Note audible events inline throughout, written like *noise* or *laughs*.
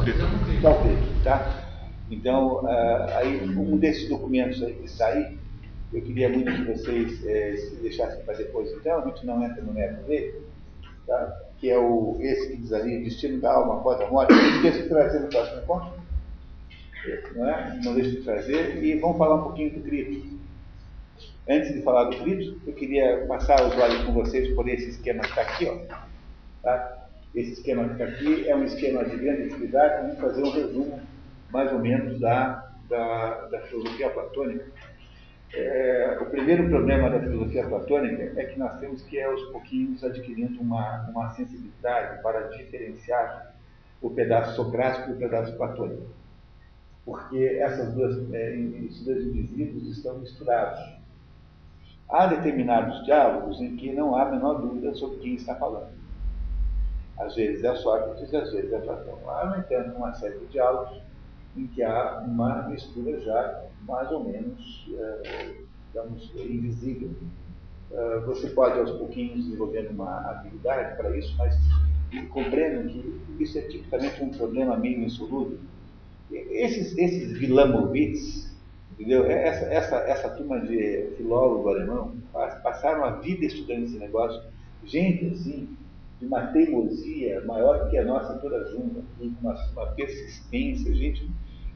o o Crito, tá? Então, uh, aí, um desses documentos aí que aí, eu queria muito que vocês é, se deixassem para depois, então, a gente não entra no mérito dele, tá? que é o, esse que diz ali, destino da alma após a morte. Não esqueça de trazer no próximo encontro, não, é? não deixe de trazer, e vamos falar um pouquinho do Crito. Antes de falar do Crito, eu queria passar os olhos com vocês por esse esquema que está aqui. Ó, tá? Esse esquema que está aqui é um esquema de grande utilidade, vamos fazer um resumo mais ou menos da, da, da filosofia platônica. É, o primeiro problema da filosofia platônica é que nós temos que, aos pouquinhos, adquirindo uma, uma sensibilidade para diferenciar o pedaço socrático e o pedaço platônico. Porque essas duas, é, esses dois indivíduos estão misturados. Há determinados diálogos em que não há a menor dúvida sobre quem está falando. Às vezes é Sócrates, às vezes é Platão. Há, no entanto, uma série de diálogos em que há uma mistura já mais ou menos, é, digamos, invisível. É, você pode aos pouquinhos desenvolver uma habilidade para isso, mas compreendam que isso é tipicamente um problema meio insolúvel. Esses, esses Vilamovits, entendeu? Essa, essa, essa turma de filólogo alemão passaram a vida estudando esse negócio. Gente assim, de uma teimosia maior que a nossa toda junta, uma, uma persistência, gente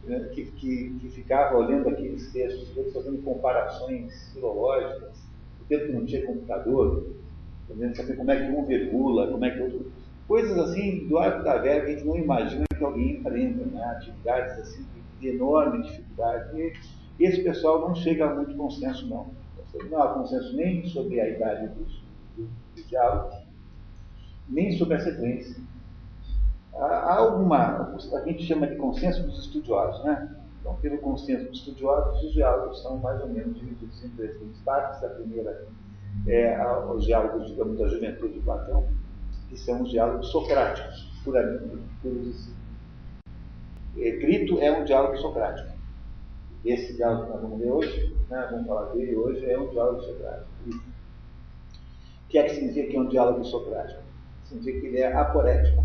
né, que, que, que, ficava olhando aqueles textos, todos fazendo comparações filológicas, o tempo que não tinha computador, fazendo saber como é que um virgula, como é que outro. Coisas assim do arco da velha que a gente não imagina que alguém empreenda, né? atividades assim de enorme dificuldade. E esse pessoal não chega a muito consenso, não. Não há consenso nem sobre a idade dos, dos diálogos, nem sobre a sequência. Há alguma, a gente chama de consenso dos estudiosos, né? Então, pelo consenso dos estudiosos, os diálogos são mais ou menos divididos em três grandes partes. A primeira é os diálogos, digamos, da juventude de Platão, que são os diálogos socráticos, puramente puros Crito é um diálogo socrático. Esse diálogo que nós vamos ver hoje, né, vamos falar dele hoje, é um diálogo socrático. O que é que significa que é um diálogo socrático? Significa que ele é aporético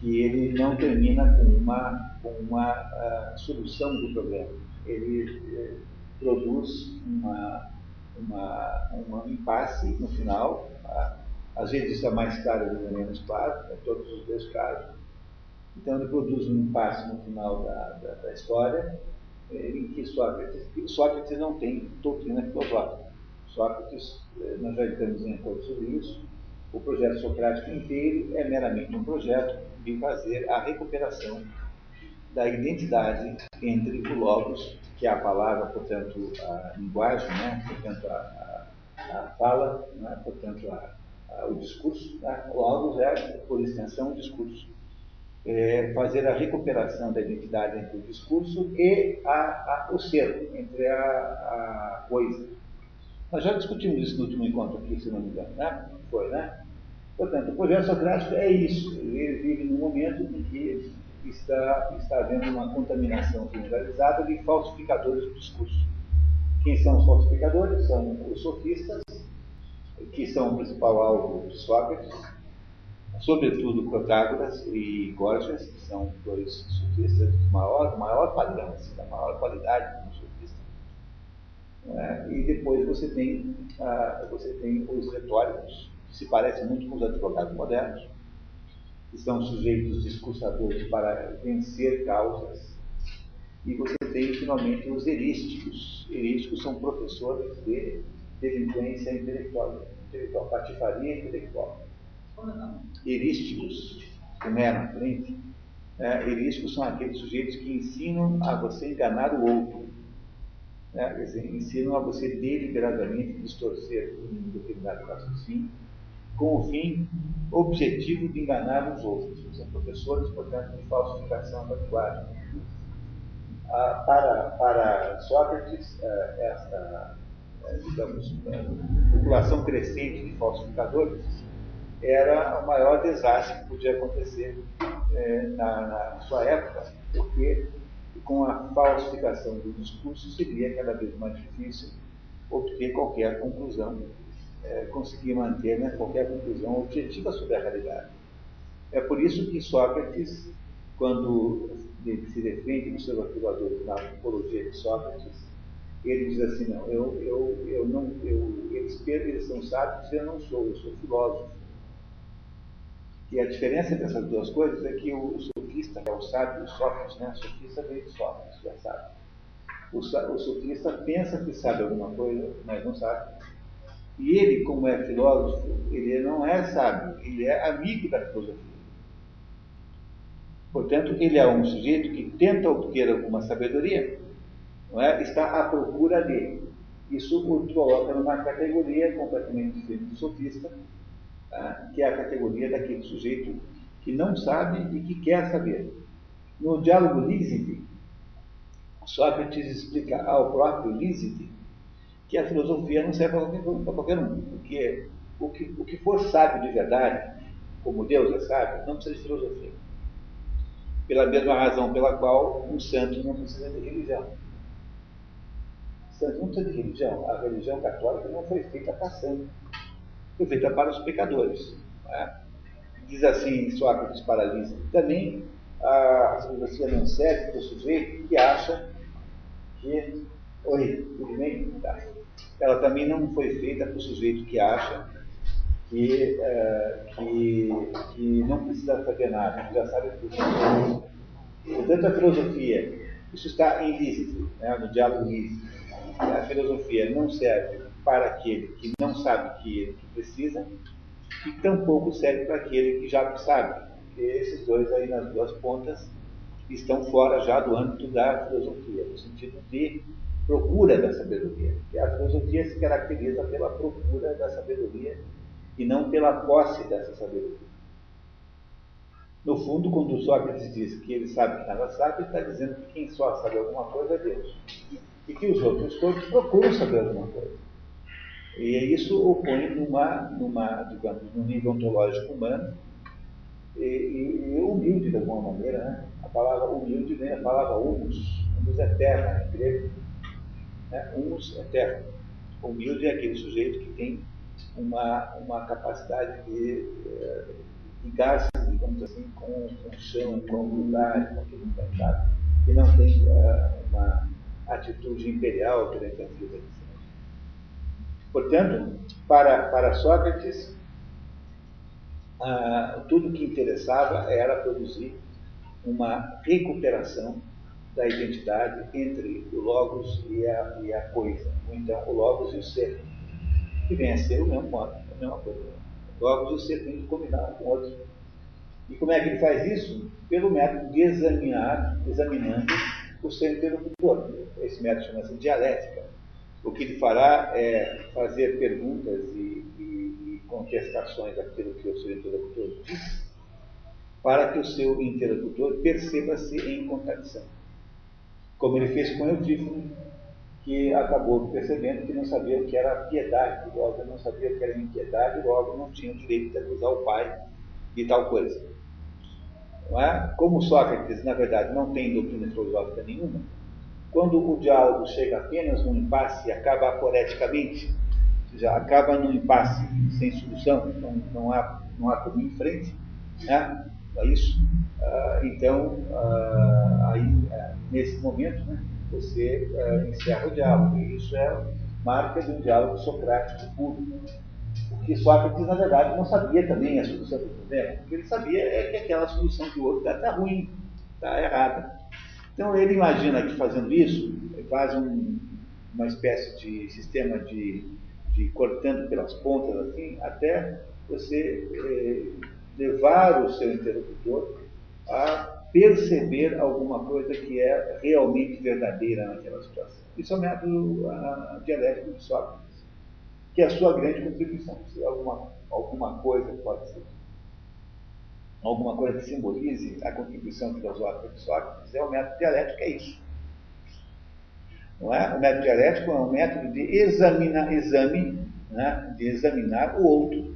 que ele não termina com uma, com uma uh, solução do problema. Ele uh, produz uma, uma, uma impasse no final. Uh, às vezes isso é mais claro, vezes é menos claro, em todos os dois casos. Então ele produz um impasse no final da, da, da história, eh, em que Sócrates, Sócrates não tem doutrina filosófica. Sócrates, eh, nós já estamos em acordo sobre isso, o projeto socrático inteiro é meramente um projeto de fazer a recuperação da identidade entre o logos, que é a palavra, portanto, a linguagem, né? portanto, a, a, a fala, né? portanto, a, o discurso. Né? O logos é, por extensão, o discurso. É fazer a recuperação da identidade entre o discurso e o ser, entre a, coisa. Nós já discutimos isso no último encontro aqui, se não me engano, né? Foi, né? Portanto, o projeto socrático é isso. Ele vive num momento em que está, está havendo uma contaminação generalizada de falsificadores do discurso. Quem são os falsificadores? São os sofistas, que são o principal alvo de Sócrates, sobretudo Protágoras e Gorgias, que são dois sofistas de maior, maior padrão, assim, da maior qualidade como sofista. É, e depois você tem, ah, você tem os retóricos, se parece muito com os advogados modernos, que são sujeitos discursadores para vencer causas. E você tem, finalmente, os erísticos. Erísticos são professores de delinquência intelectual, intelectual patifaria intelectual. Erísticos, que não é na frente, é, erísticos são aqueles sujeitos que ensinam a você enganar o outro. Né? ensinam a você deliberadamente distorcer um determinado raciocínio com o fim objetivo de enganar os outros. São professores, portanto, de falsificação da linguagem. Ah, para, para Sócrates, ah, esta, eh, digamos, eh, população crescente de falsificadores era o maior desastre que podia acontecer eh, na, na sua época, porque com a falsificação do discurso seria cada vez mais difícil obter qualquer conclusão é, conseguir manter né, qualquer conclusão objetiva sobre a realidade. É por isso que Sócrates quando se defende no seu articulador na apologia de Sócrates, ele diz assim, não, eu, eu, eu não, eu, eles, eles são sábios eu não sou, eu sou filósofo. E a diferença entre essas duas coisas é que o sofista, que é o sábio, o Sócrates, né? O sofista veio de Sócrates, já sabe. O, o sofista pensa que sabe alguma coisa, mas não sabe. E ele, como é filósofo, ele não é sábio, ele é amigo da filosofia. Portanto, ele é um sujeito que tenta obter alguma sabedoria, não é? está à procura dele. Isso o coloca numa categoria completamente diferente do sofista, tá? que é a categoria daquele sujeito que não sabe e que quer saber. No diálogo Lísite, Sócrates explica ao próprio Lísite que a filosofia não serve para qualquer, para um, porque o que, o que for sábio de verdade, como Deus é sábio, não precisa de filosofia. Pela mesma razão pela qual um santo não precisa de religião. Santo não precisa de religião. A religião católica não foi feita para santo, foi feita para os pecadores. É? Diz assim Sócrates Paralisa. Também a filosofia não serve para o sujeito que acha que. Oi, tudo bem? Tá. Ela também não foi feita para o sujeito que acha que, uh, que, que não precisa fazer nada, que já sabe tudo. Portanto, a filosofia, isso está em Lísito, né, no diálogo Lísito. A filosofia não serve para aquele que não sabe que, que precisa, e tampouco serve para aquele que já sabe. Porque esses dois aí nas duas pontas estão fora já do âmbito da filosofia, no sentido de procura da sabedoria. Que a filosofia se caracteriza pela procura da sabedoria e não pela posse dessa sabedoria. No fundo, quando Sócrates diz que ele sabe que nada sabe, ele está dizendo que quem só sabe alguma coisa é Deus. E que os outros todos procuram saber alguma coisa. E isso o põe numa, numa digamos, num nível ontológico humano e, e, e, humilde de alguma maneira. Né? A palavra humilde vem da palavra humus, humus é terra em grego. Né? Humus é terra. Humilde é aquele sujeito que tem uma, uma capacidade de eh, ligar-se, digamos assim, com, com o chão, com o lugar, com aquele mercado, que não tem uh, uma atitude imperial perante a vida. Portanto, para, para Sócrates, uh, tudo que interessava era produzir uma recuperação da identidade entre o Logos e a, e a coisa, ou então o Logos e o ser que vem a ser o mesmo modo, a mesma coisa. Logo, você tem que combinar com outros. E como é que ele faz isso? Pelo método de examinar, examinando o seu interlocutor. Esse método chama-se dialética. O que ele fará é fazer perguntas e, e, e contestações daquilo que o seu interlocutor diz, para que o seu interlocutor perceba-se em contradição. Como ele fez com Eudífone, que acabou percebendo que não sabia o que era piedade, logo não sabia o que era impiedade, logo não tinha o direito de acusar o pai de tal coisa. Não é? Como Sócrates, na verdade, não tem doutrina filosófica nenhuma, quando o diálogo chega apenas num impasse e acaba aporeticamente, já acaba num impasse sem solução, não, não, há, não há como ir em frente, né? É isso? Ah, então, ah, aí, ah, nesse momento, né? você uh, encerra o diálogo. E isso é marca de um diálogo socrático puro. Porque Sócrates, na verdade, não sabia também a solução do problema. O que ele sabia é que aquela solução que o outro dá está ruim, está errada. Então ele imagina que fazendo isso, faz um, uma espécie de sistema de, de, cortando pelas pontas, assim, até você eh, levar o seu interlocutor a perceber alguma coisa que é realmente verdadeira naquela situação. Isso é o método a, dialético de Sócrates, que é a sua grande contribuição. Alguma, alguma coisa pode ser, alguma coisa que simbolize a contribuição filosófica de Sócrates, é o método dialético, é isso. Não é? O método dialético é um método de examinar, exame, né? de examinar o outro.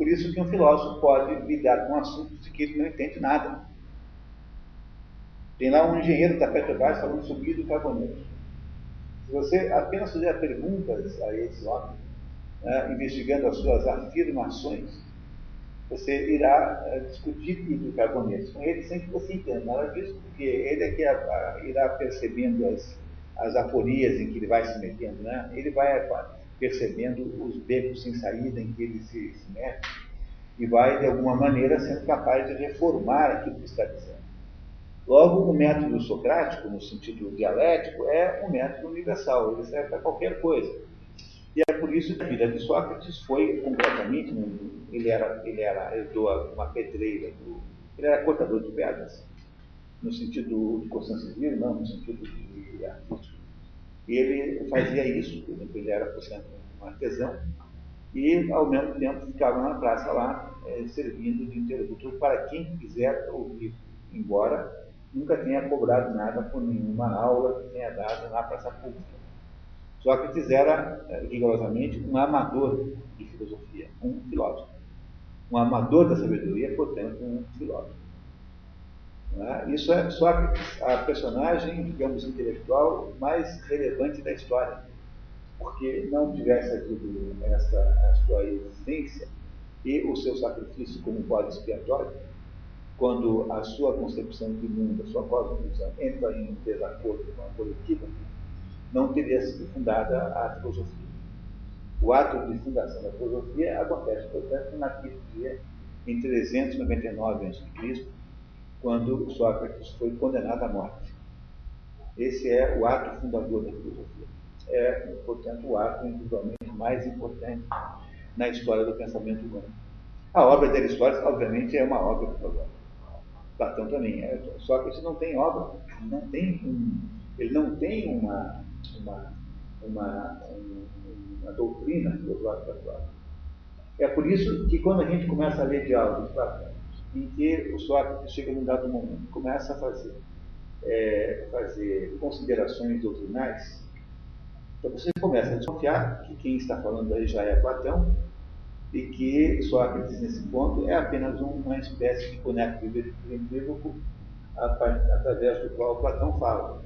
Por isso que um filósofo pode lidar com assuntos de que ele não entende nada. Tem lá um engenheiro da Petrobras falando sobre do carboneto. Se você apenas fizer perguntas a esse homem, né, investigando as suas afirmações, você irá eh, discutir hidrocarbonetos com ele sem que você entenda nada disso, porque ele é que irá percebendo as, as aporias em que ele vai se metendo, né? ele vai percebendo os becos sem saída em que ele se, se mete e vai, de alguma maneira, sendo capaz de reformar aquilo que está dizendo. Logo, o método socrático, no sentido dialético, é um método universal, ele serve para qualquer coisa. E é por isso que a vida de Sócrates foi completamente. Ele era, ele era herdou uma pedreira, do, ele era cortador de pedras, no sentido de civil, não no sentido de. Ele fazia isso, ele era, exemplo, um artesão, e ao mesmo tempo ficava na praça lá, é, servindo de interlocutor para quem quiser ouvir, embora nunca tenha cobrado nada por nenhuma aula que tenha dado na praça pública. Sócrates era, eh, rigorosamente, um amador de filosofia, um filósofo. Um amador da sabedoria, portanto, um filósofo. É? Isso é Sócrates, a personagem, digamos, intelectual mais relevante da história. Porque não tivesse havido essa a sua existência e o seu sacrifício como bode expiatório, quando a sua concepção de mundo, a sua cosmovisão entra em desacordo com a coletiva, não teria sido fundada a filosofia. O ato de fundação da filosofia acontece, portanto, naquele dia, em 399 a.C., quando Sócrates foi condenado à morte. Esse é o ato fundador da filosofia. É, portanto, o ato individualmente mais importante na história do pensamento humano. A obra de Aristóteles, obviamente, é uma obra filosófica. Platão também. É, Sócrates não tem obra, não tem um, ele não tem uma, uma, uma, uma doutrina filosófica própria. É por isso que quando a gente começa a ler diálogos platônicos, em que o Sócrates chega num dado momento começa a fazer, é, fazer considerações doutrinais, então você começa a desconfiar que quem está falando aí já é Platão e que Sócrates, nesse ponto, é apenas uma espécie de boneco ventríloco através do qual Platão fala.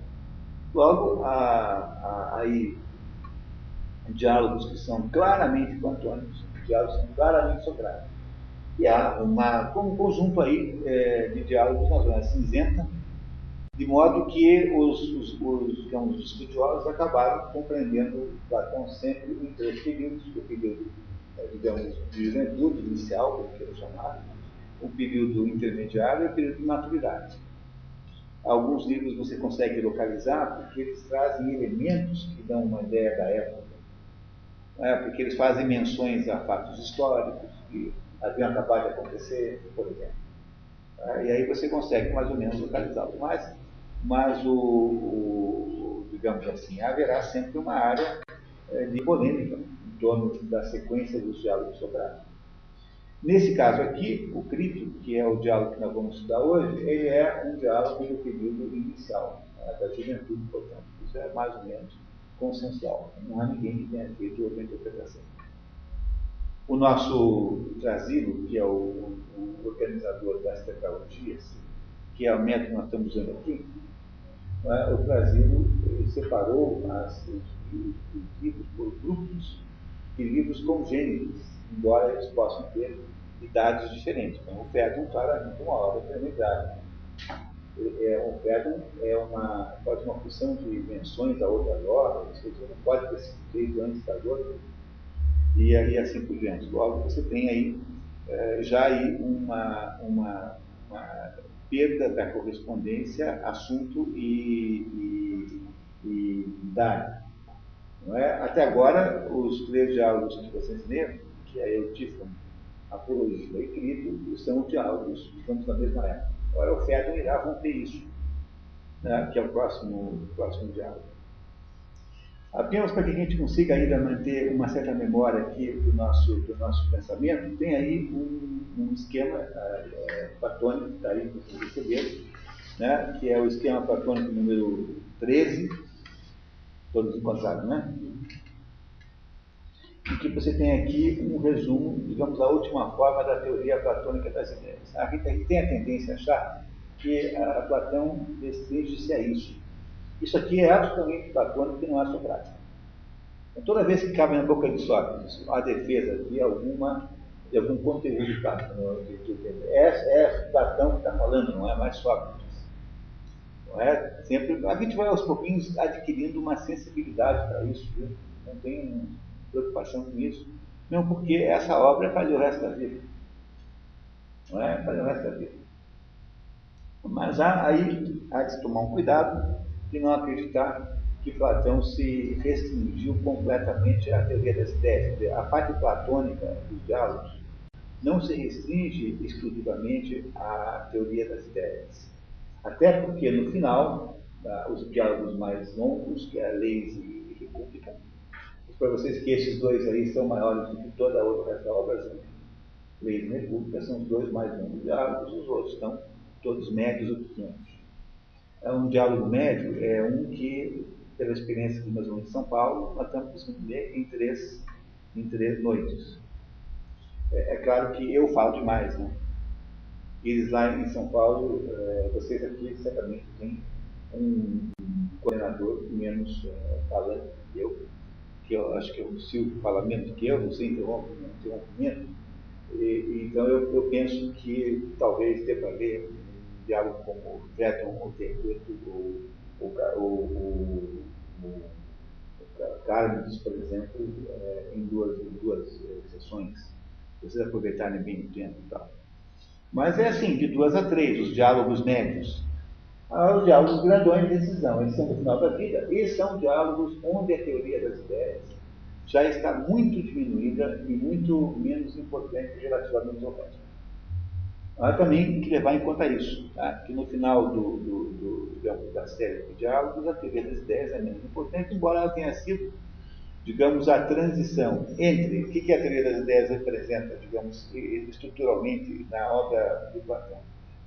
Logo, há, há aí diálogos que são claramente platônicos, diálogos que são claramente socráticos. E há uma, um conjunto aí é, de diálogos na zona cinzenta, de modo que os, os, os, digamos, os estudiosos acabaram compreendendo Platão sempre em três períodos, o período, é, digamos, de juventude inicial, como quero chamar, o período intermediário e o período de maturidade. Alguns livros você consegue localizar porque eles trazem elementos que dão uma ideia da época. É, porque eles fazem menções a fatos históricos que haviam acabado de acontecer, por exemplo. É, e aí você consegue mais ou menos localizá-lo. Mas, mas o, o, digamos assim, haverá sempre uma área é, de polêmica em torno da sequência dos diálogos socráticos. Nesse caso aqui, o Crito, que é o diálogo que nós vamos estudar hoje, ele é um diálogo do período inicial, né, da juventude, portanto. Isso é mais ou menos consensual. Não há ninguém que tenha feito outra interpretação. O nosso Trasilo, que é o, o organizador das tetralogias, que é o método que nós estamos usando aqui, né, o Trasilo separou as, os, os livros por grupos de livros congêneres, embora eles possam ter idades diferentes. Então, o Fedon claramente é uma obra intermediária. É, o Fedon é uma, pode uma função de menções a outras obras, ou seja, não pode ter sido feito antes das outras, e aí assim por diante. Logo, você tem aí é, já aí uma, uma, uma, perda da correspondência assunto e, e, e. Não é? Até agora, os três diálogos que vocês leram, que é Eutífano, apologia e Crito são diálogos, estamos na mesma época. Agora o Fedon irá romper isso, né, que é o próximo, próximo diálogo. Apenas para que a gente consiga ainda manter uma certa memória aqui do nosso, do nosso pensamento, tem aí um, um esquema é, platônico, que está aí para vocês receberem, né, que é o esquema platônico número 13, todos encontrados, né? em que você tem aqui um resumo, digamos, da última forma da teoria platônica das ideias. A gente tem a tendência a achar que a Platão restringe-se a isso. Isso aqui é absolutamente platônico e não é socrático. Então, toda vez que cabe na boca de Sócrates a defesa de alguma de algum conteúdo platônico. É, é Platão que está falando, não é mais Sócrates. Não é? Sempre, a gente vai aos pouquinhos adquirindo uma sensibilidade para isso, viu? não tem preocupação com isso. Não, porque essa obra é para o resto da vida. Não é? Para o resto da vida. Mas há, aí há de tomar um cuidado de não acreditar que Platão se restringiu completamente à teoria das ideias. A parte platônica dos diálogos não se restringe exclusivamente à teoria das ideias. Até porque, no final, os diálogos mais longos, que é Leis e República, para vocês que esses dois aí são maiores do que toda a outra obra, Leis e República são os dois mais longos diálogos, os outros estão todos médios ou pequenos. É um diálogo médio, é um que, pela experiência que nós vamos em São Paulo, nós estamos conseguindo ler em três, em três noites. É, é, claro que eu falo demais, né? Eles lá em São Paulo, é, vocês aqui certamente têm um coordenador menos é, falante que eu, que eu acho que o Silvio fala menos que eu, você interrompe, interrompimento. E, então eu, eu penso que talvez deva haver um diálogo como ou ou o, o, o, o Carmes, por exemplo, é, em duas, em duas é, sessões vocês aproveitarem bem o tempo e tal. Mas é assim, de duas a três, os diálogos médios. Ah, os diálogos grandões de decisão, eles são no final da vida, e são diálogos onde a teoria das ideias já está muito diminuída e muito menos importante relativamente ao resto. Há também que levar em conta isso, tá? que no final do, do, do, da série de diálogos, a teoria das ideias é menos importante, embora ela tenha sido digamos, a transição entre o que a teoria das ideias representa, digamos, estruturalmente na obra de Platão.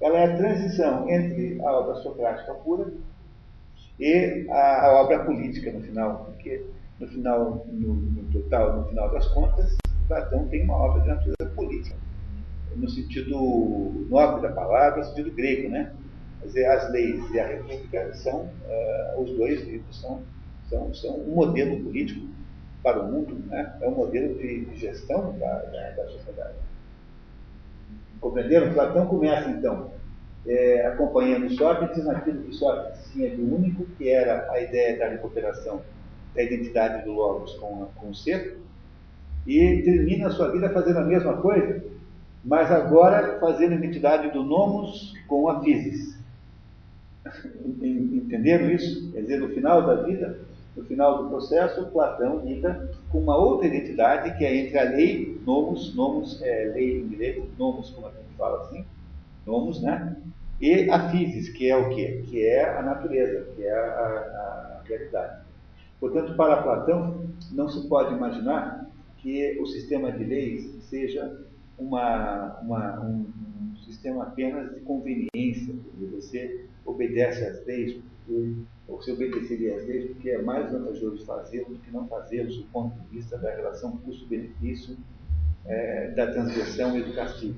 Ela é a transição entre a obra socrática pura e a, a obra política no final, porque no final, no, no, total, no final das contas, Platão tem uma obra de natureza política, no sentido nobre da palavra, no sentido grego, né? Quer dizer, as leis e a república são, uh, os dois livros são, são, são um modelo político para o mundo, né? é um modelo de, de gestão da, da, da, sociedade. Compreenderam? Platão começa, então, é, acompanhando Sócrates naquilo que Sócrates tinha de único, que era a ideia da recuperação da identidade do Logos com, com o ser, e termina a sua vida fazendo a mesma coisa, mas agora fazendo a identidade do Nomos com a Physis. Entenderam isso? Quer dizer, no final da vida, no final do processo, Platão lida com uma outra identidade que é entre a lei, nomos, nomos é lei em grego, nomos como a gente fala assim, nomos, né? E a physis, que é o quê? Que é a natureza, que é a, a, realidade. Portanto, para Platão, não se pode imaginar que o sistema de leis seja uma, uma, um, sistema apenas de conveniência, você obedece às leis porque você obedeceria às leis porque é mais vantajoso fazê-lo do que não fazê-lo, do ponto de vista da relação custo-benefício, é, da transgressão e do castigo.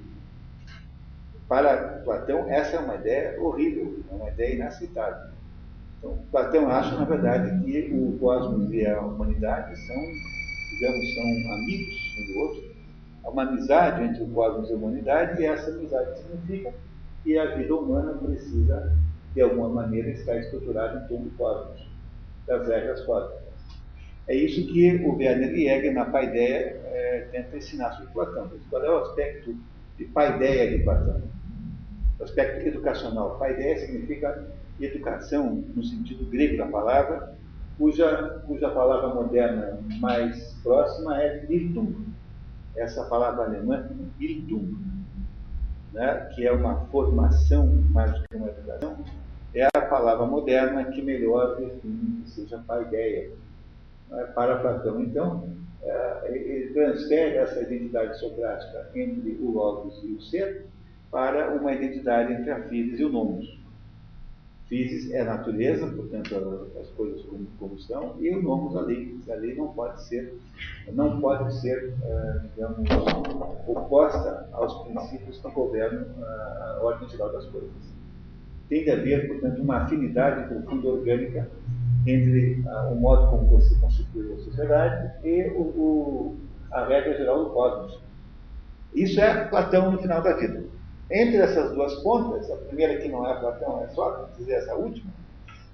Para Platão, essa é uma ideia horrível, é uma ideia inaceitável. Então, Platão acha, na verdade, que o cosmos e a humanidade são, digamos, são amigos um do outro. Há uma amizade entre o cosmos e a humanidade, e essa amizade significa que a vida humana precisa de alguma maneira está estruturado em torno do cosmos, das regras cósmicas. É isso que o Werner Jäger, na Paideia, é, tenta ensinar sobre Platão. Qual é o aspecto de Paideia de Platão? O aspecto educacional. Paideia significa educação, no sentido grego da palavra, cuja, cuja palavra moderna mais próxima é Bildung. Essa palavra alemã, Bildung né, que é uma formação mais do que uma educação, é a palavra moderna que melhor define que seja paideia né, para Platão. Então, é, ele transfere essa identidade socrática entre o logos e o ser para uma identidade entre a physis e o nomos. Physis é a natureza, portanto, as coisas como, como são, e o nomos a lei. A lei não pode ser, não pode ser, uh, digamos, oposta aos princípios que governam a ordem geral das coisas. Tem de haver, portanto, uma afinidade profunda orgânica entre uh, o modo como você constitui a sociedade e o, o, a regra geral do cosmos. Isso é Platão no final da vida. Entre essas duas pontas, a primeira que não é Platão, é Sócrates, e essa última,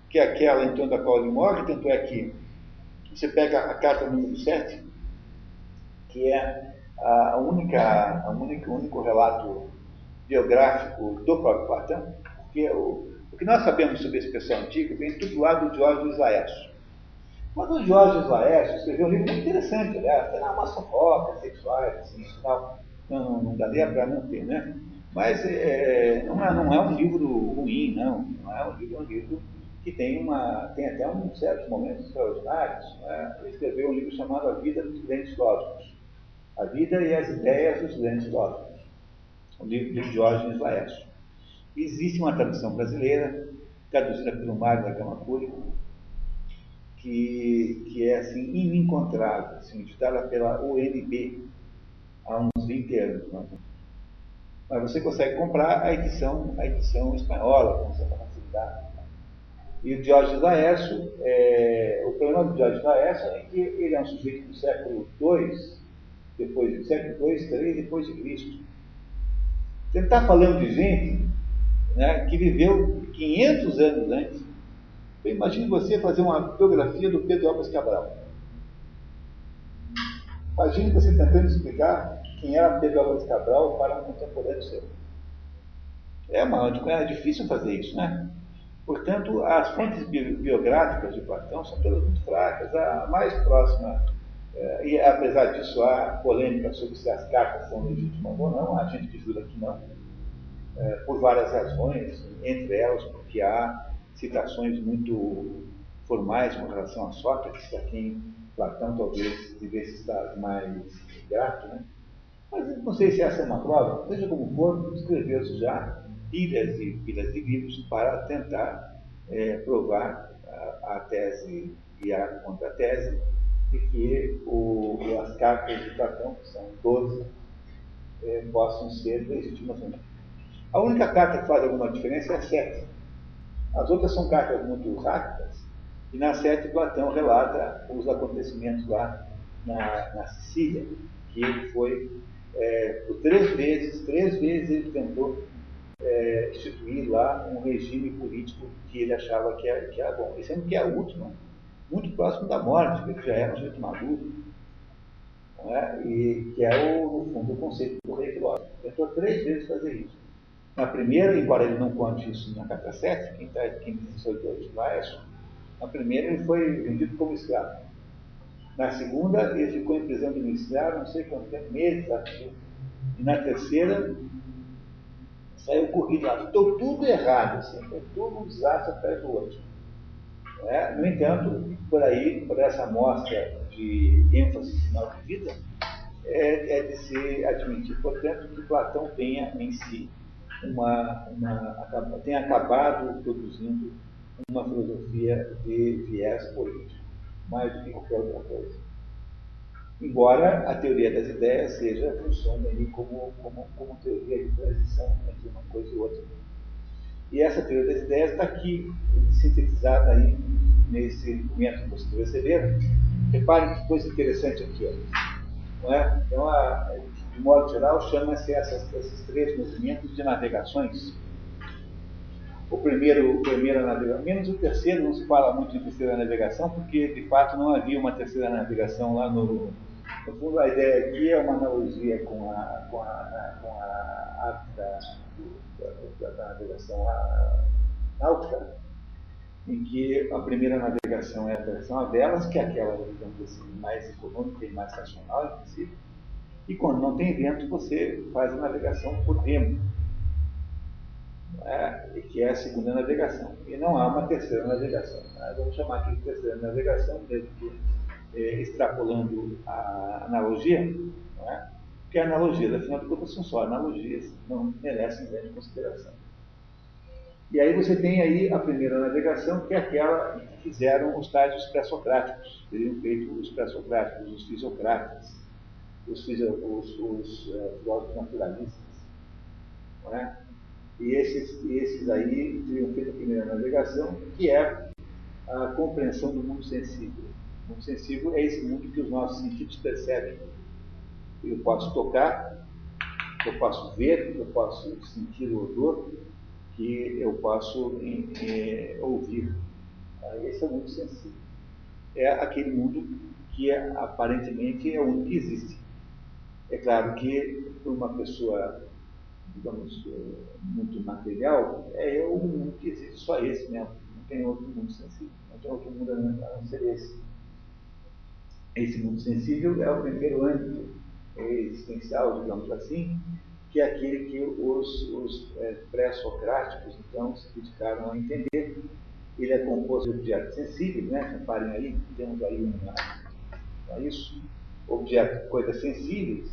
que é aquela em torno da qual ele morre, tanto é que você pega a carta número 7, que é a única, a única, o único relato biográfico do próprio Platão, porque o, o que nós sabemos sobre esse pessoal antigo vem tudo lá do Diógenes Laércio. Mas o Diógenes Laércio escreveu um livro muito interessante, aliás, tem lá umas fofocas sexuais, assim, tal. Não, não, não daria para não ter, né? Mas é, não, é, não é um livro ruim, não. Não é um livro, é um livro que tem, uma, tem até um certos momentos extraordinários. Né? Ele escreveu um livro chamado A Vida dos Grandes Filósofos. A Vida e as Ideias dos Grandes Filósofos. Um livro de Diógenes Laércio. Existe uma tradução brasileira, traduzida pelo Mário da Gama Cúrico, que, que é assim, inencontrável, assim, editada pela ONB há uns 20 anos. Mas você consegue comprar a edição, a edição espanhola com certa facilidade. E o Diógenes Laércio, é, o problema do Diógenes Laércio é que ele é um sujeito do século II, depois do século II, III depois de Cristo. Você está falando de gente né, que viveu 500 anos antes. Imagine você fazer uma biografia do Pedro Álvares Cabral. Imagine você tentando explicar quem era Pedro Álvares Cabral para um contemporâneo seu. É, uma, é difícil fazer isso, né? Portanto, as fontes biográficas de Platão são todas muito fracas. A mais próxima, é, e apesar disso há polêmica sobre se as cartas são legítimas ou não, há gente que jura que não, é, por várias razões, entre elas porque há citações muito formais com relação a Sócrates, a quem Platão talvez devesse estar mais grato, né? Mas não sei se essa é uma prova, seja como for, escreveu-se já pilhas e pilhas de livros para tentar é, provar a, a, tese e a contra-tese de que o, as cartas de Platão, que são 12, é, possam ser legítimas ou não. A única carta que faz alguma diferença é a 7. As outras são cartas muito rápidas, e na 7 Platão relata os acontecimentos lá na, na Sicília, que ele foi é, por três vezes, três vezes ele tentou é, instituir lá um regime político que ele achava que era, que era bom. Esse ano que é a última, muito próximo da morte, ele já era um sujeito maduro, é? e que é, o, no fundo, o conceito do rei filósofo. Tentou três vezes fazer isso. Na primeira, embora ele não conte isso na carta 7, quem, tá, quem diz isso é o Laércio, na primeira ele foi vendido como escravo. Na segunda, ele ficou em prisão domiciliar não sei quanto tempo, meses. E na terceira, saiu corrido lá. Estou tudo errado, assim, foi tudo um desastre atrás do outro. É? No entanto, por aí, por essa amostra de ênfase final de vida, é, é, de se admitir, portanto, que Platão tenha em si uma, uma, tenha acabado produzindo uma filosofia de viés político, mais do que qualquer outra coisa. Embora a teoria das ideias seja, funcione ali como, como, como teoria de transição entre uma coisa e outra. E essa teoria das ideias está aqui, sintetizada aí nesse documento que vocês receberam. Reparem que coisa interessante aqui. Ó. Não é? Então, a, de modo geral, chama-se esses três movimentos de navegações. O primeiro, o primeiro navegação, menos o terceiro, não se fala muito em terceira navegação, porque de fato não havia uma terceira navegação lá no, no fundo, a ideia aqui é uma analogia com a, com a, com a da, da, navegação náutica, em que a primeira navegação é a versão a velas, que é aquela, assim, mais econômica e mais racional, inclusive. E quando não tem vento, você faz a navegação por remo, é, que é a segunda navegação. E não há uma terceira navegação. Né? Vamos chamar aqui de terceira navegação, mesmo que é, extrapolando a analogia, não é? porque a analogia, afinal de contas, são só analogias, não merecem grande consideração. E aí você tem aí a primeira navegação, que é aquela que fizeram os tais os pré-socráticos, teriam feito os pré-socráticos, os fisiocratas, os, os, os uh, filósofos naturalistas. Não é? E esses, esses aí feito a primeira navegação, que é a compreensão do mundo sensível. O mundo sensível é esse mundo que os nossos sentidos percebem. Eu posso tocar, eu posso ver, eu posso sentir o odor, que eu posso é, ouvir. Esse é o mundo sensível. É aquele mundo que é, aparentemente é o único que existe. É claro que para uma pessoa, digamos, muito material, é o mundo que existe, só esse mesmo. Não tem outro mundo sensível, não tem outro mundo a não ser esse. Esse mundo sensível é o primeiro âmbito existencial, digamos assim, que é aquele que os, os é, pré-socráticos, então, se dedicaram a entender. Ele é composto de objetos sensíveis, né? Reparem aí, temos aí uma isso, objetos, coisas sensíveis,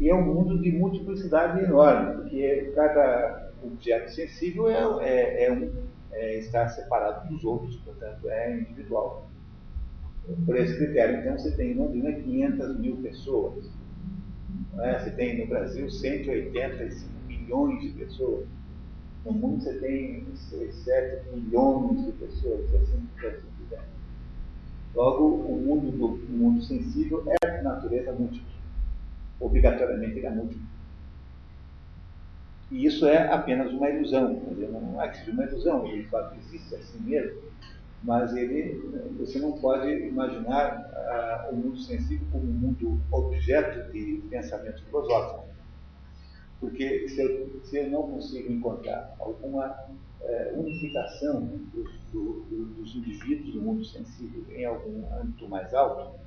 e é um mundo de multiplicidade enorme, porque cada objeto sensível é, é, é um, é, está separado dos outros, portanto é individual. Por esse critério, então, você tem em Londrina 500 mil pessoas. É? Você tem no Brasil 185 milhões de pessoas. No mundo você tem 7 milhões de pessoas, assim, assim quiser. Logo, o mundo, do, o mundo sensível é de natureza múltipla. Obrigatoriamente ele é múltiplo. E isso é apenas uma ilusão. Dizer, não é que seja uma ilusão, ele fato existe assim mesmo mas ele, você não pode imaginar ah, o mundo sensível como um mundo objeto de pensamento filosófico. Porque se eu, se eu não consigo encontrar alguma eh, unificação dos, do, dos indivíduos do mundo sensível em algum âmbito mais alto,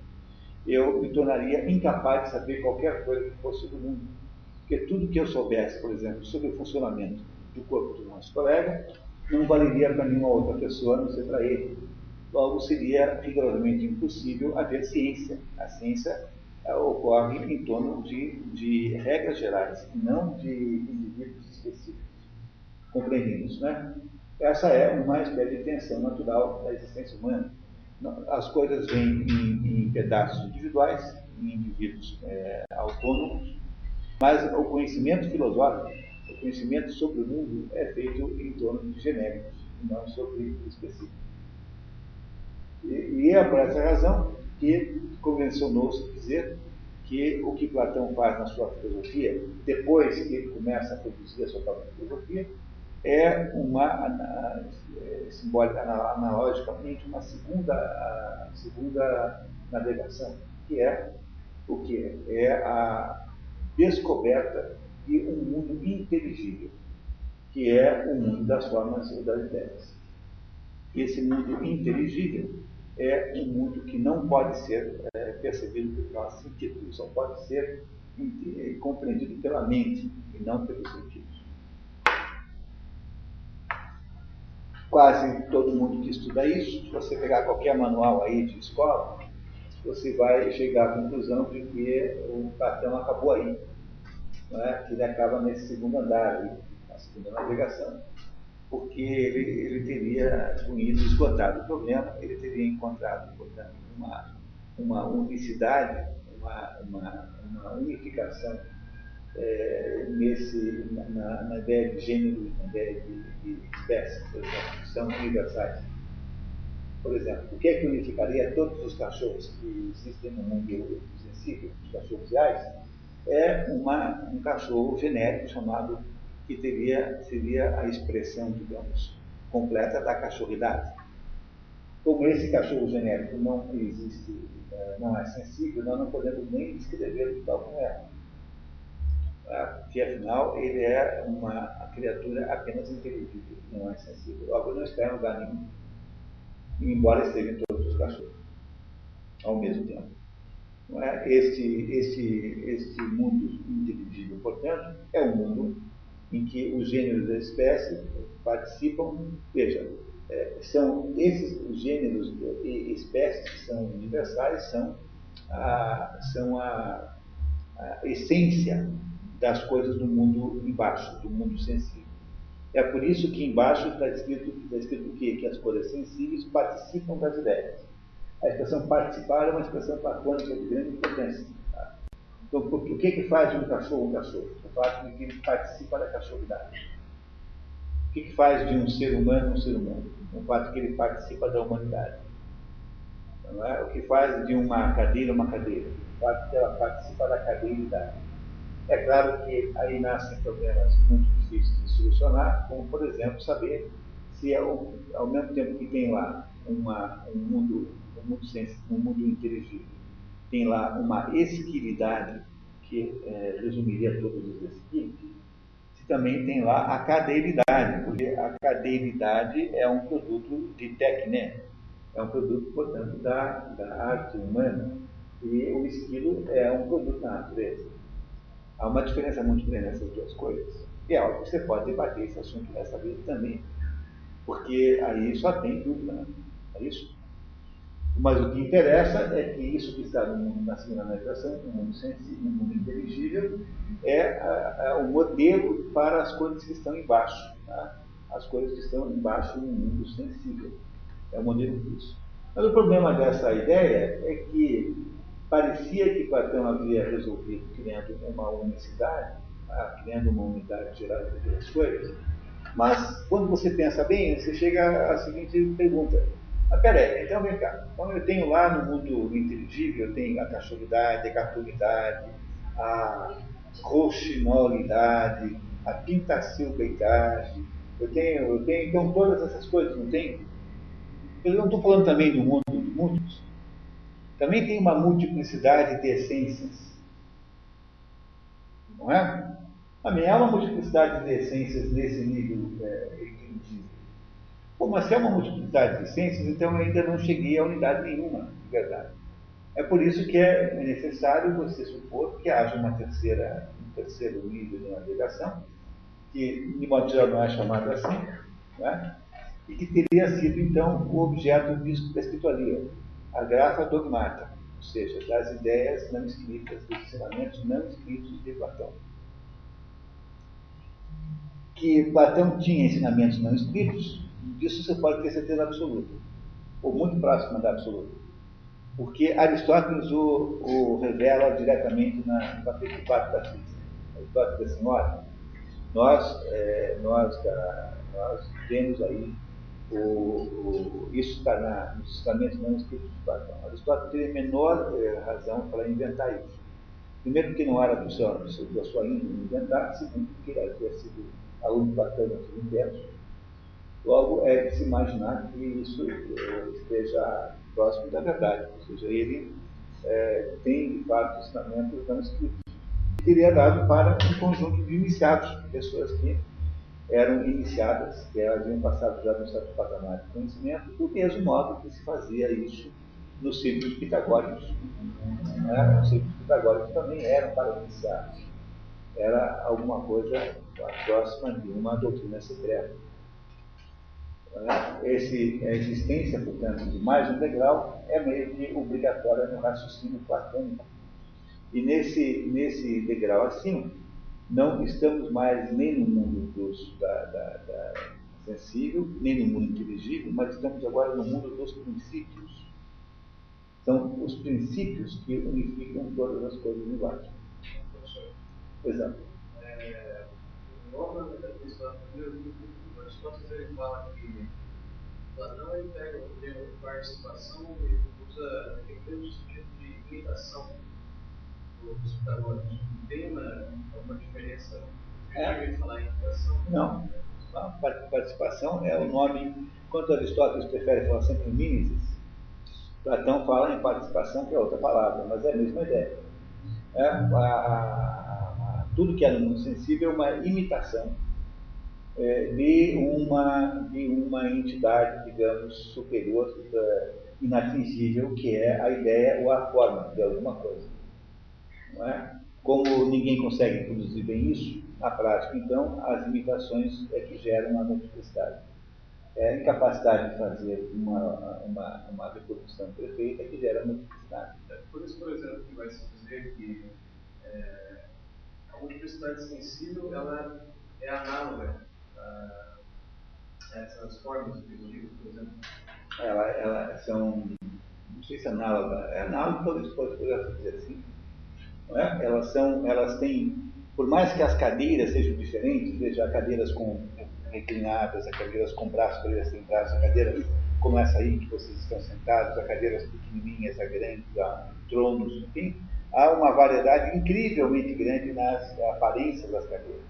eu me tornaria incapaz de saber qualquer coisa que fosse do mundo. Porque tudo que eu soubesse, por exemplo, sobre o funcionamento do corpo do nosso colega, não valeria para nenhuma outra pessoa, a não ser para ele. Logo, seria rigorosamente impossível haver ciência. A ciência eh, ocorre em torno de, de regras gerais, não de indivíduos específicos. Compreendem isso, né? Essa é uma espécie de tensão natural da existência humana. As coisas vêm em, em pedaços individuais, em indivíduos é, autônomos, mas o conhecimento filosófico o conhecimento sobre o mundo é feito em torno de genéricos, não sobre específicos. E, e é por essa razão que convencionou-se dizer que o que Platão faz na sua filosofia, depois que ele começa a produzir a sua própria filosofia, é uma, simbólica, analogicamente, uma segunda, segunda navegação, que é o que? É a descoberta e um mundo inteligível, que é o mundo das formas e das ideias. Esse mundo inteligível é um mundo que não pode ser é, percebido pelo nosso sentido, só pode ser é, compreendido pela mente e não pelos sentidos. Quase todo mundo que estuda isso, se você pegar qualquer manual aí de escola, você vai chegar à conclusão de que o Platão acabou aí né, que ele acaba nesse segundo andar, ali, na segunda navegação, porque ele, ele teria, com isso, esgotado o problema, ele teria encontrado, portanto, uma, uma unicidade, uma, uma, uma unificação é, nesse, na, na, ideia de gênero, na ideia de, de espécie, por exemplo, que são universais. Por exemplo, o que é que unificaria todos os cachorros que existem no mundo sensível, os cachorros reais? é uma, um cachorro genérico chamado, que teria, seria a expressão, digamos, completa da cachorridade. Como esse cachorro genérico não existe, é, não é sensível, nós não podemos nem descrever de tal como é. Porque, afinal, ele é uma criatura apenas inteligível, não é sensível. Logo, não está em lugar nenhum, embora esteja em todos os cachorros, ao mesmo tempo. É? Este, este, este mundo inteligível, portanto, é um mundo em que os gêneros da espécie participam. Veja, é, são esses os gêneros e espécies que são universais são a, são a, a essência das coisas do mundo embaixo, do mundo sensível. É por isso que embaixo está escrito, escrito o quê? Que as coisas sensíveis participam das ideias. A expressão participar é uma expressão platônica de grande importância. Tá? Então, o que, que faz de um cachorro um cachorro? O fato de que ele participa da cachorridade. O que, que faz de um ser humano um ser humano? O fato de que ele participa da humanidade. É? O que faz de uma cadeira uma cadeira? O fato de que ela participa da cadeiridade. É claro que aí nascem problemas muito difíceis de solucionar, como, por exemplo, saber se ao, ao mesmo tempo que tem lá uma, um mundo, um mundo, um mundo inteligível, tem lá uma esquilidade que é, resumiria todos os esquilos, se também tem lá a cadeilidade, porque a cadeilidade é um produto de técnica, é um produto, portanto, da, da arte humana, e o esquilo é um produto da natureza. Há uma diferença muito grande nessas duas coisas. E é algo que você pode debater esse assunto dessa vez também, porque aí só tem dúvida, né? é isso? Mas o que interessa é que isso que está no mundo, segunda navegação, no mundo sensível, no mundo inteligível, é a, a, o modelo para as coisas que estão embaixo. Tá? As coisas que estão embaixo no mundo sensível. É o modelo disso. Mas o problema dessa ideia é que parecia que Platão havia resolvido criando uma unicidade, tá? criando uma unidade geral de as coisas. Mas quando você pensa bem, você chega à seguinte pergunta mas peraí, então vem cá. Então eu tenho lá no mundo inteligível, eu tenho a cachorridade, a cartoridade, a roxinolidade, a pintacilbeidade. Eu tenho, eu tenho então todas essas coisas, não tem? Eu não estou falando também do mundo dos mundos. Também tem uma multiplicidade de essências. Não é? Também há uma multiplicidade de essências nesse nível é, Pô, mas se é uma multiplicidade de essências, então eu ainda não cheguei a unidade nenhuma, de verdade. É por isso que é necessário você supor que haja uma terceira, um terceiro nível de navegação, que de modo geral não é chamado assim, né? e que teria sido então o objeto da escritoria, a graça dogmata, ou seja, das ideias não escritas, dos ensinamentos não escritos de Platão. Que Platão tinha ensinamentos não escritos, disso você pode ter certeza absoluta, ou muito próxima da absoluta. Porque Aristóteles o, o revela diretamente na, no capítulo 4 da Física. Aristóteles diz assim, olha, nós, é, nós, nós temos aí o, o, isso está na, nos testamentos não escritos de Platão. Aristóteles teve a menor é, razão para inventar isso. Primeiro, porque não era do seu, do da sua índole inventar. Segundo, porque ele havia sido aluno de Platão no universo. Logo, é de se imaginar que isso eh, esteja próximo da verdade, ou seja, ele é, tem, de fato, ensinamentos escritos. Teria dado para um conjunto de iniciados, pessoas que eram iniciadas, que haviam passado já no certo patamar de conhecimento, do mesmo modo que se fazia isso nos círculos pitagóricos. Né? Os círculos pitagóricos também eram para iniciados. Era alguma coisa próxima de uma doutrina secreta. Esse, a existência, portanto, de mais um degrau é meio que obrigatória no raciocínio platônico. E nesse, nesse degrau acima, não estamos mais nem no mundo dos, da, da, da sensível, nem no mundo inteligível, mas estamos agora no mundo dos princípios. São os princípios que unificam todas as coisas embaixo. Exato. É, Aristóteles ele fala que Platão ele pega o termo participação e usa aquele mesmo sentido de imitação dos pitagóricos. Tem uma, uma diferença é. falar em imitação? Não. A participação é o nome, enquanto Aristóteles prefere falar sempre em mimesis, Platão fala em participação, que é outra palavra, mas é a mesma ideia. É, a, a, tudo que é no mundo sensível é uma imitação é, de, uma, de uma entidade, digamos, superior, é, inatingível, que é a ideia ou a forma de alguma coisa. É? Como ninguém consegue produzir bem isso, na prática, então, as imitações é que geram a multiplicidade. É a incapacidade de fazer uma, uma, uma reprodução perfeita que gera a multiplicidade. É por isso, por exemplo, que vai se dizer que é, a multiplicidade sensível ela é análoga essas formas de livro, por exemplo? Ela, ela são, não sei se é análoga, é análoga, talvez pode dizer assim. Não é? Elas são, elas têm, por mais que as cadeiras sejam diferentes, veja, cadeiras com reclinadas, cadeiras com braços, cadeiras sem braços, a cadeira como essa aí que vocês estão sentados, a cadeiras pequenininhas, a grandes, a tronos, enfim, há uma variedade incrivelmente grande nas aparências das cadeiras.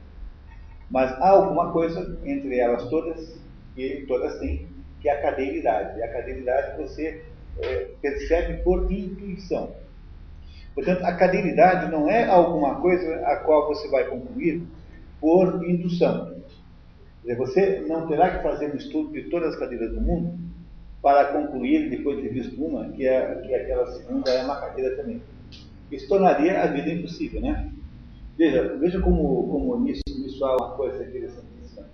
Mas há alguma coisa entre elas todas, que todas têm, que é a cadeiridade. E a cadeiridade você é, percebe por intuição. Portanto, a cadeiridade não é alguma coisa a qual você vai concluir por indução. Dizer, você não terá que fazer um estudo de todas as cadeiras do mundo para concluir, depois de visto uma, que, é, que aquela segunda é uma cadeira também. Isso tornaria a vida impossível, né? Veja, veja como, como nisso, nisso há uma coisa interessantíssima.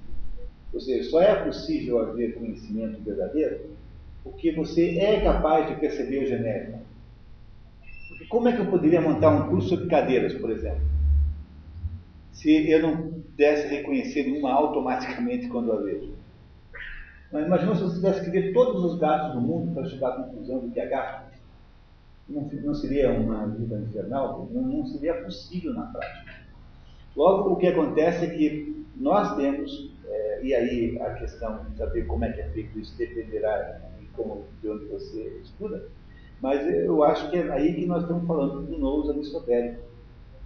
Ou seja, só é possível haver conhecimento verdadeiro porque você é capaz de perceber o genérico. Como é que eu poderia montar um curso sobre cadeiras, por exemplo? Se eu não pudesse reconhecer uma automaticamente *laughs* quando a vejo. Mas imagina se você tivesse que ver todos os gatos do mundo para chegar à conclusão do que é gato. Não, não seria uma vida infernal? Não, não seria possível na prática. Logo, o que acontece é que nós temos, é, e aí a questão de saber como é que é feito isso dependerá de, como, de onde você estuda, mas eu acho que é aí que nós estamos falando do nous aristotélico.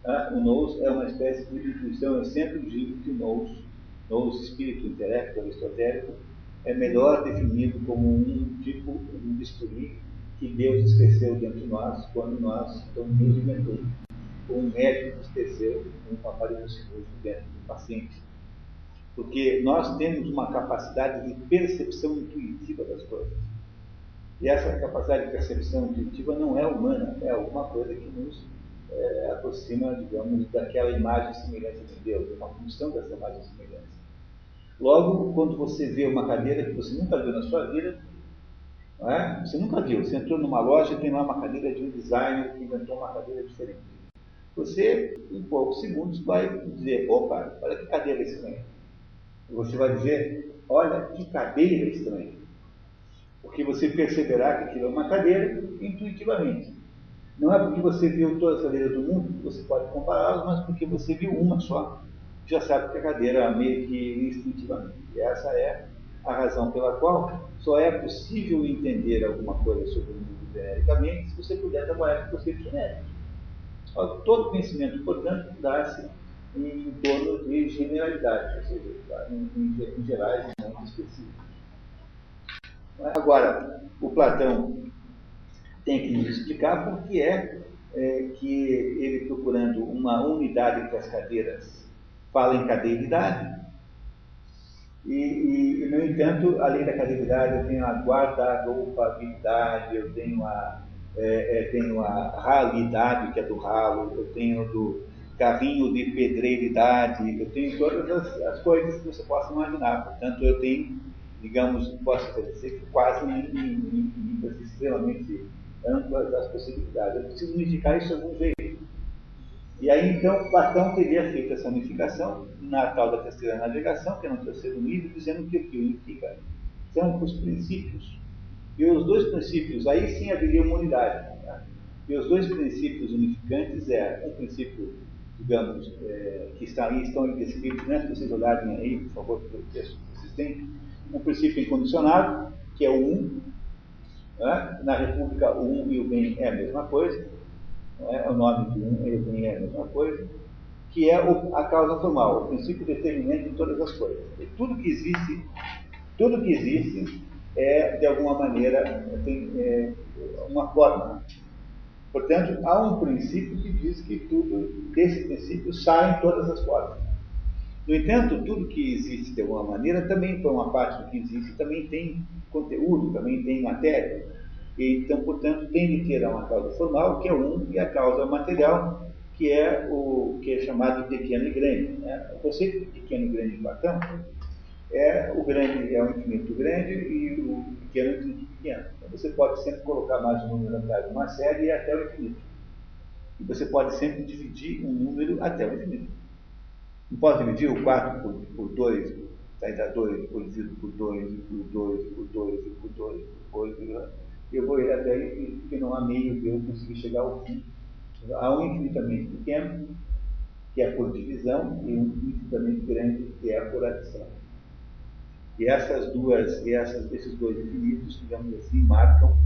Ah, o nous é uma espécie de intuição, eu sempre digo que o nous, nous espírito, intelecto aristotélico, é melhor definido como um tipo, um bisturi que Deus esqueceu dentro de nós quando nós então, nos inventou. Um médico esqueceu um aparelho cirúrgico dentro do paciente. Porque nós temos uma capacidade de percepção intuitiva das coisas. E essa capacidade de percepção intuitiva não é humana, é alguma coisa que nos é, aproxima, digamos, daquela imagem e semelhança de Deus, uma função dessa imagem e semelhança. Logo, quando você vê uma cadeira que você nunca viu na sua vida, é? você nunca viu, você entrou numa loja e tem lá uma cadeira de um designer que inventou uma cadeira diferente. Você, em poucos segundos, vai dizer: opa, olha que cadeira estranha. Você vai dizer: olha que cadeira estranha. Porque você perceberá que aquilo é uma cadeira intuitivamente. Não é porque você viu todas as cadeiras do mundo que você pode compará-las, mas porque você viu uma só já sabe que a cadeira meio que instintivamente. E essa é a razão pela qual só é possível entender alguma coisa sobre o mundo genericamente se você puder trabalhar com conceitos genéricos. Todo conhecimento, portanto, dá-se em, torno de generalidade, ou seja, em, em, em gerais não específicos. Agora, o Platão tem que nos explicar por que é, é que ele procurando uma unidade entre as cadeiras fala em cadeiridade. E, e, no entanto, além da cadeiridade, eu tenho a guarda-roupa-habilidade, eu tenho a, é, é, tenho a ralidade, que é do ralo, eu tenho do carrinho de pedreiridade, eu tenho todas as, as coisas que você possa imaginar. Portanto, eu tenho, digamos, posso dizer que quase infinitas, extremamente amplas as possibilidades. Eu preciso unificar isso de algum jeito. E aí então Platão teria feito essa unificação na tal da terceira navegação, que é no terceiro livro, dizendo que o que unifica são os princípios. E os dois princípios, aí sim haveria uma unidade. Tá? E os dois princípios unificantes é um princípio, digamos, é, que está aí, estão descritos, né? se vocês olharem aí, por favor, pelo texto que vocês têm, um princípio incondicionado, que é o um. Né? Na República, o um e o bem é a mesma coisa é o nome de um, ele tem é a mesma coisa, que é o, a causa formal, o princípio determinante de todas as coisas. E tudo que existe, tudo que existe é, de alguma maneira, tem é, uma forma. Portanto, há um princípio que diz que tudo, desse princípio, saem todas as formas. No entanto, tudo que existe de alguma maneira também, por uma parte do que existe, também tem conteúdo, também tem matéria. Então, portanto, tem de ter uma causa formal, que é um, e a causa material, que é o que é chamado de pequeno e grande. Né? O conceito de pequeno e grande em Platão é o grande é o infinito grande e o pequeno é o infinito pequeno. Então, você pode sempre colocar mais um número atrás de uma série e até o infinito. E você pode sempre dividir um número até o infinito. Não pode dividir o 4 por, por 2, sai da 2, dividido por 2, por 2, por 2, por 2, por 2, eu vou ir até infinito, porque não há meio de eu conseguir chegar ao fim. Há um infinitamente pequeno, que é por divisão, e um infinitamente grande, que é por adição. E essas duas, essas, esses dois infinitos, digamos assim, marcam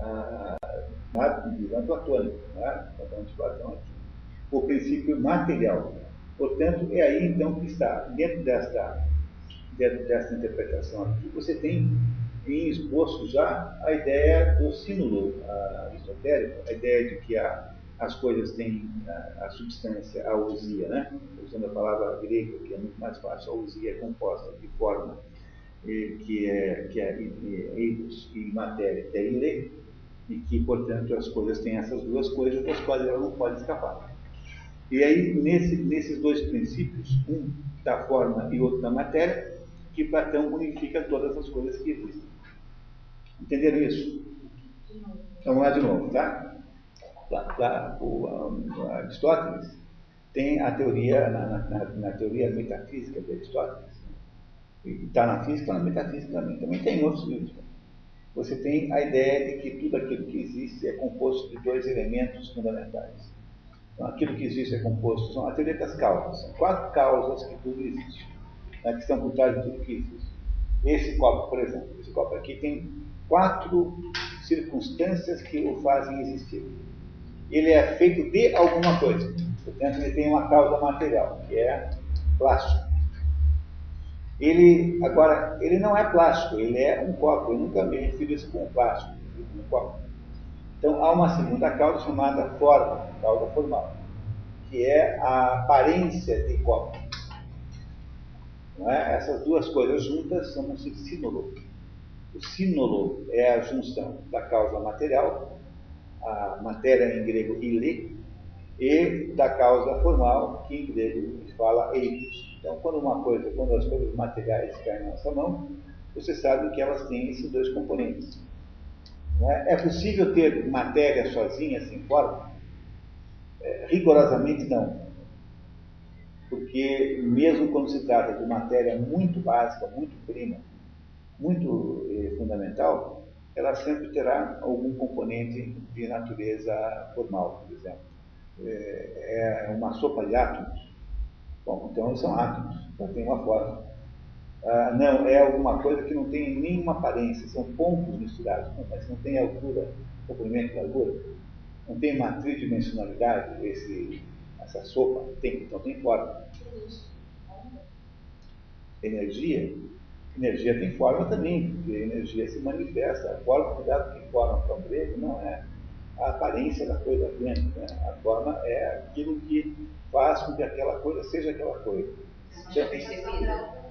ah, visão platônica, né? de Platão aqui. O princípio material. Portanto, é aí então que está, dentro desta, dentro desta interpretação aqui, você tem em esboço já a ideia do sínulo aristotélico, a ideia de que a, as coisas têm a, a substância, a ousia, né? usando a palavra grega, que é muito mais fácil, a ousia é composta de forma que é, que é eidos e matéria, teile, e que, portanto, as coisas têm essas duas coisas das quais ela não pode escapar. E aí, nesse, nesses dois princípios, um da forma e outro da matéria, que Platão unifica todas as coisas que existem. Entenderam isso? Vamos lá de novo, tá? Lá, o, Aristóteles tem a teoria, na, na, na teoria metafísica de Aristóteles, está na física, está na metafísica também. Também tem outros livros. Você tem a ideia de que tudo aquilo que existe é composto de dois elementos fundamentais. Então, aquilo que existe é composto, são a teoria das causas. São quatro causas que tudo existe, né, que estão por trás de tudo que existe. Esse copo, por exemplo, esse copo aqui tem quatro circunstâncias que o fazem existir. Ele é feito de alguma coisa. Portanto, ele tem uma causa material, que é plástico. Ele, agora, ele não é plástico, ele é um copo. Eu nunca me refiro isso como plástico, um copo. Então, há uma segunda causa chamada forma, causa formal, que é a aparência de copo. É? Essas duas coisas juntas chamam-se sínolo. O sínolo é a junção da causa material, a matéria em grego ile, e da causa formal, que em grego se fala eidos. Então, quando uma coisa, quando as coisas materiais caem na nossa mão, você sabe que elas têm esses dois componentes. É? possível ter matéria sozinha, sem forma? É, rigorosamente não. Porque, mesmo quando se trata de matéria muito básica, muito prima, muito eh, fundamental, ela sempre terá algum componente de natureza formal, por exemplo. É, é uma sopa de átomos Bom, então são átomos, já tem uma forma. Ah, não, é alguma coisa que não tem nenhuma aparência, são pontos misturados, mas não tem altura, comprimento largura. Não tem uma tridimensionalidade, esse, essa sopa, tem, então tem forma. Energia? Energia tem forma também, porque energia se manifesta, a forma, cuidado que forma para o grego não é a aparência da coisa dentro, né? a forma é aquilo que faz com que aquela coisa seja aquela coisa. É,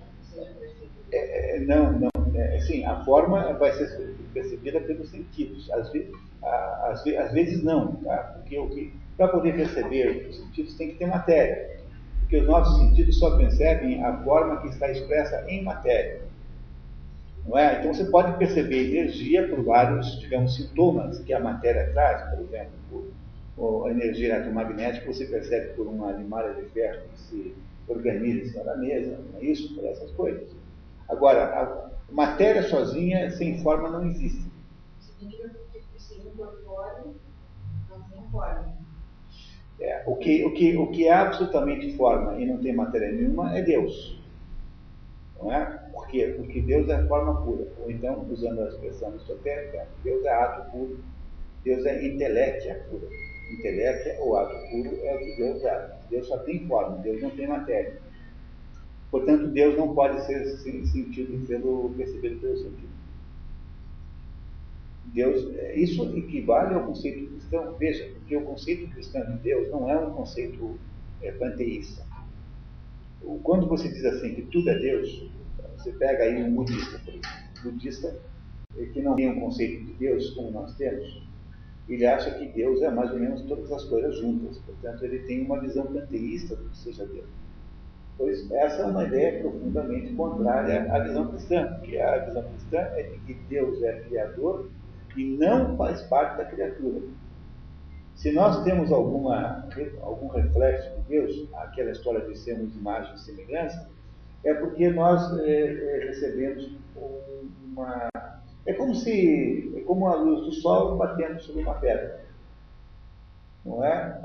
é, não, não. É, sim, a forma vai ser percebida pelos sentidos. Às vezes, às, às vezes não, tá? porque para poder perceber os sentidos tem que ter matéria, porque os nossos sentidos só percebem a forma que está expressa em matéria. Não é? Então você pode perceber energia por vários, digamos, sintomas que a matéria traz, por exemplo, a energia eletromagnética você percebe por uma malha de ferro que se organiza em cima da mesa, não é isso? Por essas coisas. Agora, a matéria sozinha, sem forma, não existe. Forma. É, o, que, o, que, o que é absolutamente forma e não tem matéria nenhuma é Deus. Não é? Por quê? Porque Deus é forma pura. Ou então, usando a expressão esotérica, Deus é ato puro. Deus é intelectia pura intelecto ou ato puro é o que Deus é. Deus só tem forma, Deus não tem matéria. Portanto, Deus não pode ser sentido pelo, percebido pelo sentido. Deus, é, isso equivale ao conceito cristão. Veja, que o conceito cristão de Deus não é um conceito é, panteísta. Quando você diz assim que tudo é Deus, você pega aí um budista, por exemplo. budista é, que não tem um conceito de Deus como nós temos, ele acha que Deus é mais ou menos todas as coisas juntas. Portanto, ele tem uma visão panteísta do que seja Deus. Pois essa é uma ideia profundamente contrária à visão cristã, porque a visão cristã é de que Deus é criador e não faz parte da criatura. Se nós temos alguma, algum reflexo de Deus, aquela história de sermos imagem e semelhança, é porque nós é, é, recebemos uma é como se, é como a luz do sol batendo sobre uma pedra. Não é?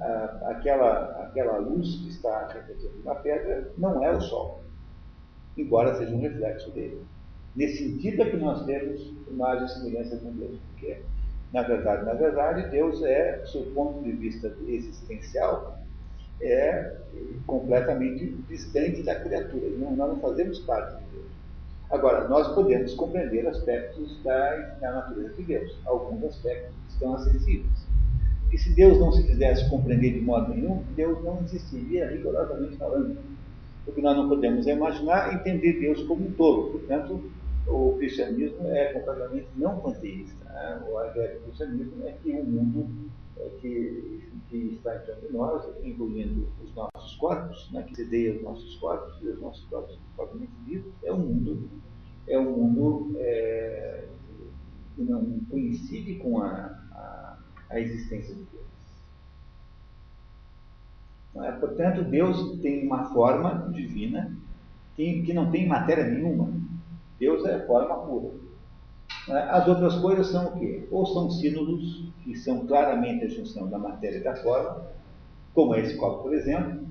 Aquela, aquela luz que está refletindo na pedra não é o sol, embora seja um reflexo dele. Nesse sentido é que nós temos imagem e semelhança com Deus, porque Na verdade, na verdade, Deus é, do ponto de vista existencial, é completamente distante da criatura. Nós não fazemos parte de Deus. Agora, nós podemos compreender aspectos da, da natureza de Deus. Alguns aspectos estão acessíveis. E se Deus não se fizesse compreender de modo nenhum, Deus não existiria rigorosamente falando. O que nós não podemos imaginar é entender Deus como um todo. Portanto, o cristianismo é completamente não panteísta. Né? Do cristianismo é que o mundo que, que, está entre nós, incluindo os nossos corpos, né, que sedeia os nossos corpos e os nossos corpos propriamente vivos, é um mundo, é um mundo é, que não coincide com a, a, a existência de Deus. É? Portanto, Deus tem uma forma divina que, que não tem matéria nenhuma. Deus é forma pura. É? As outras coisas são o quê? Ou são sínodos, que são claramente a junção da matéria e da forma, como esse copo, por exemplo,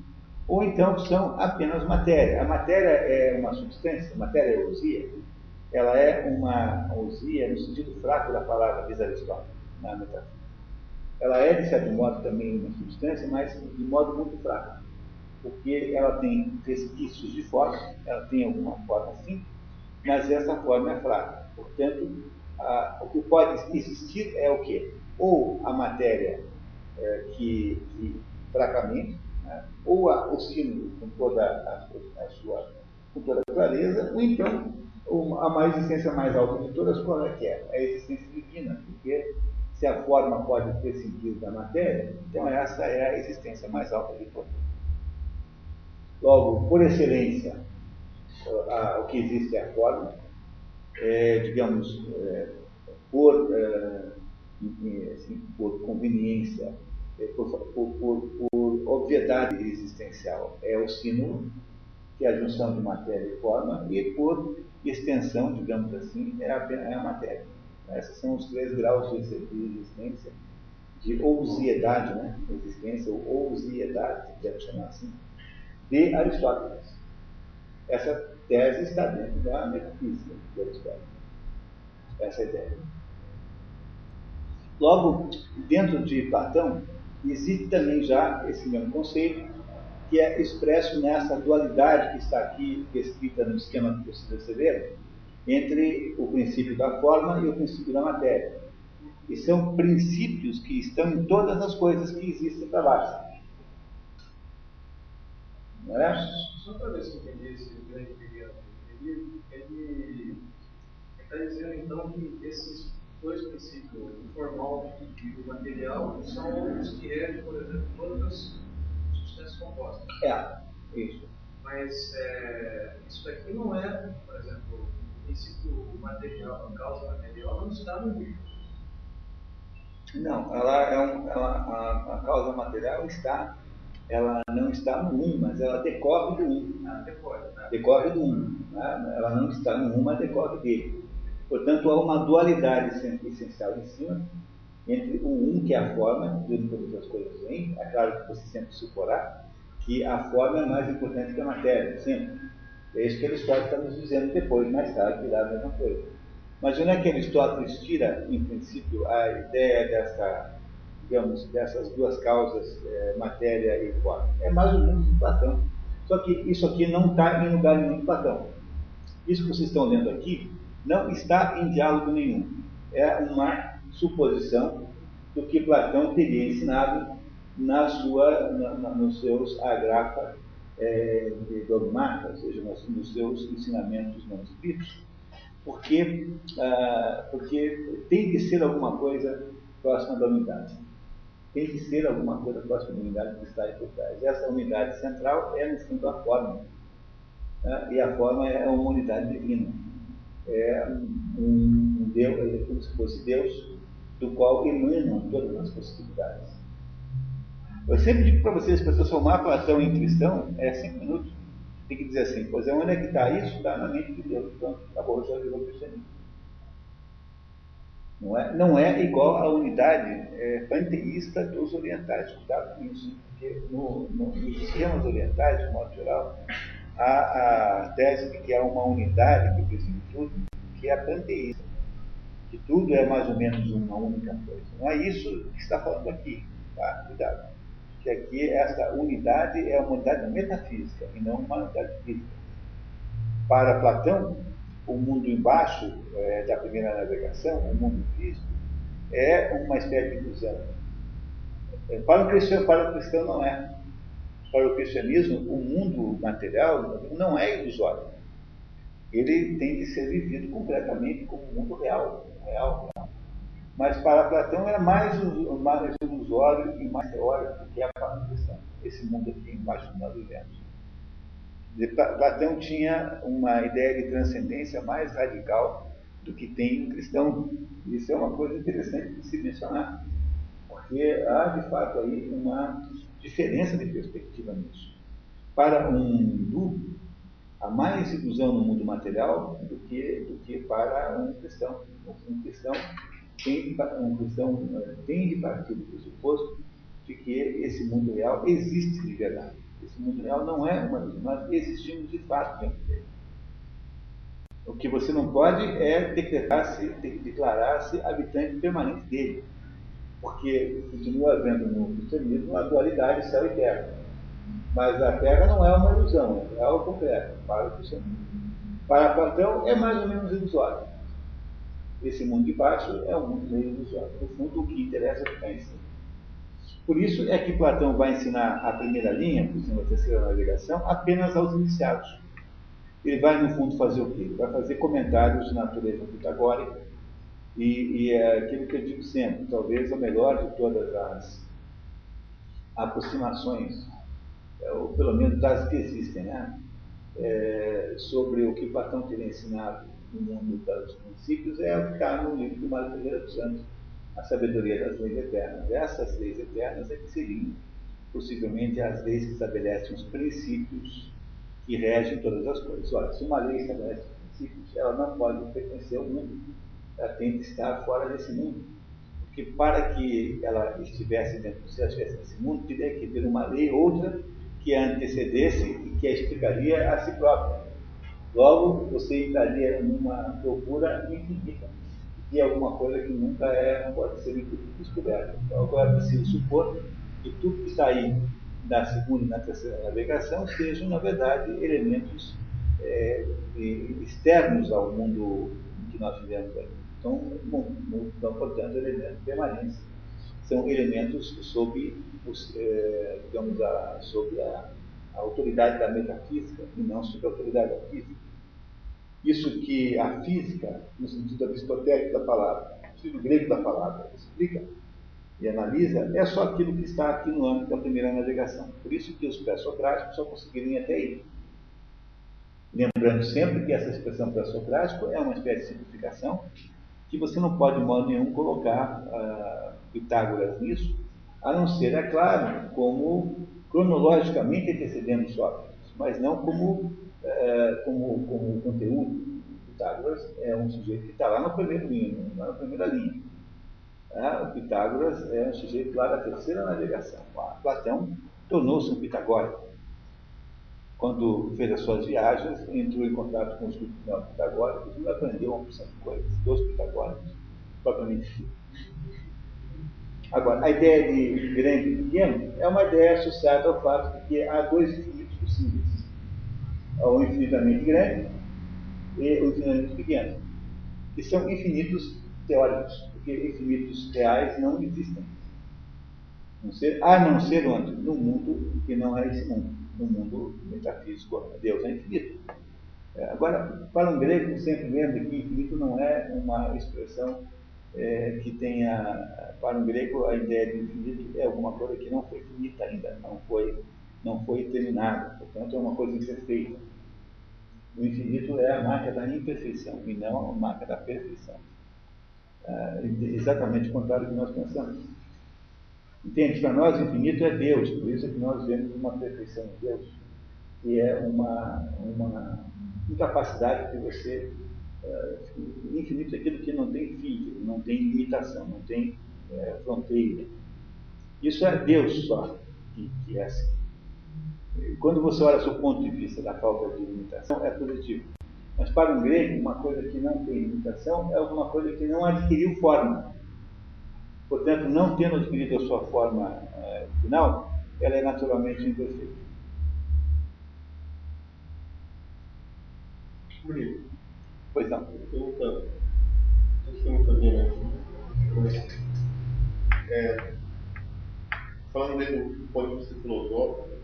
ou então são apenas matéria. A matéria é uma substância, a matéria é ousia, ela é uma ousia no sentido fraco da palavra, diz Aristóteles, na metafísica. Ela é, de certo modo, também uma substância, mas de modo muito fraco, porque ela tem resquícios de forma, ela tem alguma forma sim, mas essa forma é fraca. Portanto, a, o que pode existir é o quê? Ou a matéria é, que, que fracamente, né? ou a, o símbolo com toda a, a, sua com toda a clareza, ou então a mais existência mais alta de todas, qual é que é? A existência divina, porque se a forma pode sentido da matéria, então essa é a existência mais alta de todas. Logo, por excelência, a, o que existe é a forma, é, digamos, é, por, é, assim, por conveniência, é, por, por, por, obviedade existencial, é o símbolo, que é a junção de matéria e forma, e por extensão, digamos assim, é a, é a matéria. Esses são os três graus de existência, de ousiedade, né? existência, ou ousiedade, se quiser chamar assim, de Aristóteles. Essa tese está dentro da metafísica de Aristóteles. Essa é a ideia. Logo, dentro de Platão, existe também já esse mesmo conceito, que é expresso nessa dualidade que está aqui descrita no esquema que vocês receberam, entre o princípio da forma e o princípio da matéria. E são princípios que estão em todas as coisas que existem para baixo. Não é? Só para ver se eu entendi esse grande ele está dizendo então que esses dois princípios, o formal e o material, são os que regem, por exemplo, todas as substâncias compostas. É, isso. Mas é, isso aqui não é, por exemplo, o princípio material, a causa material, não está no livro. Não, ela é um, ela, a, a causa material está ela não está no 1, mas ela decorre do 1. Ah, decorre, né? decorre do 1. Né? Ela não está no 1, mas decorre dele. Portanto, há uma dualidade essencial em cima entre o 1, que é a forma, de onde todas as coisas vêm. É claro que você sempre suporá que a forma é mais importante que a matéria, sempre. É isso que Aristóteles está nos dizendo depois, mais tarde, virá a mesma coisa. Mas onde é que Aristóteles tira, em princípio, a ideia dessa digamos, dessas duas causas, é, matéria e forma. É mais ou menos de Platão. Só que isso aqui não está em lugar nenhum de Platão. Isso que vocês estão lendo aqui não está em diálogo nenhum. É uma suposição do que Platão teria ensinado na sua, na, na, nos seus agrafa é, de dogmata, ou seja, nos, nos seus ensinamentos não escritos, porque, ah, porque tem que ser alguma coisa próxima da unidade tem que ser alguma coisa próxima à unidade que está aí por trás. Essa unidade central é, no fundo, a forma. Né? E a forma é uma unidade divina. É um, Deus, é como se fosse Deus, do qual emanam todas as possibilidades. Eu sempre digo para vocês, para transformar Platão em cristão, é cinco minutos. Tem que dizer assim, pois é, onde é que está isso? Está na mente de Deus. Então, acabou, já virou cristianismo. Não é, não é igual à unidade é, panteísta dos orientais. Cuidado com isso, porque no, no, nos esquemas orientais, de modo geral, há a tese de que há uma unidade que preside tudo, que é a panteísta. que tudo é mais ou menos uma única coisa. Não é isso que está falando aqui, tá? Cuidado. Que aqui essa unidade é uma unidade metafísica e não uma unidade física. Para Platão, o mundo embaixo é, da primeira navegação, o mundo físico, é uma espécie de ilusão. É, para o, cristão, para o cristão não é. Para o cristianismo, o mundo material não é ilusório. Ele tem que ser vivido completamente como um mundo real. real, real. Mas para Platão é mais, mais ilusório e mais teórico do que é para o cristão. Esse mundo aqui embaixo que nós vivemos. Platão tinha uma ideia de transcendência mais radical do que tem um cristão. Isso é uma coisa interessante de se mencionar, porque há de fato aí uma diferença de perspectiva nisso. Para um hindu, há mais ilusão no mundo material do que, do que para um cristão. Um cristão tem, um cristão eh, tem de partir do pressuposto de que esse mundo real existe de verdade. Esse mundo real não é uma nós existimos de fato dentro dele. O que você não pode é declarar-se habitante permanente dele. Porque continua havendo no cristianismo a dualidade céu e terra. Mas a terra não é uma ilusão, é algo concreto para o cristianismo. Para Platão é mais ou menos ilusório. Esse mundo de baixo é um mundo meio ilusório. No fundo, o que interessa é ficar em cima. Por isso é que Platão vai ensinar a primeira linha, por exemplo, a terceira navegação, apenas aos iniciados. Ele vai, no fundo, fazer o quê? Ele vai fazer comentários de natureza pitagórica, e, e é aquilo que eu digo sempre, talvez a melhor de todas as aproximações, é, ou pelo menos das que existem, né? É, sobre o que Platão teria ensinado no mundo dos princípios, é o que está no livro do Mário Ferreira dos Santos a sabedoria das leis eternas. Essas leis eternas é que seriam possivelmente as leis que estabelecem os princípios que regem todas as coisas. Olha, se uma lei estabelece princípios, ela não pode pertencer ao mundo, ela tem que estar fora desse mundo. Porque para que ela estivesse dentro, se estivesse nesse mundo, teria que ter uma lei outra que a antecedesse e que a explicaria a si própria. Logo, você entraria numa procura infinita e alguma coisa que nunca é, pode ser descoberta. Então, agora é preciso supor que tudo que aí na segunda e na terceira navegação sejam, na verdade, elementos é, externos ao mundo que nós vivemos aí. Então, bom, então, portanto, elementos permanentes. São elementos sob, os, é, digamos, a, sob a, a autoridade da metafísica e não sob a autoridade da física. Isso que a física, no sentido aristotélico da palavra, no sentido grego da palavra, explica e analisa, é só aquilo que está aqui no âmbito da primeira navegação. Por isso que os pré-socráticos só conseguiram ir até aí. Lembrando sempre que essa expressão pré-socrático é uma espécie de simplificação que você não pode, de modo nenhum, colocar uh, Pitágoras nisso, a não ser, é claro, como cronologicamente antecedendo Sócrates, mas não como é, como, como conteúdo, Pitágoras é um sujeito que está lá no primeiro linha, lá na primeira linha. É, o Pitágoras é um sujeito lá da terceira navegação. Platão tornou-se um pitagórico. Quando fez as suas viagens, entrou em contato com os pitagóricos e aprendeu uma porção de coisas. Dos pitagóricos, propriamente Agora, a ideia de grande e pequeno é uma ideia associada ao fato de que há dois infinitos possíveis ao infinitamente grande e o infinitamente pequeno, que são infinitos teóricos, porque infinitos reais não existem. A não ser onde? No mundo que não é esse mundo, no mundo metafísico, Deus é infinito. É, agora, para um grego, sempre lembra que infinito não é uma expressão é, que tenha, para um grego, a ideia de infinito é alguma coisa que não foi finita ainda, não foi não foi terminado, portanto é uma coisa imperfeita. O infinito é a marca da imperfeição e não a marca da perfeição. É exatamente o contrário do que nós pensamos. Entende? Para nós, o infinito é Deus, por isso é que nós vemos uma perfeição em Deus, que é uma, uma incapacidade de você. É, infinito é aquilo que não tem fim, não tem limitação, não tem é, fronteira. Isso é Deus só que, que é assim. Quando você olha do ponto de vista da falta de limitação, é positivo. Mas para um grego, uma coisa que não tem limitação é alguma coisa que não adquiriu forma. Portanto, não tendo adquirido a sua forma é, final, ela é naturalmente imperfeita. Bonito. Pois não. Sei muito bem, né? É, falando do ponto de vista filosófico,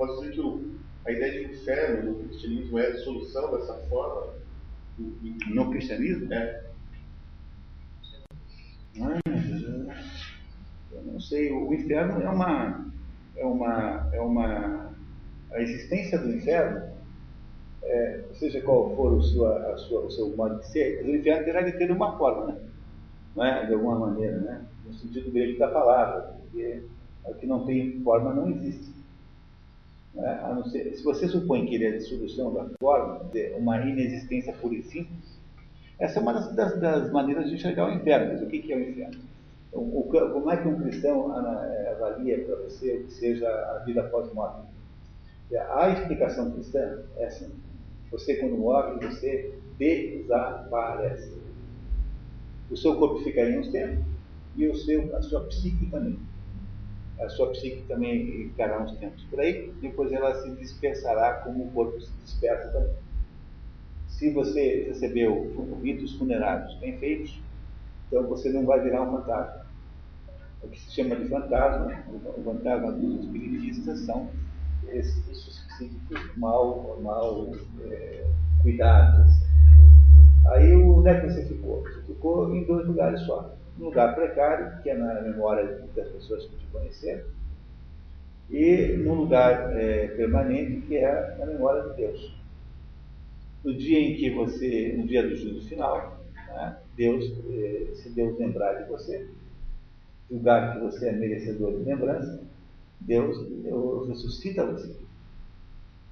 pode dizer que o, a ideia de inferno no cristianismo é a solução dessa forma? No cristianismo? É. Ah, eu não sei. O inferno é uma, é uma, é uma, a existência do inferno, é, seja qual for o, sua, sua, o seu modo de ser, o inferno terá de ter uma forma, né? É? De alguma maneira, né? No sentido grego da palavra, porque o que não tem forma não existe. É? Ser, se você supõe que ele é a dissolução da forma, uma inexistência pura e simples, essa é uma das, das, das maneiras de enxergar o inferno. Mas o que, que é o inferno? O, o, como é que um cristão é, avalia para você o que seja a vida pós-morte? A explicação cristã é assim: você, quando morre, você desaparece. O seu corpo ficaria uns tempos e o seu, a sua psique também a sua psique também ficará uns tempos por aí, depois ela se dispersará como o corpo se dispersa também. Se você recebeu ritos funerários bem feitos, então você não vai virar um fantasma. O que se chama de fantasma, o fantasma dos espiritistas são esses psíquicos mal, mal é, cuidados. Aí onde é que você ficou? Você ficou em dois lugares só um lugar precário, que é na memória das pessoas que te conheceram, e num lugar é, permanente, que é na memória de Deus. No dia em que você, no dia do juízo final, né, Deus, é, se Deus lembrar de você, julgar que você é merecedor de lembrança, Deus, Deus ressuscita você.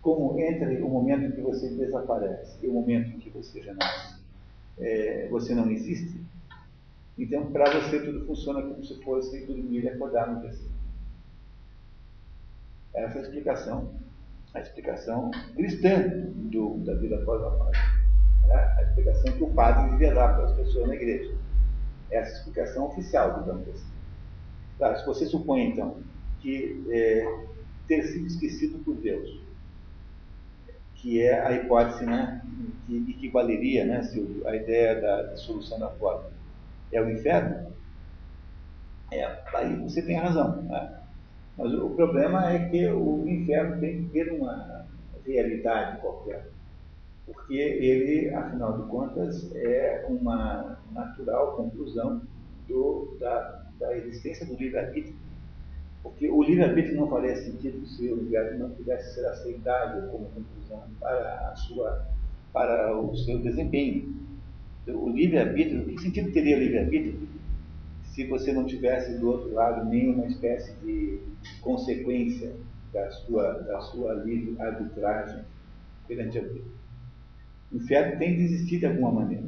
Como entre o momento em que você desaparece e o momento em que você já nasce, é, você não existe, então, para você, tudo funciona como se fosse dormir e acordar no dia seguinte. Essa é a explicação, a explicação cristã do, da vida após a morte. Né? A explicação que o padre devia dar para as pessoas na igreja. Essa é a explicação oficial, digamos assim. Tá, se você supõe, então, que é, ter sido esquecido por Deus, que é a hipótese né, que equivaleria né, a ideia da dissolução da forma é o inferno, é, aí você tem razão. Né? Mas o problema é que o inferno tem que ter uma realidade qualquer. Porque ele, afinal de contas, é uma natural conclusão do, da, da existência do livre-arbítrio. Porque o livre-arbítrio não faria sentido se o livre-arbítrio não pudesse ser aceitável como conclusão para, a sua, para o seu desempenho o livre-arbítrio, que sentido teria o livre-arbítrio se você não tivesse do outro lado nenhuma espécie de consequência da sua, da sua livre arbitragem perante a vida? O inferno tem de existir de alguma maneira.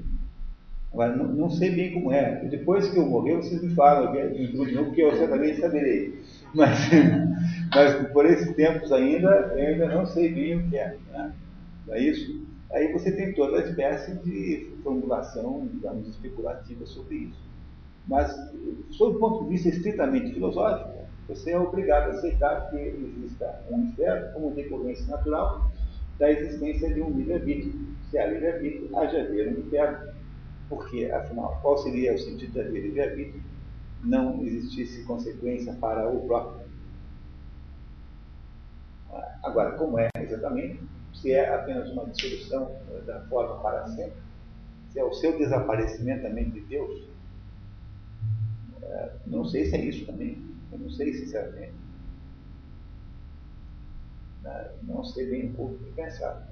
Agora, não, não, sei bem como é. Depois que eu morrer, vocês me falam, me porque eu certamente saberei. Mas, *laughs* mas por esses tempos ainda, eu ainda não sei bem o que é. Né? É isso? Aí você tem toda a espécie de formulação, digamos, especulativa sobre isso. Mas, sob o ponto de vista estritamente filosófico, você é obrigado a aceitar que exista um inferno como decorrência natural da existência de um livre-arbítrio. Se há livre-arbítrio, haja haver um inferno. Porque, afinal, qual seria o sentido da livre-arbítrio? Não existisse consequência para o próprio. Agora, como é exatamente? Se é apenas uma dissolução eh, da forma para sempre, se é o seu desaparecimento mente de Deus. É, não sei se é isso também. Eu não sei sinceramente. É, não sei bem um pouco o que pensar.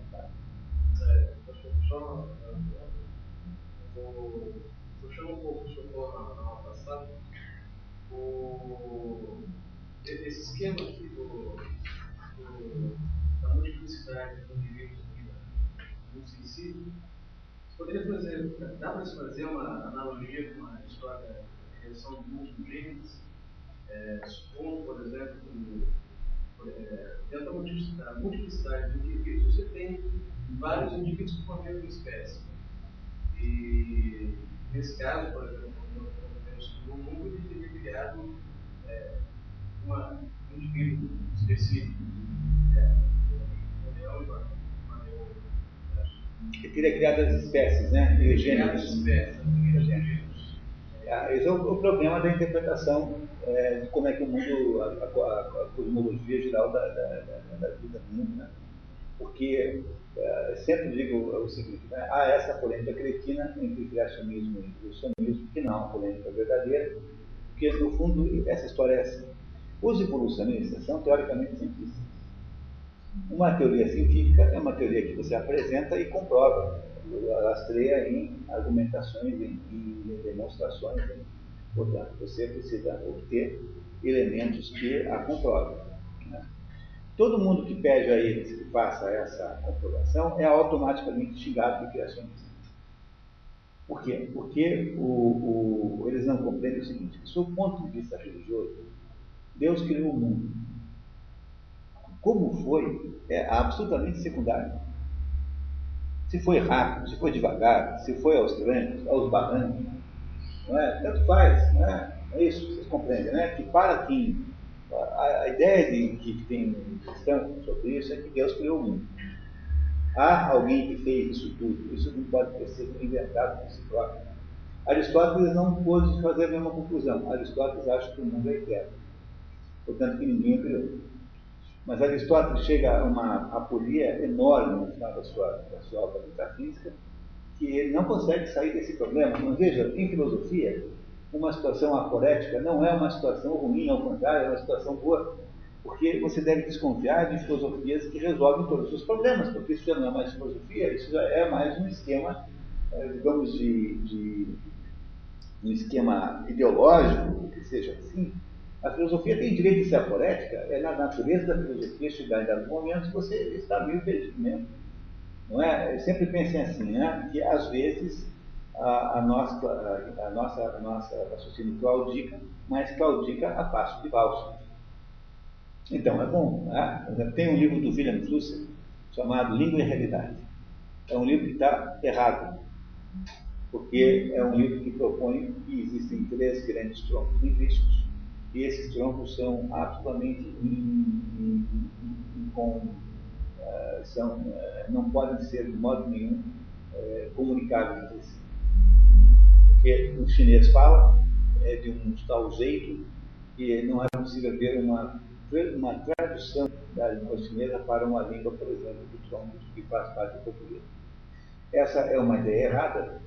É, só, puxando um pouco o que o na aula passada, o, esse esquema aqui do, do da multiplicidade do poderia fazer, dá para se fazer uma analogia com a história da criação do mundo de Gênesis, é, supondo, por exemplo, que é, dentro da multiplicidade do indivíduo você tem vários indivíduos que formam uma espécie. E nesse caso, por exemplo, no mundo ele teria criado é, uma, um indivíduo específico. É, um uma, uma, que teria criado as espécies, né? E gêneros. Espécies, ah, esse é o, o, problema da interpretação é, de como é que o mundo, a, a, a cosmologia geral da, da, da, da, vida do mundo, né? Porque é, sempre digo o seguinte, né? há essa polêmica cretina entre criacionismo e evolucionismo, que não é uma polêmica verdadeira, porque no fundo essa história é assim. Os evolucionistas são teoricamente cientistas. Uma teoria científica é uma teoria que você apresenta e comprova, rastreia em argumentações, em, em demonstrações. Portanto, você precisa obter elementos que a comprovem. Né? Todo mundo que pede a eles que faça essa comprovação é automaticamente xingado de criacionista. Por quê? Porque o, o, eles não compreendem o seguinte: sob o ponto de vista religioso, Deus criou o mundo. Como foi é absolutamente secundário. Se foi rápido, se foi devagar, se foi aos trancos, aos barrancos, não é? tanto faz, não é? é isso, vocês compreendem, né? Que para quem. A, a ideia de que tem questão sobre isso é que Deus criou o mundo. Há alguém que fez isso tudo, isso não pode ter sido inventado por si próprio. Aristóteles não pôde fazer a mesma conclusão. Aristóteles acha que o mundo é eterno. Portanto, que ninguém criou. Mas Aristóteles chega a uma apolia enorme no final da sua, da sua obra metafísica, que ele não consegue sair desse problema. Mas veja, em filosofia, uma situação aporética não é uma situação ruim, ao contrário, é uma situação boa, porque você deve desconfiar de filosofias que resolvem todos os problemas, porque isso já não é mais filosofia, isso já é mais um esquema, eh, digamos, de, de um esquema ideológico, que seja assim, a filosofia tem direito de ser aporética, é na natureza da filosofia chegar em dado momento você está meio perdido mesmo. Não é? Eu sempre pensem assim, né? que às vezes a, a, nossa, a, a, nossa, a nossa raciocínio claudica, mas claudica a passo de valsa. Então é bom. Né? Tem um livro do William Flusser chamado Língua e Realidade. É um livro que está errado, porque é um livro que propõe que existem três grandes troncos linguísticos e esses troncos são absolutamente in, in, in, uh, não podem ser de modo nenhum uh, comunicáveis entre si. Porque o chinês fala é de um tal jeito que não é possível ver uma, uma tradução da língua chinesa para uma língua, por exemplo, do tronco que faz parte do português. Essa é uma ideia errada,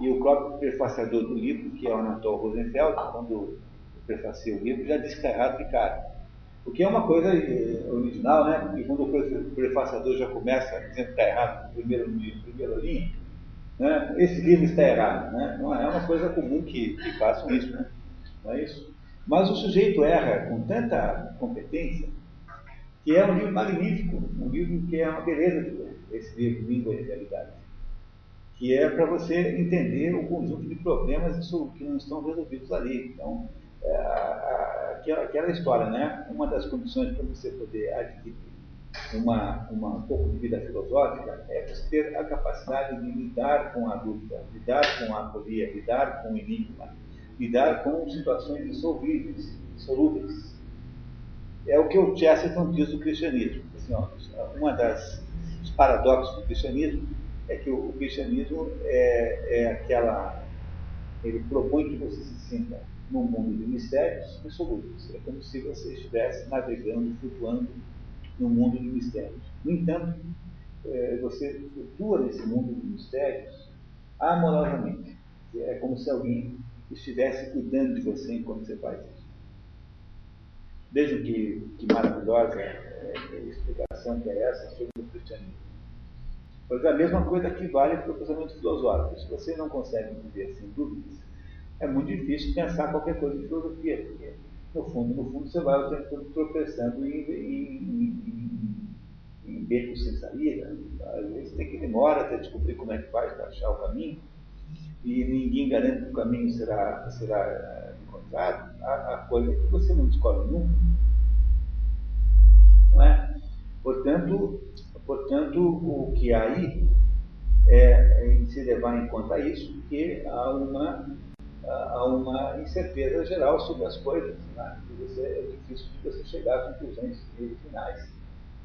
e o próprio prefaciador do livro, que é o Anatol Rosenfeld, quando prefacia o livro, já disse que está errado de cara. O que é uma coisa eh, original, né? Porque quando o prefaciador já começa dizendo que está errado primeiro, primeira linha, né? esse livro está errado. Né? Não é uma coisa comum que, que façam isso, né? Não é isso? Mas o sujeito erra com tanta competência que é um livro magnífico, um livro que é uma beleza de ler, esse livro Língua e Realidade, que é para você entender o conjunto de problemas que não estão resolvidos ali. Então, aquela, aquela história, né? Uma das condições para você poder adquirir uma, uma, um pouco de vida filosófica é você ter a capacidade de lidar com a dúvida, lidar com a aporia, lidar com o enigma, lidar com situações insolúveis. É o que o Chesterton diz do cristianismo. Assim, ó, uma das dos paradoxos do cristianismo é que o, o cristianismo é, é aquela ele propõe que você se sinta num mundo de mistérios insolúveis. É como se você estivesse navegando, flutuando num mundo de mistérios. No entanto, é, você flutua nesse mundo de mistérios amorosamente. É como se alguém estivesse cuidando de você enquanto você faz isso. Vejam que, que maravilhosa é, a explicação que é essa sobre o cristianismo. Pois a mesma coisa que vale para o pensamento filosófico. Se você não consegue viver sem dúvidas, é muito difícil pensar qualquer coisa de filosofia, porque no fundo, no fundo você vai o tempo todo tropeçando em, em, em, em, becos sem saída. Às vezes tem que demorar até descobrir como é que faz para achar o caminho, e ninguém garante que o caminho será, será eh, encontrado. A, a coisa é que você não descobre nunca. Não é? Portanto, Portanto, o que há aí é, é se levar em conta isso, que há uma, há uma incerteza geral sobre as coisas. Né? É difícil de você chegar a conclusões finais.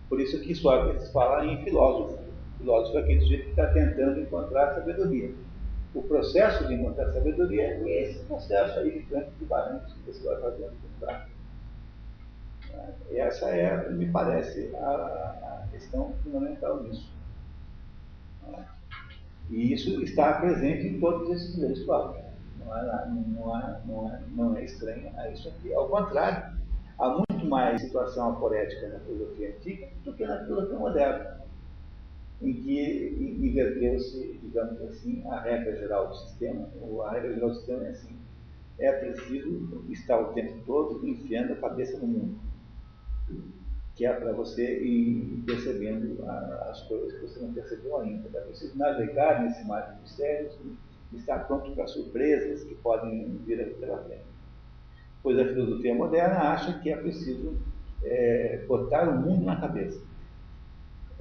Por isso que Sócrates fala em filósofo. Filósofo é aquele sujeito que está tentando encontrar sabedoria. O processo de encontrar sabedoria é esse processo aí de campo de barrancos que você vai fazendo com prática. E essa é, me parece, a, a questão fundamental nisso. E isso está presente em todos esses três clássicos. Não é, não, é, não, é, não é estranho a isso aqui. Ao contrário, há muito mais situação aporética na filosofia antiga do que na filosofia moderna, em que inverteu-se, digamos assim, a regra geral do sistema. A regra geral do sistema é assim: é preciso estar o tempo todo enfiando a cabeça no mundo que é para você ir percebendo as coisas que você não percebeu ainda. É preciso navegar nesse mar de mistérios estar pronto para surpresas que podem vir pela frente. Pois a filosofia moderna acha que é preciso é, botar o mundo na cabeça.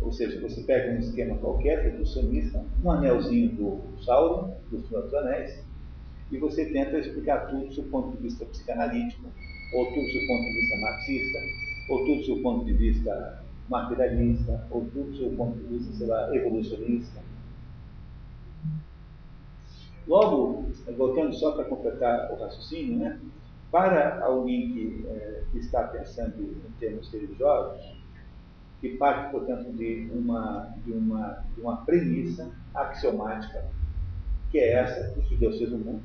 Ou seja, você pega um esquema qualquer, reducionista, um anelzinho do Sauron, do Senhor dos Anéis, e você tenta explicar tudo do ponto de vista psicanalítico, ou tudo do ponto de vista marxista, ou tudo do ponto de vista materialista, ou tudo do ponto de vista, sei lá, evolucionista. Logo, voltando só para completar o raciocínio, né? para alguém que, é, que está pensando em termos religiosos, que parte, portanto, de uma, de uma, de uma premissa axiomática, que é essa, que Deus fez o mundo.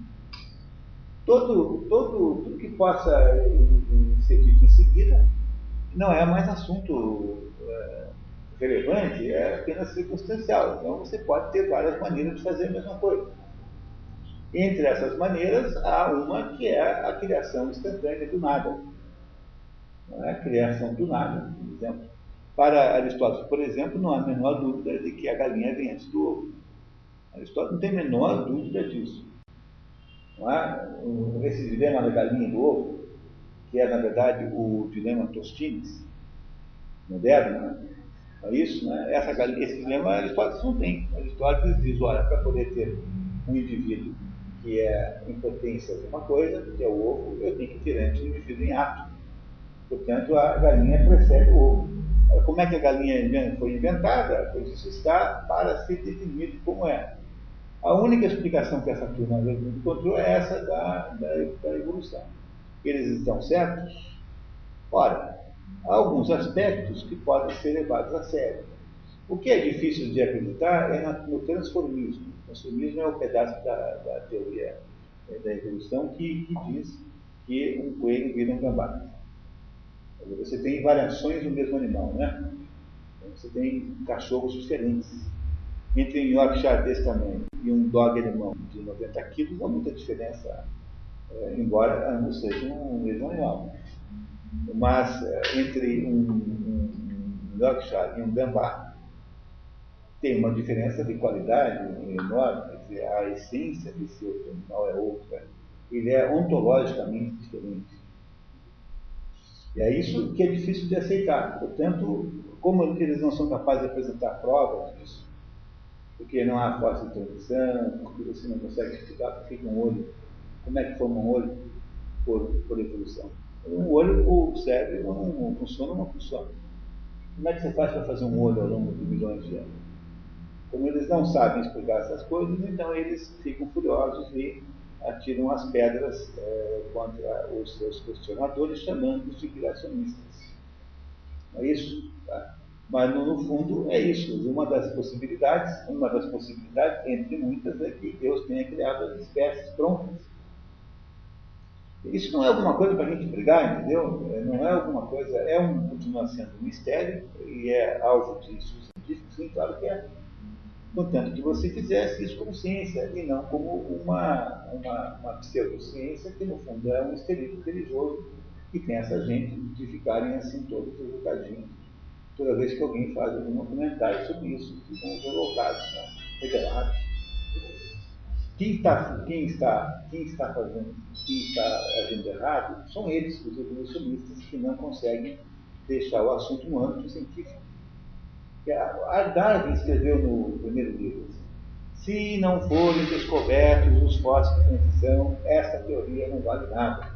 Todo, todo, tudo que possa ser dito em seguida não é mais assunto é, relevante, é apenas circunstancial. Então você pode ter várias maneiras de fazer a mesma coisa. Entre essas maneiras, há uma que é a criação instantânea do nada. É a criação do nada, por exemplo. Para Aristóteles, por exemplo, não há a menor dúvida de que a galinha vem antes do ovo. Aristóteles não tem a menor dúvida disso. Não é? Esse dilema da galinha e do ovo que é, na verdade, o dilema Tostines, moderno, né? é isso, né? Essa, esse dilema Aristóteles não tem. Aristóteles diz, olha, para poder ter um indivíduo que é em potência de uma coisa, que é o ovo, eu tenho que ter antes um indivíduo em ato. Portanto, a galinha precede o ovo. Como é que a galinha foi inventada? Pois está para ser definido como é. A única explicação que essa turma encontrou é essa da, da, da evolução eles estão certos? Ora, há alguns aspectos que podem ser levados a sério. O que é difícil de acreditar é no transformismo. O transformismo é o pedaço da, da teoria é, da evolução que, que, diz que um coelho vira um gambá. Você tem variações do mesmo animal, né? Você tem cachorros diferentes. Entre um Yorkshire desse tamanho e um dog alemão de 90 quilos, há muita diferença é, embora ambos sejam o mesmo animal. Mas é, entre um, um, um Yorkshire e um Gambá, tem uma diferença de qualidade enorme, dizer, a essência desse outro animal é outra. Ele é ontologicamente diferente. E é isso que é difícil de aceitar. Portanto, como eles não são capazes de apresentar provas disso, porque não há força de transição, porque você não consegue explicar por que um olho como é que forma um olho por, por evolução? Um olho, o cérebro não, não funciona ou não funciona. Como é que você faz para fazer um olho ao longo de milhões de anos? Como eles não sabem explicar essas coisas, então eles ficam furiosos e atiram as pedras é, contra os seus questionadores, chamando-os de criacionistas. É isso? Tá? Mas no, no, fundo é isso. Uma das possibilidades, uma das possibilidades, entre muitas, é que Deus tenha criado as espécies prontas isso não é alguma coisa para a gente brigar, entendeu? É, não é alguma coisa, é um, continua sendo um mistério e é alvo de estudos científicos, sim, claro que é. Contanto que você fizesse isso como ciência e não como uma, uma, uma pseudociência que no fundo é um esterismo religioso que tem essa gente de ficarem assim todos revoltadinhos. Toda vez que alguém faz algum comentário sobre isso, ficam revoltados, né? revelados. Quem está, quem, está, quem está fazendo, quem está agindo errado, são eles, os evolucionistas, que não conseguem deixar o assunto no âmbito científico. Darwin escreveu no primeiro livro: se não forem descobertos os fósseis de transição, essa teoria não vale nada.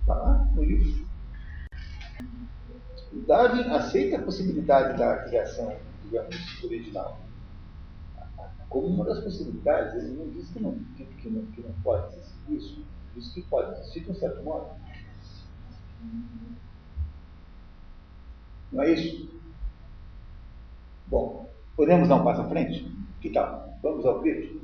Está lá no livro. Darwin aceita a possibilidade da criação, digamos, original. Como uma das possibilidades, ele não diz que não, que, que não, que não pode existir isso, diz que pode existir de um certo modo. Não é isso? Bom, podemos dar um passo à frente? Que tal? Vamos ao grito?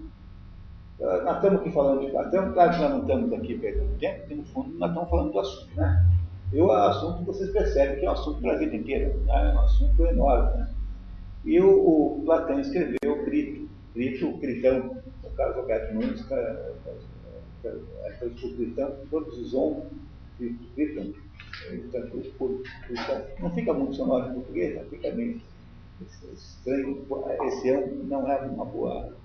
Uh, nós estamos aqui falando de Platão, claro que nós não estamos aqui perdendo tempo, porque no fundo nós estamos falando do assunto, né? E o assunto, vocês percebem que é um assunto para a vida inteira, né? é um assunto enorme. Né? E o, o Platão escreveu o Crito, Crito, o Critão, o Carlos Alberto Nunes, então, o Critão, todos os homens, Critam, não fica muito sonoro em português, fica meio estranho. Esse ano não é uma boa,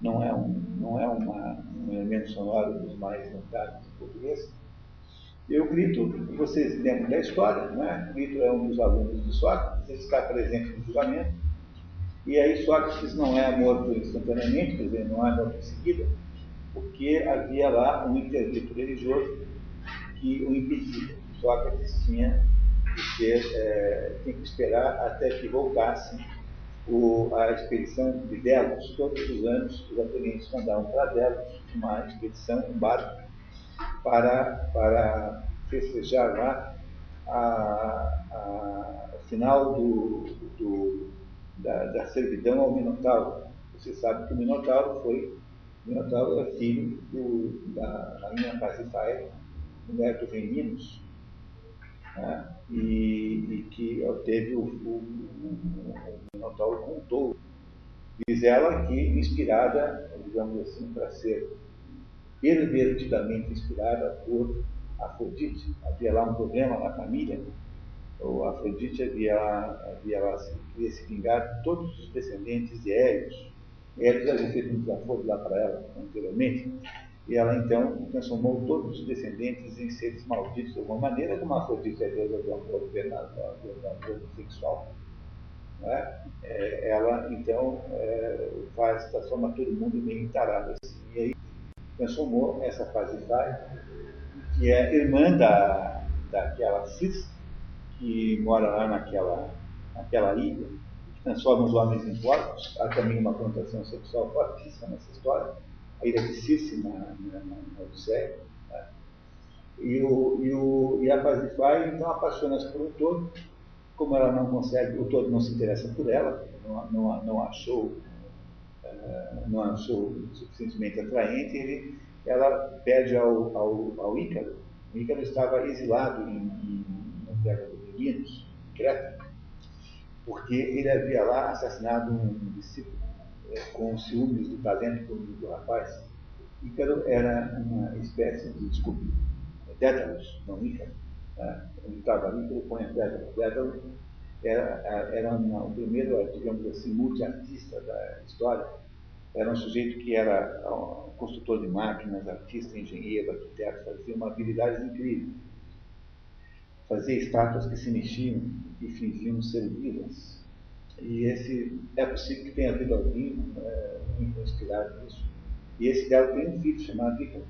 não é um, não é uma, um elemento sonoro dos mais notáveis em português. Eu grito, vocês lembram da história, não é? Grito é um dos alunos de Sócrates, ele está presente no julgamento, e aí Sócrates não é morto instantaneamente, quer dizer, não é morto em seguida, porque havia lá um interdito religioso que o impedia. Sócrates tinha que, ser, é, tinha que esperar até que voltasse o, a expedição de Delos. Todos os anos os atenienses mandavam para Delos uma expedição, um barco, para, para festejar lá a, a, o final do, do, da, da, servidão ao Minotauro. Você sabe que o Minotauro foi, o Minotauro é filho do, da rainha Pasiphae, mulher do rei Minos, né? e, e, que teve o, o, o, Minotauro touro. Diz ela que, inspirada, digamos assim, para ser pervertidamente inspirada por Afrodite. Havia lá um problema na família. O Afrodite havia, havia lá, queria se vingar de todos os descendentes de Hélios. Hélios havia feito um desaforo lá para ela anteriormente. E ela então transformou todos os descendentes em seres malditos de alguma maneira, como a Afrodite é deusa do amor sexual. Né? É, ela então é, faz, transforma todo mundo meio tarado. Assim. E aí transformou essa fase que é irmã da, daquela Cis, que mora lá naquela, naquela ilha, que transforma os homens em porcos. Há também uma conotação sexual fortíssima nessa história. A ilha de Cis na, na, na Odisseia. Né? E, o, e, o, e a Pazifai então apaixona-se por um todo, como ela não consegue, o todo não se interessa por ela, não, não, não achou eh, não achou suficientemente atraente, ele, ela pede ao, ao, ao Ícaro. O Ícaro estava exilado em, em, na terra dos Meninos, Creta, porque ele havia lá assassinado um discípulo com ciúmes do talento do, do rapaz. Ícaro era uma espécie de, desculpe, Dédalus, não Ícaro. Né? Ele estava ele põe Dédalus. Dédalus era, era uma, o primeiro, digamos assim, multiartista da história. Era um sujeito que era construtor de máquinas, artista, engenheiro, arquiteto, fazia uma habilidade incrível. Fazia estátuas que se mexiam e fingiam ser vivas. E esse, é possível que tenha havido alguém é, inspirado nisso. E esse dela tem um filho chamado Ícaro.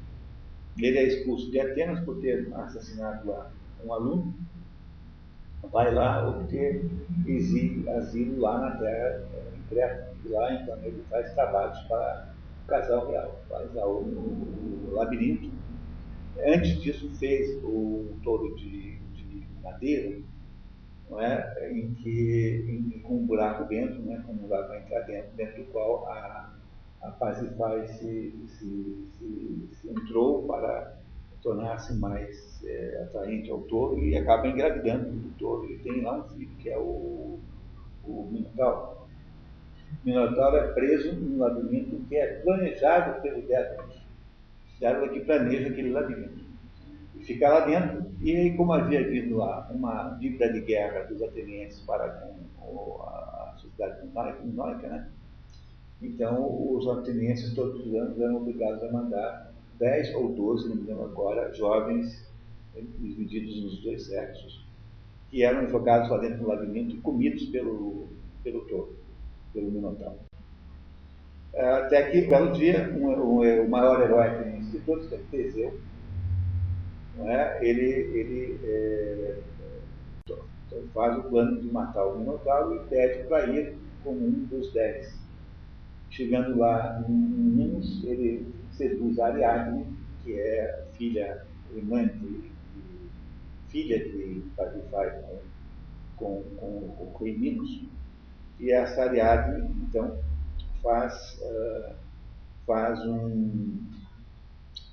Ele é expulso de Atenas por ter assassinado um aluno vai lá obter exílio, asilo lá na terra, em Creta. E lá, então, ele faz trabalhos para o casal real, faz lá o, o, o labirinto. Antes disso, fez o touro de, de madeira, não é? em que, em, com um buraco dentro, né? com um buraco para entrar dentro, dentro do qual a, a Pazify se, se, se, se entrou para tornar-se mais é, atraente ao touro e acaba engravidando do touro. E tem lá um filho que é o, o Minotauro. O Minotauro é preso num labirinto que é planejado pelo Dédalus. Dédalus que planeja aquele labirinto. E fica lá dentro. E aí, como havia havido uma dívida de guerra dos atenienses para com a sociedade minoica, né? Então, os atenienses todos os anos eram obrigados a mandar 10 ou 12, não me lembro agora, jovens divididos nos dois sexos, que eram jogados lá dentro do labirinto e comidos pelo, pelo touro, pelo Minotauro. Até que, um belo dia, um, um, o maior herói tem de todos, que é Teseu, é? ele, ele é, faz o plano de matar o Minotauro e pede para ir como um dos dez. Chegando lá em Minos, ele seduz Ariadne, que é filha, irmã de, filha de Patrifai com, com, com o rei Minos. E essa Ariadne, então, faz, uh, faz um.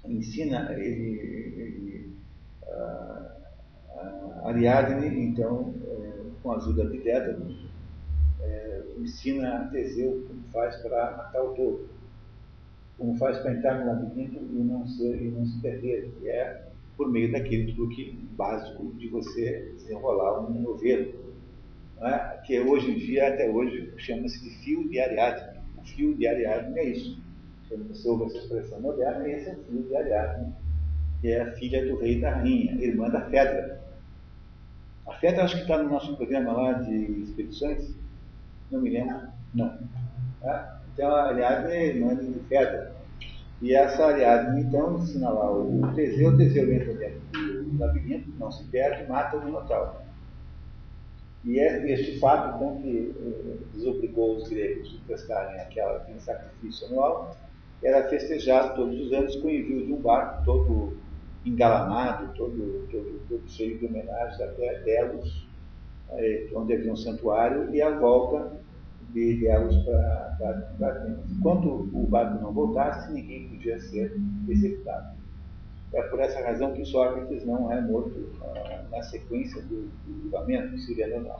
Ensina ele, ele uh, Ariadne, então, uh, com a ajuda de Dédalo, ensina a Teseu como faz para matar o touro, como faz para entrar no labirinto e não, ser, e não se perder, que é por meio daquele truque básico de você desenrolar um novelo, é? que hoje em dia, até hoje, chama-se de fio de Ariadne. O fio de Ariadne é isso. Quando você ouve essa expressão moderna, esse é o fio de Ariadne, que é a filha do rei da rainha, irmã da Fedra. A Fedra acho que está no nosso programa lá de expedições, não me lembro, não. É? Então, a Ariadne é irmã de Fedra. E essa Ariadne, então, ensina lá o Teseu, o Teseu entra dentro do labirinto, não se perde, mata o Minotauro. E é este fato, então, que eh, desobrigou os gregos a prestarem aquela, aquele sacrifício anual, era festejado todos os anos com o envio de um barco todo engalanado, todo, todo, todo cheio de homenagens até Delos, eh, onde havia um santuário, e a volta de Delos para Atenas. Enquanto o barco não voltasse, ninguém podia ser executado. É por essa razão que Sócrates não é morto ah, na sequência do, julgamento siriano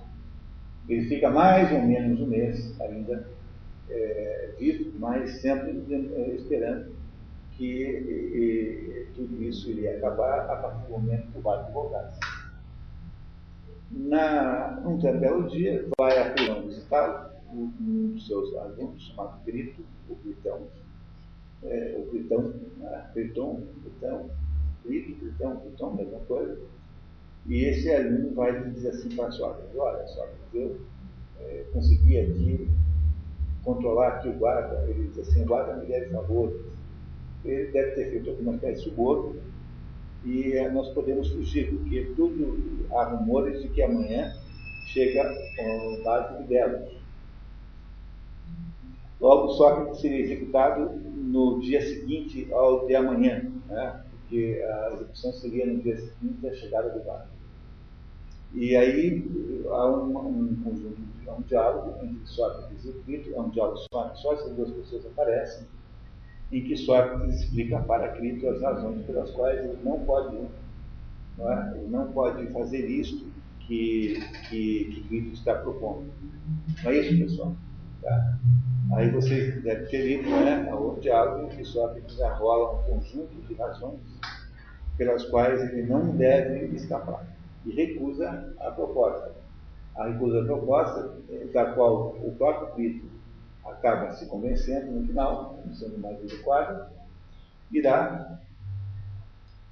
Ele fica mais ou menos um mês ainda é, vivo, mas sempre é, esperando que e, tudo isso iria acabar a partir do momento que o barco voltasse. Na, num belo dia, vai a Pilão visitá-lo, um dos seus alunos, chamado Grito, o Gritão, é, o Gritão, né? Griton, Gritão, Grito, Gritão, Gritão, mesma coisa. E esse aluno vai dizer assim para Sócrates, olha, Sócrates, eu é, consegui aqui controlar aqui o guarda, ele diz assim, o guarda me deve favores. Ele deve ter feito alguma espécie de suborno e é, nós podemos fugir, porque tudo há rumores de que amanhã chega o barco de Delos. Logo, Sócrates seria executado no dia seguinte ao de amanhã, né? porque a execução seria no dia seguinte da chegada do barco. E aí há um, um conjunto, há um diálogo entre Sócrates e Crito, é um diálogo só, só essas duas pessoas aparecem, em que Sócrates explica para Crito as razões pelas quais ele não pode, não é? ele não pode fazer isto que, que, que Crito está propondo. Não é isso, pessoal? Tá? Aí você deve ter lido né, o diálogo em que Sócrates arrola um conjunto de razões pelas quais ele não deve escapar e recusa a proposta. A recusa a proposta, eh, da qual o próprio Crito acaba se convencendo no final, sendo mais adequado, irá,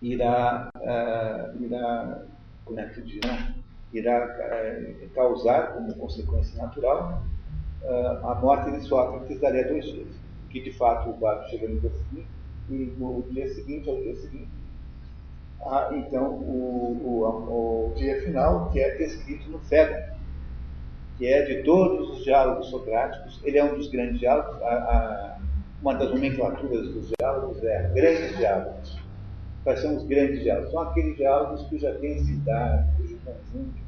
irá, uh, irá, como é que diz, né? irá uh, causar como consequência natural uh, a morte de Sócrates daria dois dias. Que de fato o barco chega no dia seguinte, e no dia seguinte ao dia seguinte, há então o, o, o dia final, que é descrito no Fédon, que é de todos os diálogos socráticos, ele é um dos grandes diálogos, a, a, uma das nomenclaturas dos diálogos é grandes diálogos. Quais são os grandes diálogos? São aqueles diálogos cuja densidade, cujo conjunto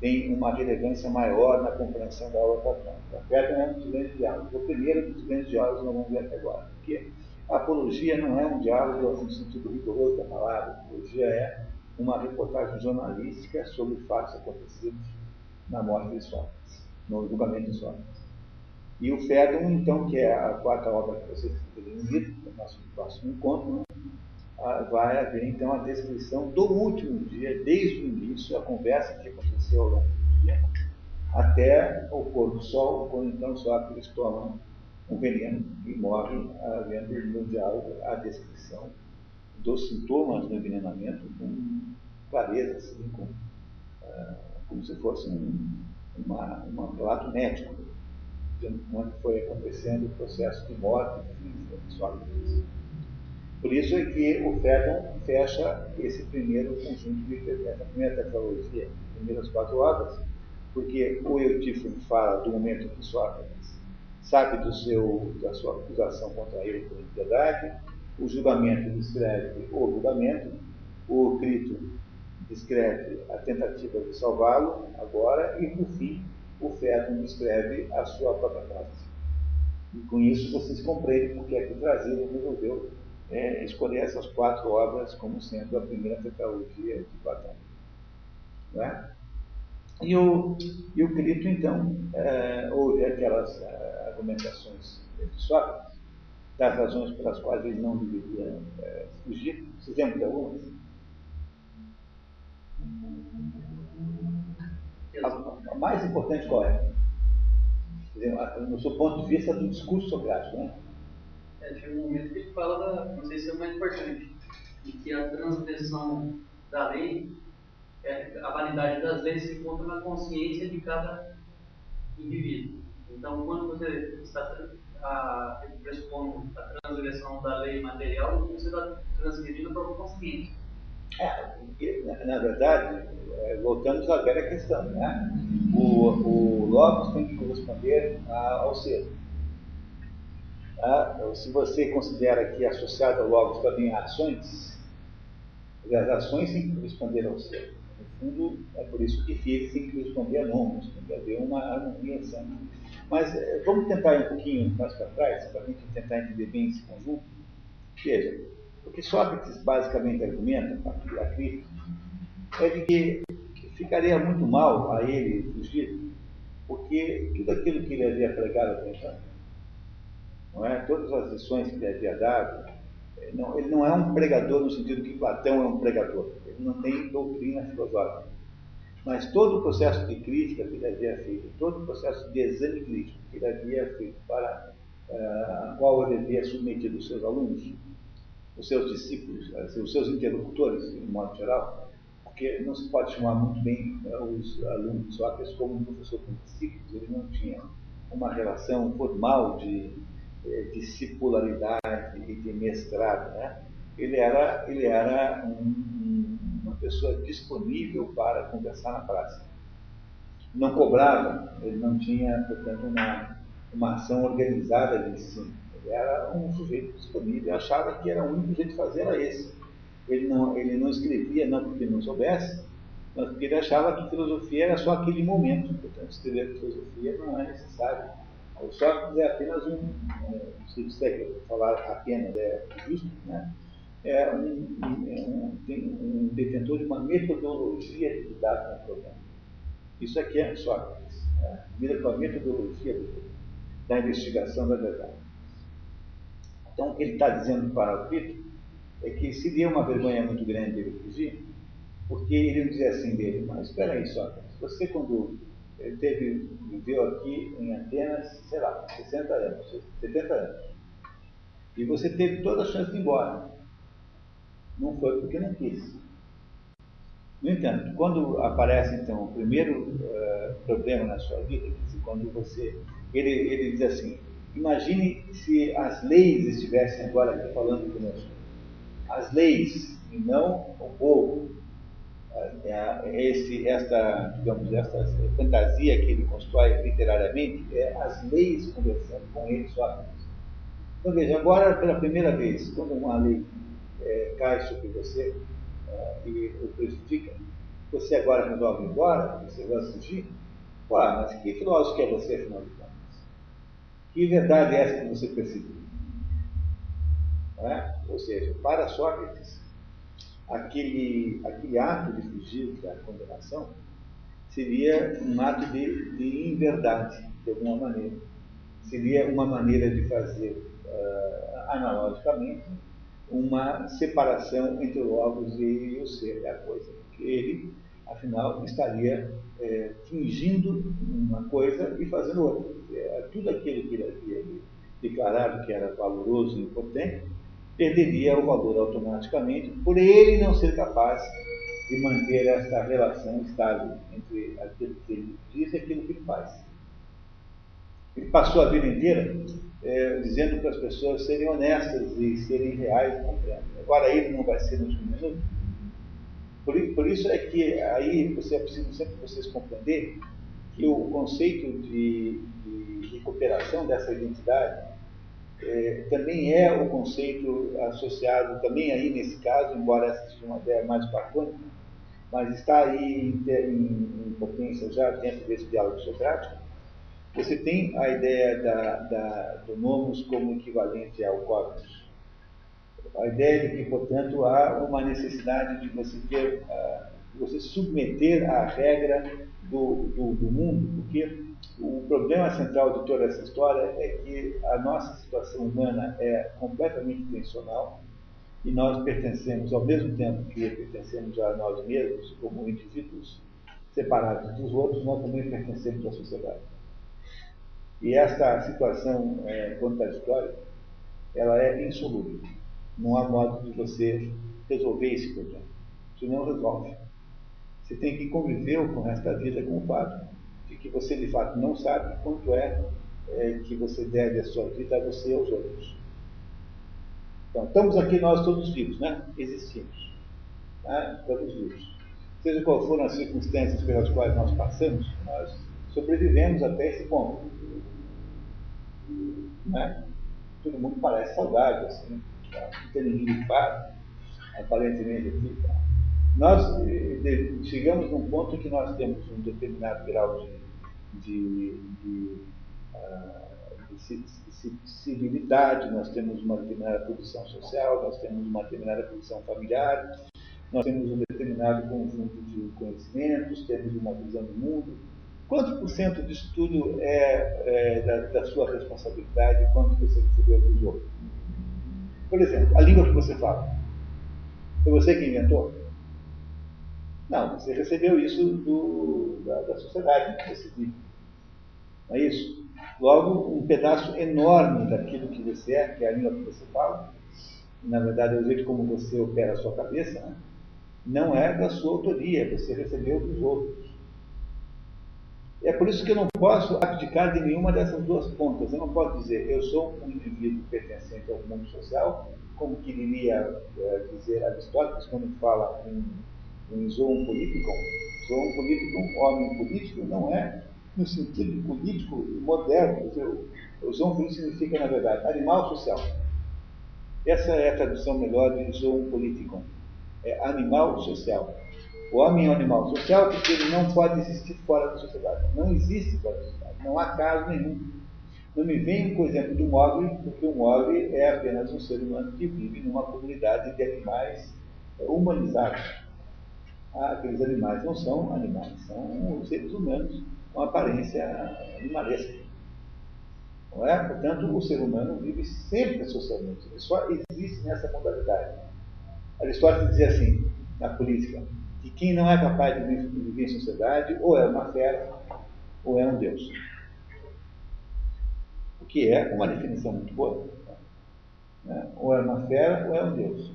tem uma relevância maior na compreensão da obra platônica. A Pétron é um dos grandes diálogos. O primeiro dos grandes diálogos nós vamos ver até agora. Porque a apologia não é um diálogo no sentido rigoroso da palavra. Apologia é uma reportagem jornalística sobre fatos acontecidos na morte de Sócrates, no julgamento de Sócrates. E o Fédon, então, que é a quarta obra que vocês terem lido, no nosso próximo encontro, né? vai haver então a descrição do último dia, desde o início, a conversa que aconteceu ao longo do dia, até o pôr do sol, quando então Sócrates toma um veneno e morre, havendo no diálogo a descrição dos sintomas do envenenamento com clareza, assim, com, uh, como se fosse um, uma, um relato médico, dizendo como foi acontecendo o processo de morte física de Sócrates. Por isso é que o Fedon fecha esse primeiro conjunto de essa primeira tetralogia, primeiras quatro obras, porque o Eutífano fala do momento que Sócrates sabe do seu, da sua acusação contra ele por impiedade, o julgamento descreve o julgamento, o Crito descreve a tentativa de salvá-lo agora, e por fim o Fedon descreve a sua própria morte. E com isso vocês compreendem porque é que o Brasília resolveu é, escolher essas quatro obras como sendo a primeira tetralogia de Platão. É? E o, e o Crito, então, é, houve aquelas é, argumentações Sócrates, das razões pelas quais ele não deveria é, fugir. Vocês lembram de? A, a, mais importante qual é? Dizer, no seu ponto de vista do discurso socrático, né? É, chega um momento que ele fala da, não sei se é o mais importante, de que a transgressão da lei é, a validade das leis se encontra na consciência de cada indivíduo. Então, quando você está a, pressupondo a transgressão da lei material, você está transgredindo a própria consciência. É, na verdade, é, voltamos à velha questão, né? O, o Logos tem que corresponder ao ser. Ah, se você considera que associado ao Logos também ações, as ações têm que corresponder ao ser fundo, é por isso que Fiat tem que responder a nomes, tem que haver uma harmonia sempre. Mas é, vamos tentar ir um pouquinho mais para trás, para a gente tentar entender bem esse conjunto. Veja, o que Sócrates basicamente argumenta, a crítica, é de que ficaria muito mal a ele fugir, porque tudo aquilo que ele havia pregado até então, não é? todas as lições que ele havia dado, não, ele não é um pregador no sentido que Platão é um pregador. Ele não tem doutrina filosófica. Mas todo o processo de crítica que ele havia feito, todo o processo de exame crítico que ele havia feito para uh, a qual ele havia submetido os seus alunos, os seus discípulos, eh, os seus interlocutores, de modo geral, porque não se pode chamar muito bem uh, os alunos de Sócrates como um professor com discípulos, ele não tinha uma relação formal de eh, discipularidade e de mestrado, né? ele era, ele era um, uma pessoa disponível para conversar na praça. Não cobrava, ele não tinha, portanto, uma, uma ação organizada de ensino. Ele era um sujeito disponível, achava que era o único jeito de fazer era esse. Ele não, ele não escrevia, não porque não soubesse, mas porque ele achava que filosofia era só aquele momento. Portanto, escrever filosofia não é necessário o Sócrates é apenas um, se você falar apenas é justo, né? É um, um, um, detentor de uma metodologia de lidar com o problema. Isso aqui é Sócrates, né? lida com a metodologia do, da investigação da verdade. Então, o que ele está dizendo para o Cristo é que seria uma vergonha muito grande ele fugir, porque ele dizer assim dele, mas espera aí, Sócrates, você quando ele teve, viveu aqui em Atenas, sei lá, 60 anos, 70 anos. E você teve toda a chance de ir embora. Não foi porque não quis. No entanto, quando aparece então o primeiro uh, problema na sua vida, quando você. Ele, ele diz assim: imagine se as leis estivessem agora aqui falando conosco. As leis, e não o povo. É, esse, esta, digamos, esta fantasia que ele constrói literariamente é as leis conversando com ele só. Então veja, agora pela primeira vez, quando uma lei é, cai sobre você é, e o prejudica, você agora resolve ir embora, você vai fugir, Ué, mas que filósofo é você, afinal de contas? Que verdade é essa que você perseguiu? É? Ou seja, para Sócrates, aquele, aquele ato de fugir da condenação seria um ato de, de inverdade, de alguma maneira. Seria uma maneira de fazer, uh, analogicamente, uma separação entre o logos e o ser, é a coisa. Ele, afinal, estaria é, fingindo uma coisa e fazendo outra. É, tudo aquilo que ele havia declarado que era valoroso e importante perderia o valor automaticamente por ele não ser capaz de manter esta relação estável entre aquilo que ele diz e aquilo que ele faz. Ele passou a vida inteira é, dizendo para as pessoas serem honestas e serem reais e Agora ele não vai ser no último minuto. Por, por, isso é que aí você é preciso sempre vocês compreender que o conceito de, de recuperação dessa identidade é, também é o conceito associado, também aí nesse caso, embora essa seja uma ideia mais platônica, mas está aí em, em, em potência já dentro desse diálogo socrático, você tem a ideia da, da, do nomos como equivalente ao cosmos. A ideia de que, portanto, há uma necessidade de você ter, uh, você submeter à regra do, do, do mundo, porque o problema central de toda essa história é que a nossa situação humana é completamente intencional e nós pertencemos, ao mesmo tempo que pertencemos a nós mesmos, como indivíduos separados dos outros, nós também pertencemos à sociedade. E esta situação é, contraditória, ela é insolúvel. Não há modo de você resolver esse problema. Isso não resolve. Você tem que conviver com esta vida com o fato de que você de fato não sabe quanto é, é que você deve a sua vida a você e aos outros. Então, estamos aqui nós todos vivos, né? Existimos. Tá? Estamos vivos. Seja qual foram as circunstâncias pelas quais nós passamos, nós sobrevivemos até esse ponto. Né? Todo mundo parece saudável, assim, tá? não tem ninguém gripado, aparentemente aqui. Tá? Nós de, chegamos num ponto em que nós temos um determinado grau de, de, de, uh, de civilidade, nós temos uma determinada posição social, nós temos uma determinada posição familiar, nós temos um determinado conjunto de conhecimentos, temos uma visão do mundo, Quanto por cento disso tudo é, é da, da, sua responsabilidade e quanto você recebeu dos outros? Por exemplo, a língua que você fala. Foi você que inventou? Não, você recebeu isso do, da, da sociedade que você vive. Não é isso? Logo, um pedaço enorme daquilo que você é, que é a língua que você fala, na verdade é o jeito como você opera a sua cabeça, né? não é da sua autoria, você recebeu dos outros. É por isso que eu não posso abdicar de nenhuma dessas duas pontas. Eu não posso dizer eu sou um indivíduo pertencente ao mundo social, como queria é, dizer Aristóteles quando fala em, em zoon político. Zoon político, homem político, não é no sentido político moderno. O zoon político significa, na verdade, animal social. Essa é a tradução melhor de zoon político. É animal social. O homem é um animal social porque ele não pode existir fora da sociedade. Não existe fora da sociedade. Não há caso nenhum. Não me venha com o exemplo do mogli, porque o mogli é apenas um ser humano que vive numa comunidade de animais humanizados. Ah, aqueles animais não são animais, são seres humanos com aparência animalesca. Não é? Portanto, o ser humano vive sempre socialmente. Ele só existe nessa modalidade. Aristóteles dizia assim, na política, que quem não é capaz de viver em sociedade ou é uma fera ou é um Deus. O que é uma definição muito boa. Né? Ou é uma fera ou é um Deus.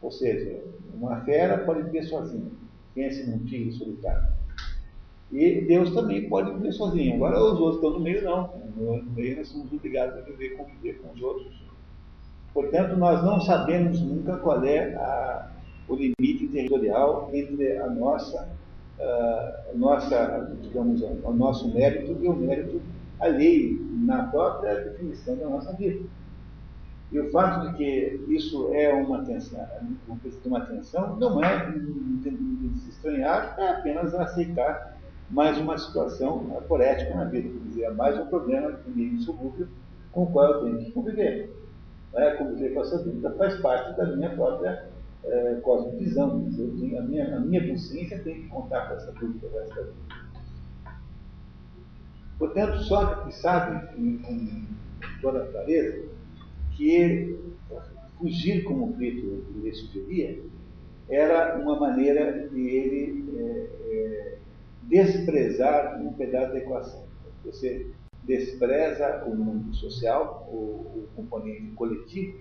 Ou seja, uma fera pode viver sozinha. Pense num tigre solitário. E Deus também pode viver sozinho. Agora os outros estão no meio, não. No meio nós somos obrigados a viver, conviver com os outros. Portanto, nós não sabemos nunca qual é a o limite territorial entre a nossa, uh, nossa digamos, o nosso mérito e o mérito alheio na própria definição da nossa vida. E o fato de que isso é uma tensão, uma tensão não é de se estranhar, é apenas aceitar mais uma situação poética na vida, quer dizer, é mais um problema insolúvel com o qual eu tenho que conviver. É, conviver com essa dúvida faz parte da minha própria é, cosmovisão. Eu tenho, a, minha, a minha consciência tem que contar com essa dúvida dessa vida. Portanto, Sócrates sabe com toda a clareza que fugir, como Plito lhe sugeria, era uma maneira de ele é, é, desprezar um pedaço da equação. Você despreza o mundo social, o, o componente coletivo,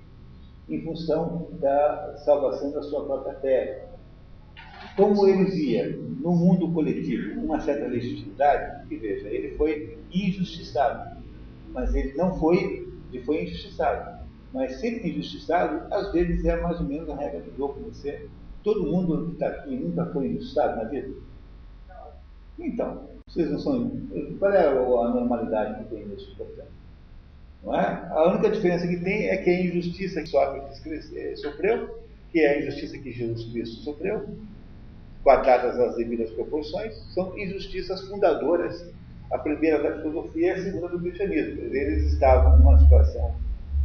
em função da salvação da sua própria terra. como ele via no mundo coletivo uma certa legitimidade, que veja, ele foi injustiçado, mas ele não foi, ele foi injustiçado. Mas ser injustiçado, às vezes é mais ou menos a regra do jogo. Você, todo mundo que está aqui nunca foi injustiçado na vida. Então, vocês não são. Qual é a normalidade que tem nesse processo? Não é? A única diferença que tem é que a injustiça que Sócrates eh, sofreu, que é a injustiça que Jesus Cristo sofreu, guardadas as devidas proporções, são injustiças fundadoras. A primeira da filosofia e a segunda do cristianismo. Eles estavam numa situação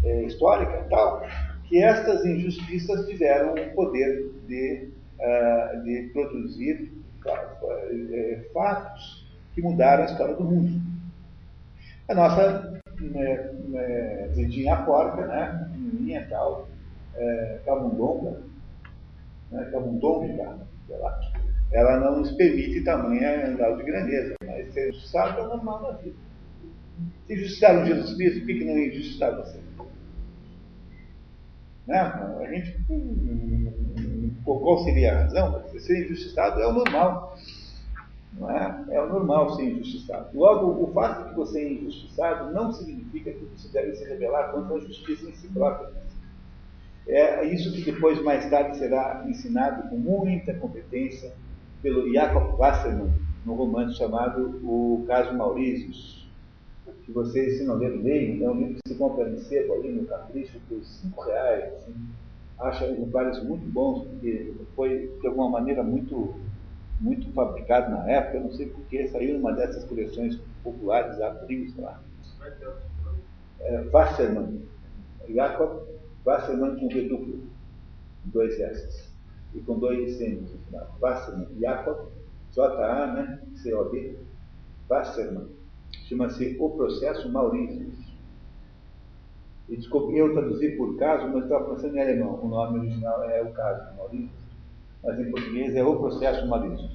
é, histórica tal, que estas injustiças tiveram o poder de, uh, de produzir uh, fatos que mudaram a história do mundo. A nossa né, né, vidinha porca, né, menininha tal, é, camundonga, né, camundonga, sei lá, ela não nos permite tamanha grau de grandeza, mas ser injustiçado é normal na vida. Se injustiçaram Jesus Cristo, por que não injustiçar você? Né? A gente, hum, qual seria a razão? Ser injustiçado é o normal. Não é? é o normal ser injustiçado. Logo, o fato de que você é injustiçado não significa que você deve se rebelar contra a justiça em si própria. É isso que depois, mais tarde, será ensinado com muita competência pelo Jacob Wasserman, no romance chamado O Caso Maurícios. Que vocês, se não leram, leiam, é um livro que se compra em seco ali no Capricho por cinco reais. Assim. Acho exemplares muito bons, porque foi, de alguma maneira, muito muito fabricado na época, não sei porquê, saiu numa dessas coleções populares, abril, sei lá. É, Wasserman, Jacob Wasserman com V duplo, dois S, e com dois N no final. Wasserman, Jacob, J-A, né, C-O-B, Wasserman, chama-se O Processo Maurício. E desculpe, eu traduzi por caso, mas estava pensando em alemão, o nome original é o caso, Maurício mas em português é o processo Maurício.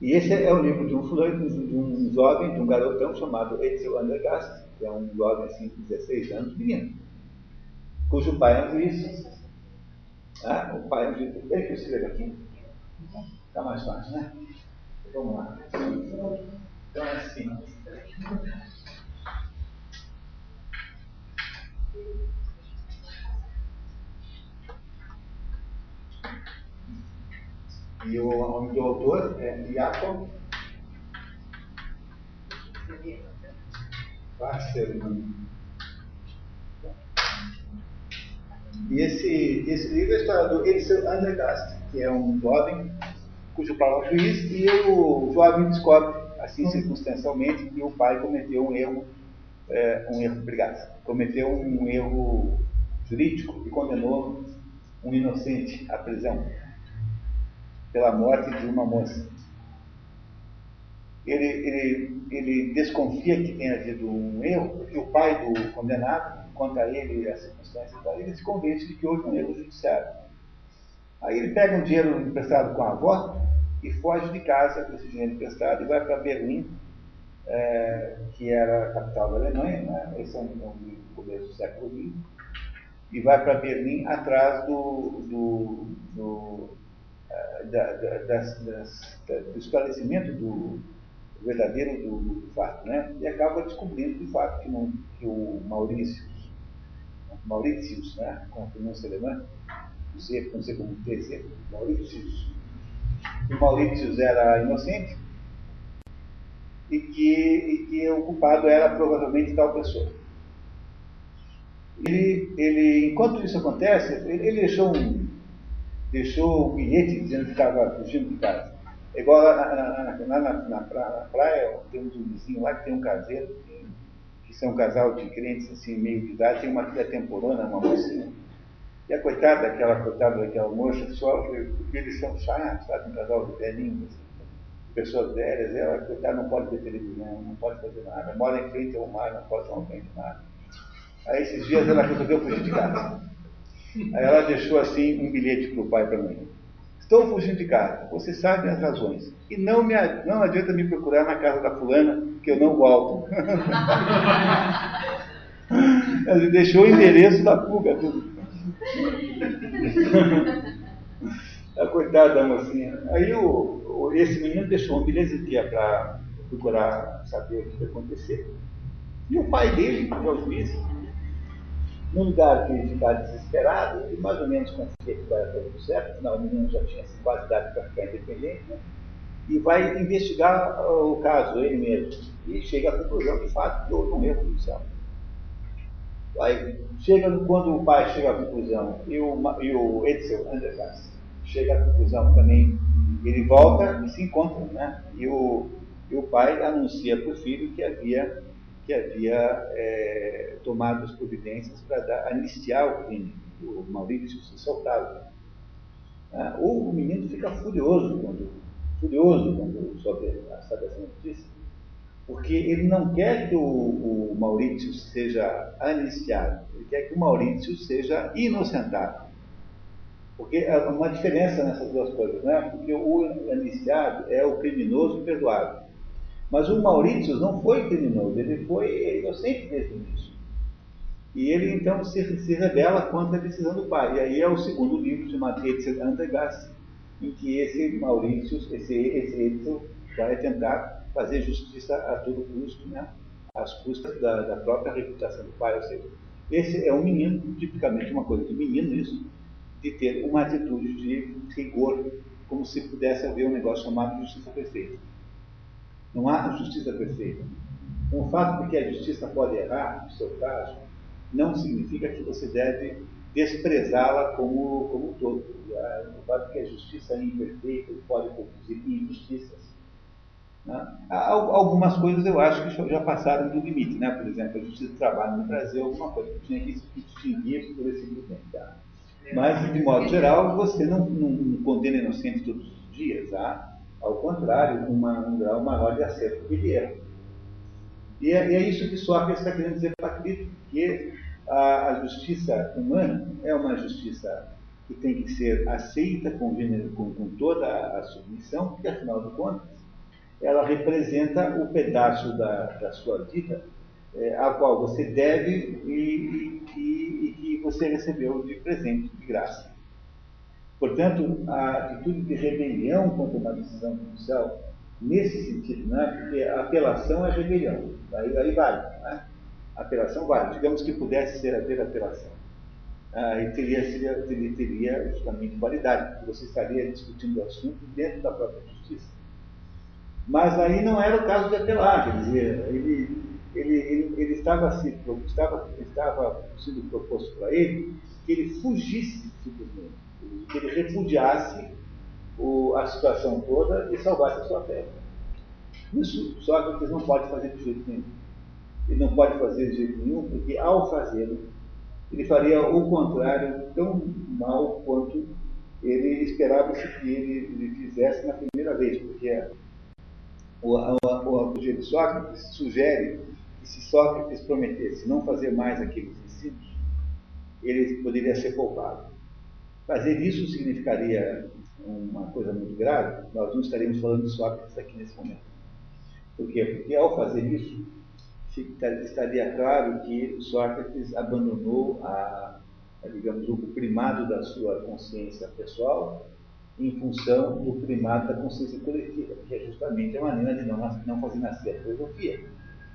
E esse é o livro de um fulano, de um jovem, de um garotão chamado Etzel Andergast, que é um jovem assim, de 16 anos, menino, cujo pai é um juiz. Ah, o pai é um juiz. Ele que eu escrevo aqui. Está mais fácil, né? Vamos lá. Então é assim. E o nome do autor é Jacob Wasserman. E esse, esse livro é a história do Edsel Andergast, que é um jovem cujo pai é um juiz, e o jovem descobre, assim circunstancialmente, que o pai cometeu um erro, é, um erro, obrigado, cometeu um erro jurídico e condenou um inocente à prisão pela morte de uma moça. Ele, ele, ele desconfia que tenha havido um erro, porque o pai do condenado conta a ele a circunstância e ele se convence de que houve um erro judiciário. Aí ele pega um dinheiro emprestado com a avó e foge de casa com esse dinheiro emprestado e vai para Berlim, é, que era a capital da Alemanha, né? esse é um, um começo do século XX, e vai para Berlim atrás do, do, do da, da, das, das, do esclarecimento do verdadeiro do, do, fato, né? E acaba descobrindo de fato que, não, que o Maurício, Mauritius, né? Com a pronúncia alemã, Z, não sei como dizer, Mauritius, que o Mauritius era inocente e que, e que o culpado era provavelmente tal pessoa. Ele, ele, enquanto isso acontece, ele, ele deixou um, deixou um bilhete dizendo que estava fugindo de casa. É igual lá na, na, na, praia, temos um vizinho lá que tem um caseiro, que são um casal de crentes assim, meio de idade, tem uma filha temporona, uma mocinha. E a coitada daquela, coitada daquela moça sofre porque eles são chatos, sabe? Um casal de velhinhos, assim, pessoas velhas, ela, coitada, não pode ver televisão, não pode fazer nada, mora em frente ao mar, não pode tomar nada. Aí esses dias ela resolveu fugir de casa. Aí ela deixou assim um bilhete para o pai e para a mãe. Estou fugindo de casa, você sabe as razões. E não, me, não adianta me procurar na casa da fulana, que eu não volto. *laughs* Ela deixou o endereço da fuga, tudo. a coitada da mocinha. Aí o, esse menino deixou um bilhete para procurar saber o que ia acontecer. E o pai dele, que é o juiz, num lugar ele ficava desesperado, e mais ou menos confia que vai tudo certo, afinal o menino já tinha quase idade para ficar independente, né? e vai investigar o caso, ele mesmo. E chega à conclusão, de fato, que houve um erro judicial. Aí, chega, quando o pai chega à conclusão, e o, e o Edsel Andergast chega à conclusão também, ele volta e se encontra, né? E o, e o pai anuncia para o filho que havia, que havia é, tomado as providências para anistiar o crime. O Maurício se soltava. Ah, o menino fica furioso quando, furioso quando soube, sabe essa notícia porque ele não quer que o, o Maurício seja anistiado, ele quer que o Maurício seja inocentado. Porque há uma diferença nessas duas coisas, né? Porque o anistiado é o criminoso perdoado. Mas o Maurício não foi criminoso, ele foi inocente desde o início. E ele então se, se rebela contra a decisão do pai. E aí é o segundo livro, chamado Etzel Antegas, em que esse Maurício, esse, esse vai tentar fazer justiça a todo custo, né? às custas da, da, própria reputação do pai. Ou seja, esse é um menino, tipicamente uma coisa de menino isso, de ter uma atitude de rigor, como se pudesse haver um negócio chamado justiça perfeita. Não há justiça perfeita. Então, o fato de que a justiça pode errar, no seu caso, não significa que você deve desprezá-la como, um todo. O fato de que a justiça é imperfeita pode produzir injustiças né? Algumas coisas eu acho que já passaram do limite, né? por exemplo, a Justiça do Trabalho no Brasil, alguma coisa que tinha que distinguir por esse grupo. Mas, de modo geral, você não, não, não condena inocente todos os dias, há, ao contrário, uma, um grau maior de acerto que de erro. E é, é, isso que Sócrates está querendo dizer para Cristo, que a, a, justiça humana é uma justiça que tem que ser aceita com, com, com toda a submissão, porque, afinal de contas, ela representa o pedaço da, da sua vida é, a qual você deve e, e, que você recebeu de presente, de graça. Portanto, a atitude de rebelião contra uma decisão judicial, nesse sentido, né, porque a apelação é rebelião, aí, aí vale. Né? A apelação vale. Digamos que pudesse ser haver apelação. Aí teria, seria, teria, teria justamente validade, porque você estaria discutindo o assunto dentro da própria justiça. Mas aí não era o caso de apelar, quer dizer, ele, ele, ele, ele estava, estava, estava sendo proposto para ele que ele fugisse simplesmente, que ele repudiasse o, a situação toda e salvasse a sua fé. Isso Sócrates não pode fazer de jeito nenhum. Ele não pode fazer de jeito nenhum, porque ao fazê-lo, ele faria o contrário tão mal quanto ele esperava que ele, ele fizesse na primeira vez, porque o, o, de Sócrates sugere que se Sócrates prometesse não fazer mais aqueles ensinos, ele poderia ser poupado. Fazer isso significaria uma coisa muito grave, nós não estaríamos falando de Sócrates aqui nesse momento. Por quê? Porque ao fazer isso, estaria claro que Sócrates abandonou a, a, digamos, o primado da sua consciência pessoal em função do primado da consciência coletiva, que é justamente a maneira de não, não fazer nascer a filosofia.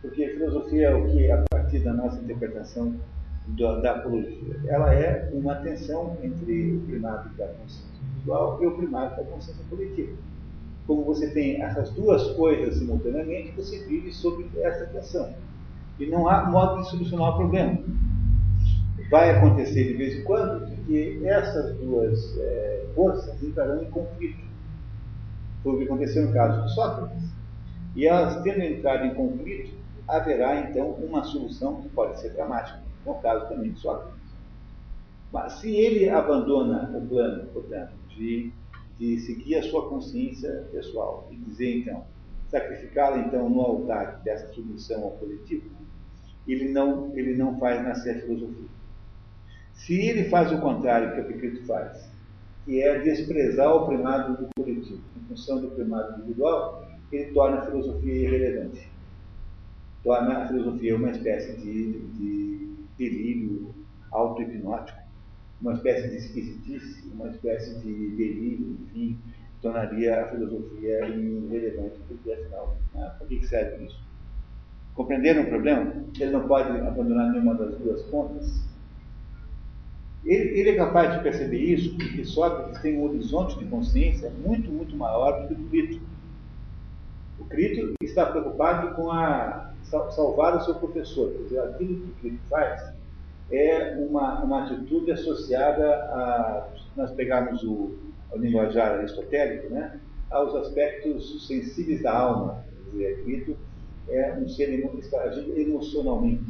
Porque a filosofia é o que, a partir da nossa interpretação da, da apologia, ela é uma tensão entre o primado da consciência individual e o primado da consciência coletiva. Como você tem essas duas coisas simultaneamente, você vive sob essa tensão. E não há modo de solucionar o problema vai acontecer de vez em quando que essas duas é, forças entrarão em conflito. Foi o que aconteceu no caso de Sócrates. E elas tendo entrado em conflito, haverá então uma solução que pode ser dramática, no caso também de Sócrates. Mas se ele abandona o plano, portanto, de, de seguir a sua consciência pessoal e dizer então, sacrificá-la então no altar dessa submissão ao coletivo, ele não, ele não faz nascer a filosofia. Se ele faz o contrário que Epicteto faz, que é desprezar o primado do coletivo em função do primado individual, ele torna a filosofia irrelevante. Torna a filosofia uma espécie de, de delírio auto-hipnótico. uma espécie de esquisitice, uma espécie de delírio, enfim, tornaria a filosofia irrelevante, porque afinal, ah, por que serve isso? Compreenderam o problema? Ele não pode abandonar nenhuma das duas pontas. Ele, ele, é capaz de perceber isso porque Sócrates tem um horizonte de consciência muito, muito maior do que o Crito. O Crito está preocupado com a, salvar o seu professor. Quer dizer, aquilo que Crito faz é uma, uma atitude associada a, nós pegarmos o, o linguajar aristotélico, né, aos aspectos sensíveis da alma. Quer dizer, Crito é um ser que está agindo emocionalmente.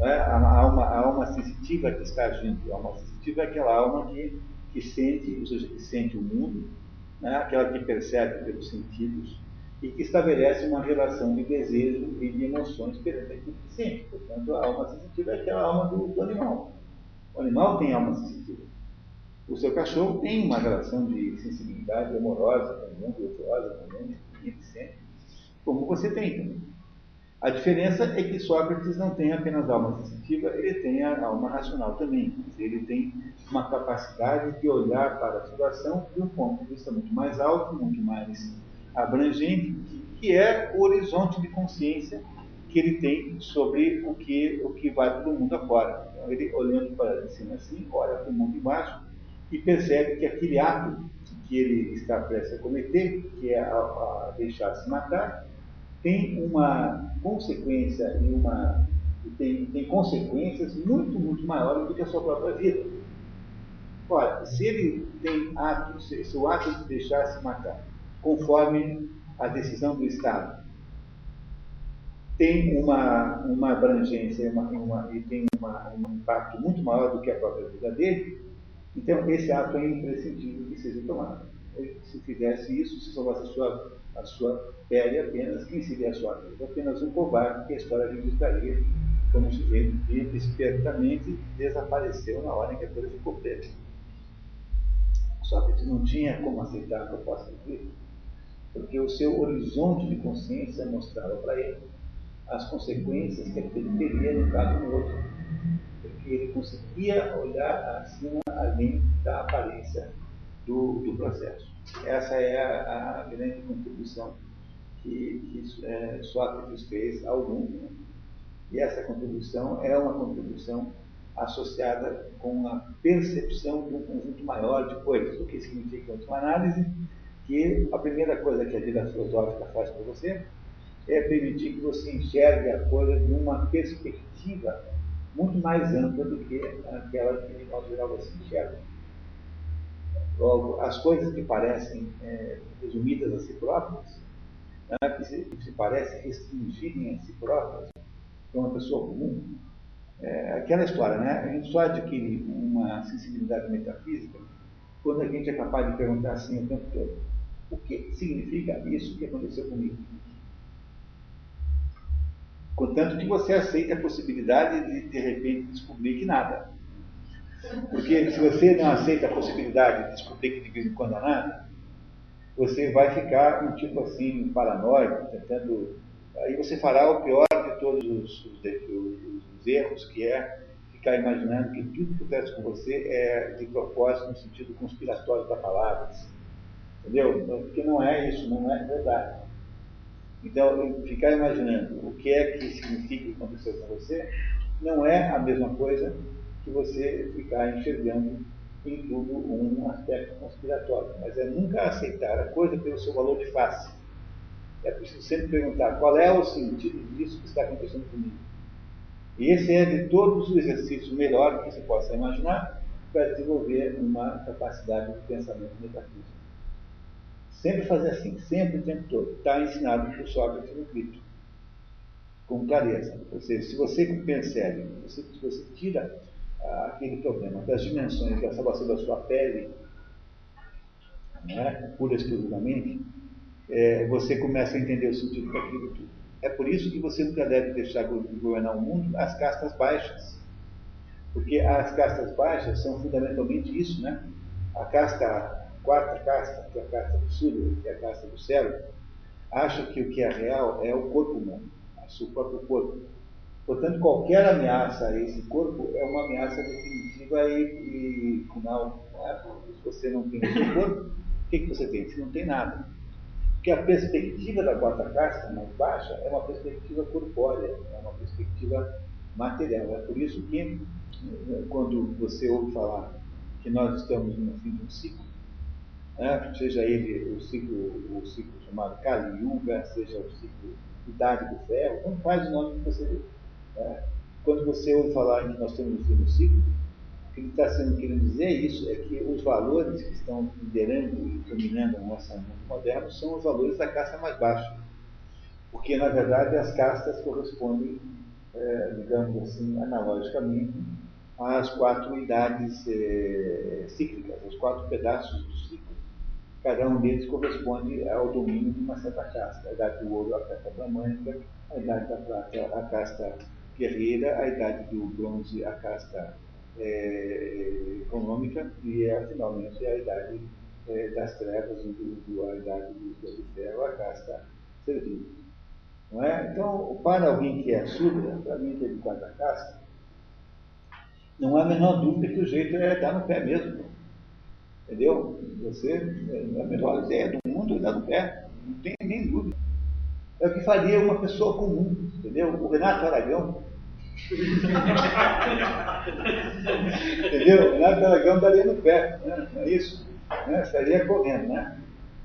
É? A, alma, a alma sensitiva que está agindo. A alma sensitiva é aquela alma que, que sente, ou seja, que sente o mundo, né? aquela que percebe pelos sentidos e que estabelece uma relação de desejo e de emoções perante aquilo que sente. Portanto, a alma sensitiva é aquela alma do, do animal. O animal tem alma sensitiva. O seu cachorro tem uma relação de sensibilidade amorosa com o mundo, virtuosa com o mundo, e ele sente, como você tem também. A diferença é que Sócrates não tem apenas alma sensitiva, ele tem a alma racional também. Ele tem uma capacidade de olhar para a situação de um ponto de vista muito mais alto, muito mais abrangente, que é o horizonte de consciência que ele tem sobre o que, o que vai para o mundo afora. Então, ele olhando para cima assim, olha para o mundo embaixo e percebe que aquele ato que ele está prestes a cometer, que é a, a deixar-se matar, tem uma consequência e uma tem, tem consequências muito, muito maiores do que a sua própria vida. Ora, se ele tem ato, se, se o ato de deixar-se matar, conforme a decisão do Estado, tem uma, uma abrangência uma, uma, e tem uma, um impacto muito maior do que a própria vida dele, então esse ato é imprescindível que seja tomado. Se fizesse isso, se salvasse a sua a sua pele apenas, quem seria a sua vida? Apenas um covarde que a história registraria como um sujeito espertamente desapareceu na hora em que a coisa ficou presa. Sócrates não tinha como aceitar a proposta de porque o seu horizonte de consciência mostrava para ele as consequências que ele teria no caso do outro, porque ele conseguia olhar acima, além da aparência do, do processo. Essa é a, a grande contribuição que, que é, Sócrates fez ao mundo. Né? E essa contribuição é uma contribuição associada com a percepção de um conjunto maior de coisas. O que significa, última análise, que a primeira coisa que a vida filosófica faz para você é permitir que você enxergue a coisa de uma perspectiva muito mais ampla do que aquela que, de modo geral, você enxerga. Logo, as coisas que parecem é, resumidas a si próprias, né, que, se, que se parecem restringirem a si próprias, para uma pessoa comum, é, aquela história, né? A gente só adquire uma sensibilidade metafísica quando a gente é capaz de perguntar assim o tempo todo: o que significa isso que aconteceu comigo? Contanto que você aceita a possibilidade de, de repente, descobrir que nada. Porque se você não aceita a possibilidade de descobrir que de vez em quando nada, você vai ficar um tipo assim, paranoico, tentando. Aí você fará o pior de todos os, os, os, os erros, que é ficar imaginando que tudo que acontece com você é de propósito no sentido conspiratório da palavra. Entendeu? Porque não é isso, não é verdade. Então, ficar imaginando o que é que significa o que aconteceu com você não é a mesma coisa que você ficar enxergando em tudo um aspecto conspiratório. Mas é nunca aceitar a coisa pelo seu valor de face. É preciso sempre perguntar qual é o sentido disso que está acontecendo comigo. E esse é de todos os exercícios melhor que se possa imaginar para desenvolver uma capacidade de pensamento metafísico. Sempre fazer assim, sempre o tempo todo. Está ensinado por Sócrates no Crito. Com clareza. Ou seja, se você percebe, se você tira aquele problema das dimensões da salvação da sua pele, né, pura exclusivamente, é, você começa a entender o sentido daquilo tudo. É por isso que você nunca deve deixar governar o mundo as castas baixas. Porque as castas baixas são fundamentalmente isso, né? A casta, quarta casta, que é a casta do sul, que é a casta do céu, acha que o que é real é o corpo humano, o seu próprio corpo. Portanto, qualquer ameaça a esse corpo é uma ameaça definitiva e, e final. Né? Se você não tem esse corpo, o que, que você tem? Você não tem nada. Porque a perspectiva da quarta casta, mais baixa, é uma perspectiva corpórea, é uma perspectiva material. É por isso que, quando você ouve falar que nós estamos no fim de um ciclo, né? seja ele o ciclo, o ciclo chamado Kali Yuga, seja o ciclo Idade do Ferro, não faz o nome que você vê. Né? Quando você ouve falar que nós fim do ciclo, o que ele está sendo querendo dizer é isso, é que os valores que estão liderando e dominando a nossa mundo moderno são os valores da casta mais baixa. Porque, na verdade, as castas correspondem, é, digamos assim, analogicamente, às quatro idades é, cíclicas, os quatro pedaços. Cada um deles corresponde ao domínio de uma certa casta. A idade do ouro, a casta bramânica, a idade da prata, a casta guerreira, a idade do bronze, a casta é, econômica e, é, finalmente, a idade é, das trevas, do, a idade do, ferro, a casta servil. Não é? Então, para alguém que é surda, para mim que é de quarta casta, não há a menor dúvida que o jeito é dar no pé mesmo. Entendeu? Você, é a melhor ideia do mundo é dar no pé, não tem nem dúvida. É o que faria uma pessoa comum, entendeu? O Renato Aragão. entendeu? O Renato Aragão daria no pé, né? não é isso? Né? Estaria correndo, né?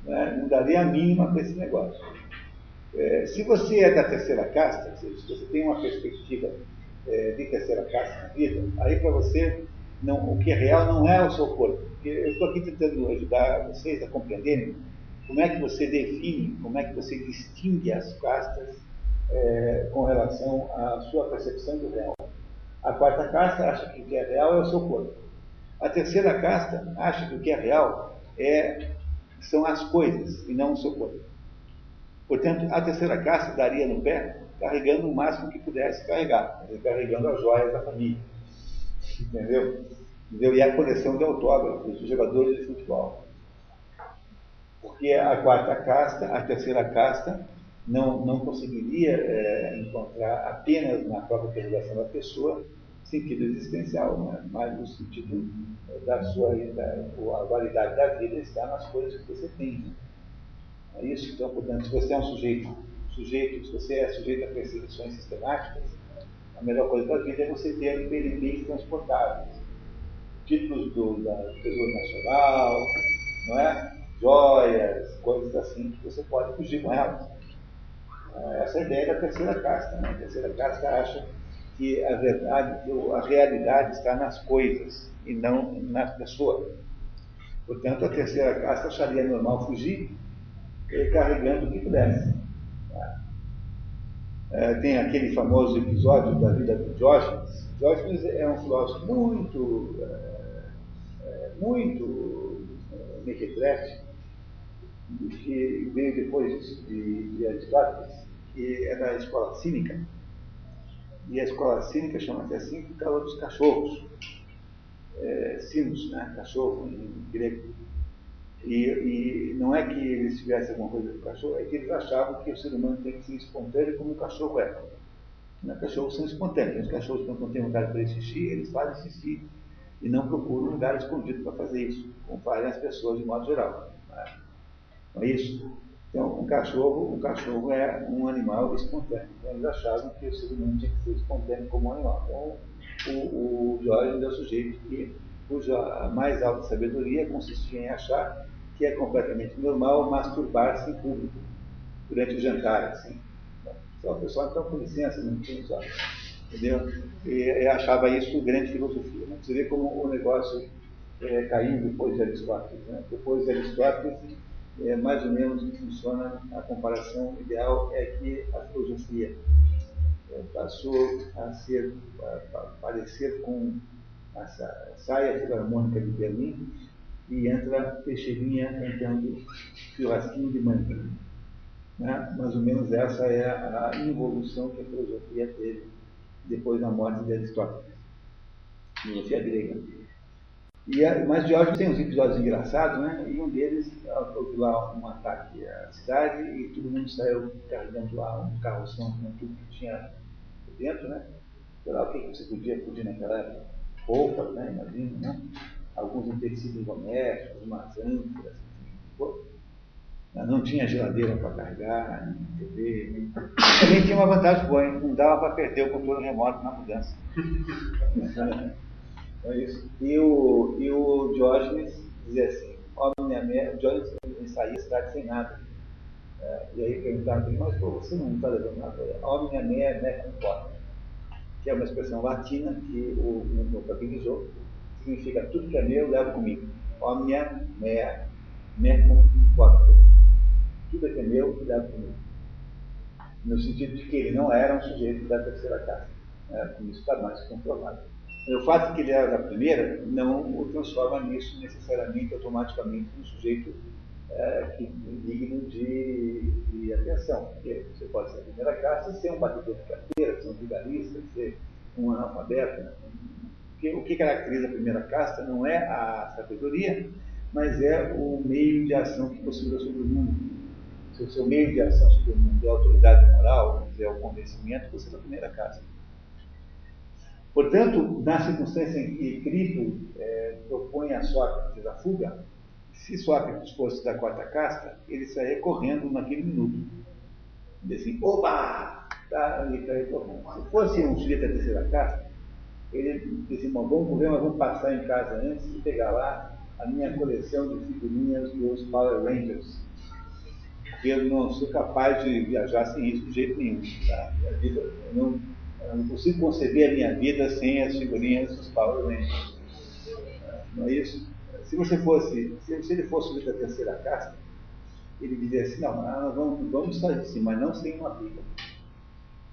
né? Não daria a mínima para esse negócio. É, se você é da terceira casta, se você tem uma perspectiva é, de terceira casta na vida, aí para você não, o que é real não é o seu corpo. Eu estou aqui tentando ajudar vocês a compreenderem como é que você define, como é que você distingue as castas é, com relação à sua percepção do real. A quarta casta acha que o que é real é o seu corpo. A terceira casta acha que o que é real é, são as coisas e não o seu corpo. Portanto, a terceira casta daria no pé carregando o máximo que pudesse carregar, carregando as joias da família. Entendeu? Entendeu? E a coleção de autógrafos dos jogadores de futebol. Porque a quarta casta, a terceira casta, não, não conseguiria é, encontrar apenas na própria preservação da pessoa sentido existencial, né? mas no sentido da sua da, a qualidade da vida está nas coisas que você tem. Né? É isso? Então, portanto, se você é um sujeito, sujeito, se você é sujeito a perseguições sistemáticas, a melhor coisa da vida é você ter bens transportáveis. Títulos do, da, Tesouro Nacional, não é? joias, coisas assim, que você pode fugir com elas. É, essa é a ideia da terceira casta. Né? A terceira casta acha que a verdade, a realidade está nas coisas e não na pessoa. Portanto, a terceira casta acharia normal fugir carregando o que pudesse. É, tem aquele famoso episódio da vida de Diógenes. Diógenes é um filósofo muito, é, é muito é, mequetrefe, que veio depois de, de Aristóteles, que é da escola cínica. E a escola cínica chama-se assim por causa dos cachorros. É, sinos, né? cachorro em grego. E, e, não é que eles tivessem alguma coisa com o cachorro, é que eles achavam que o ser humano tem que ser espontâneo como o cachorro é. Não, cachorros são espontâneos. Os cachorros, quando não têm lugar para xixi, eles fazem xixi e não procuram um lugar escondido para fazer isso, como fazem as pessoas de modo geral. Não é, não é isso? Então, um cachorro, um cachorro é um animal espontâneo. Então, eles achavam que o ser humano tinha que ser espontâneo como um animal. Então, o, o Jorge é o sujeito que, cuja mais alta sabedoria consistia em achar que é completamente normal masturbar-se em público durante o jantar, assim. Só o pessoal, então, com licença, não tinha só. Entendeu? E, achava isso grande filosofia. Né? Você vê como o negócio é, caiu depois de Aristóteles. Né? Depois de Aristóteles, é, mais ou menos funciona a comparação ideal é que a filosofia é, passou a ser, a, a parecer com a saia filarmônica de Berlim e entra Teixeirinha cantando churrasquinho de manga. Né? Mais ou menos essa é a involução que a filosofia teve depois da morte de Aristóteles. Filosofia grega. E, mas Diógenes tem uns episódios engraçados, né? E um deles, houve lá um ataque à cidade e todo mundo saiu carregando lá um carroção com tudo que tinha dentro, né? Sei lá o que você podia pedir naquela época. Roupas, né? Imagina, né? Alguns utensílios domésticos, umas ânforas, assim, não tinha geladeira para carregar, nem TV. Nem... *coughs* Também tinha uma vantagem boa, hein? não dava para perder o controle remoto na mudança. *laughs* então, é isso. E o, e o Diógenes dizia assim, ó minha mãe, o Diógenes saía da cidade sem nada. É, e aí perguntava para ele, mas pô, você não está levando nada? Ó minha é né, comporta, que é uma expressão latina que o, o meu papilizou, significa tudo que é meu, levo comigo. Omnia mea mecum quatro tudo é que é meu, leva comigo. No sentido de que ele não era um sujeito da terceira casa. Né? Com isso está mais comprovado. O fato de que ele era da primeira não o transforma nisso necessariamente, automaticamente, num sujeito é, que, digno de, de, atenção. Porque você pode ser da primeira classe e ser um batedor de carteira, ser um vigarista, ser um analfabeto. Né? Porque o que caracteriza a primeira casta não é a sabedoria, mas é o meio de ação que possibilita sobre o mundo se o seu meio de ação sobre o mundo é a autoridade moral, é o convencimento, você é da primeira casa. Portanto, na circunstância em que Cristo é, propõe a Sócrates a fuga, se Sócrates fosse da quarta casta, ele sairia correndo naquele minuto. Diz assim, opa! Tá, ele estaria correndo. Se fosse um sujeito da terceira casta, ele disse, assim, vamos correr, mas vamos passar em casa antes e pegar lá a minha coleção de figurinhas dos Power Rangers eu não sou capaz de viajar sem isso de jeito nenhum. Tá? Vida, eu, não, eu, não, consigo conceber a minha vida sem as figurinhas dos Power Rangers. Não é isso? Se você fosse, se, ele fosse da terceira casta, ele diria assim, não, nós vamos, vamos sair assim, mas não sem uma briga.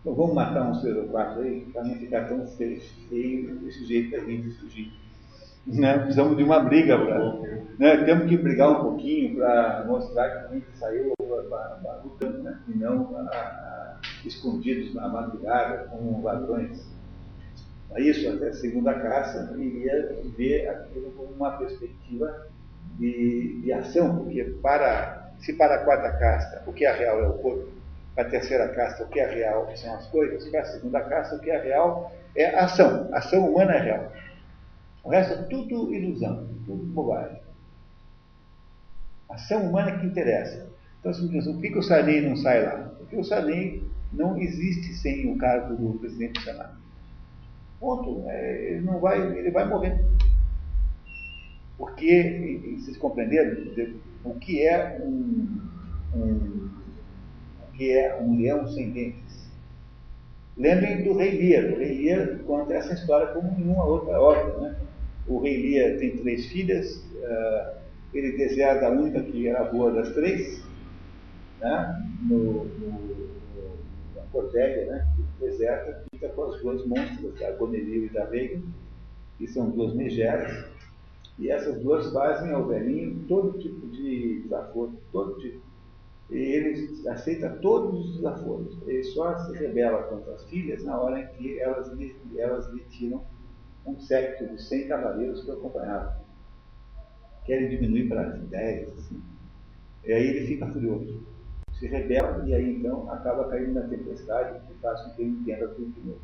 Então vamos matar uns três ou quatro aí, para não ficar tão feio, desse jeito a gente fugir. Né? Precisamos de uma briga, pra, né? temos que brigar um pouquinho para mostrar que a gente saiu lutando, né? e não a, a, escondidos na madrugada como ladrões. É isso, até a segunda caça, iria ver aquilo como uma perspectiva de, de ação, porque para, se para a quarta casta o que é real é o corpo, para a terceira casta o que é real são as coisas, para a segunda casta o que é real é a ação, a ação humana é real. O resto é tudo ilusão, tudo bobagem. Ação humana que interessa. Então, assim, por que, o Sarney não sai lá? Porque o Sarney não existe sem o cargo do presidente do Senado. Ponto. É, ele não vai, ele vai morrer. Porque, vocês compreenderam o que é um, um, que é um leão sem dentes? Lembrem do rei Lear. O rei Lear conta essa história como nenhuma outra obra, né? O rei Lia tem três filhas, uh, ele deseja a única que era boa das três, né? no, no, na Cortélia, né? deserta, fica com as duas monstras, a Gonelil e a Veiga, que são duas megeras, e essas duas fazem ao velhinho todo tipo de desaforo, todo tipo. Ele aceita todos os desaforos. Ele só se rebela contra as filhas na hora em que elas lhe, elas lhe tiram um séquito de 100 cavaleiros que o acompanhavam. Querem diminuir para 10, assim. E aí ele fica furioso. Se rebela e aí então acaba caindo na tempestade que faz com que ele entenda tudo de novo.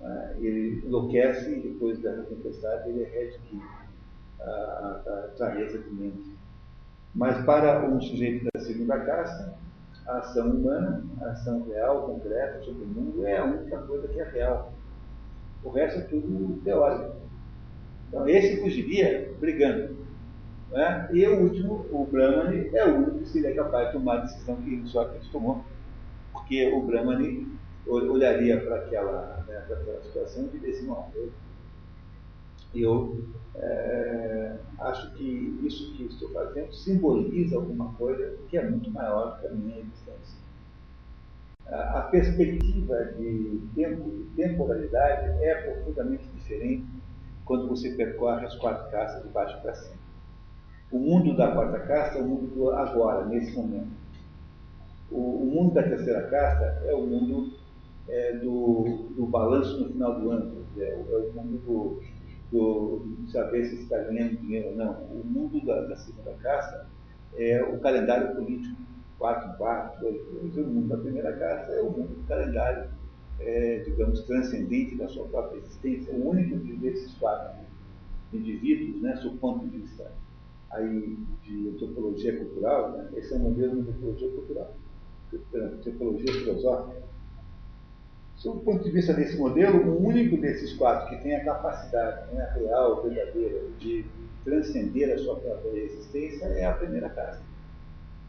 Ah, ele enlouquece e depois dessa tempestade ele readquire a, a, a clareza de mente. Mas para um sujeito da segunda casta, a ação humana, a ação real, concreta sobre o mundo é a única coisa que é real. O resto é tudo teórico. Então, esse fugiria brigando. Né? E o último, o Brahmani, é o único que seria capaz de tomar a decisão que Sócrates tomou. Porque o Brahmani olharia para aquela, né, para aquela situação e diria assim: não, eu, eu é, acho que isso que estou fazendo simboliza alguma coisa que é muito maior do que a minha existência a perspectiva de tempo, de temporalidade é profundamente diferente quando você percorre as quatro castas de baixo para cima. O mundo da quarta casta é o mundo do agora, nesse momento. O, o mundo da terceira casta é o mundo é, do, do balanço no final do ano, é, é o mundo do, do, de saber se está ganhando dinheiro ou não. O mundo da, da segunda casta é o calendário político 4 em 4, 2 em 2. O mundo da primeira casa é o mundo do calendário é, digamos, transcendente da sua própria existência, o único desses quatro indivíduos, né, sob ponto de vista aí de antropologia cultural, né, esse é o modelo de antropologia cultural, antropologia filosófica. Sob o ponto de vista desse modelo, o único desses quatro que tem a capacidade né, real, verdadeira, de transcender a sua própria existência é a primeira casa.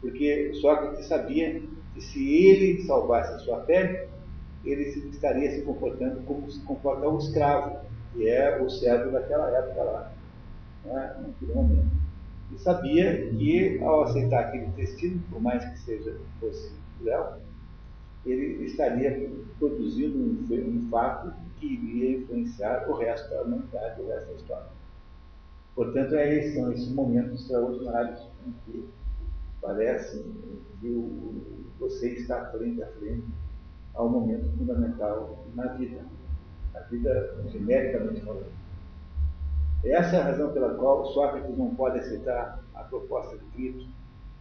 Porque Sócrates sabia que se ele salvasse a sua pele, ele estaria se comportando como se comporta o escravo, que é o servo daquela época lá, né, naquele momento. E sabia que ao aceitar aquele destino, por mais que seja fosse cruel, ele estaria produzindo um, um fato que iria influenciar o resto da humanidade, o resto da história. Portanto, é esse, são esses momentos extraordinários em que parece que você está frente a frente ao momento fundamental na vida, na vida genericamente falando. Essa é a razão pela qual Sócrates não pode aceitar a proposta de Cristo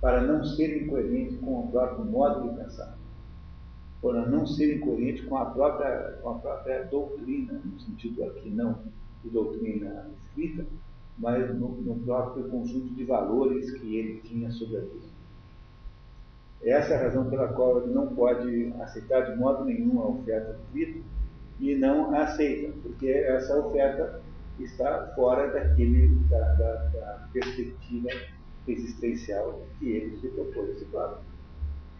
para não ser incoerente com o próprio modo de pensar, para não ser incoerente com a própria, com a própria doutrina, no sentido aqui não de doutrina escrita, mas no, no próprio conjunto de valores que ele tinha sobre a vida. Essa é a razão pela qual ele não pode aceitar de modo nenhum a oferta de Cristo e não aceita, porque essa oferta está fora daquele, da, da, da perspectiva existencial que ele se propôs a si.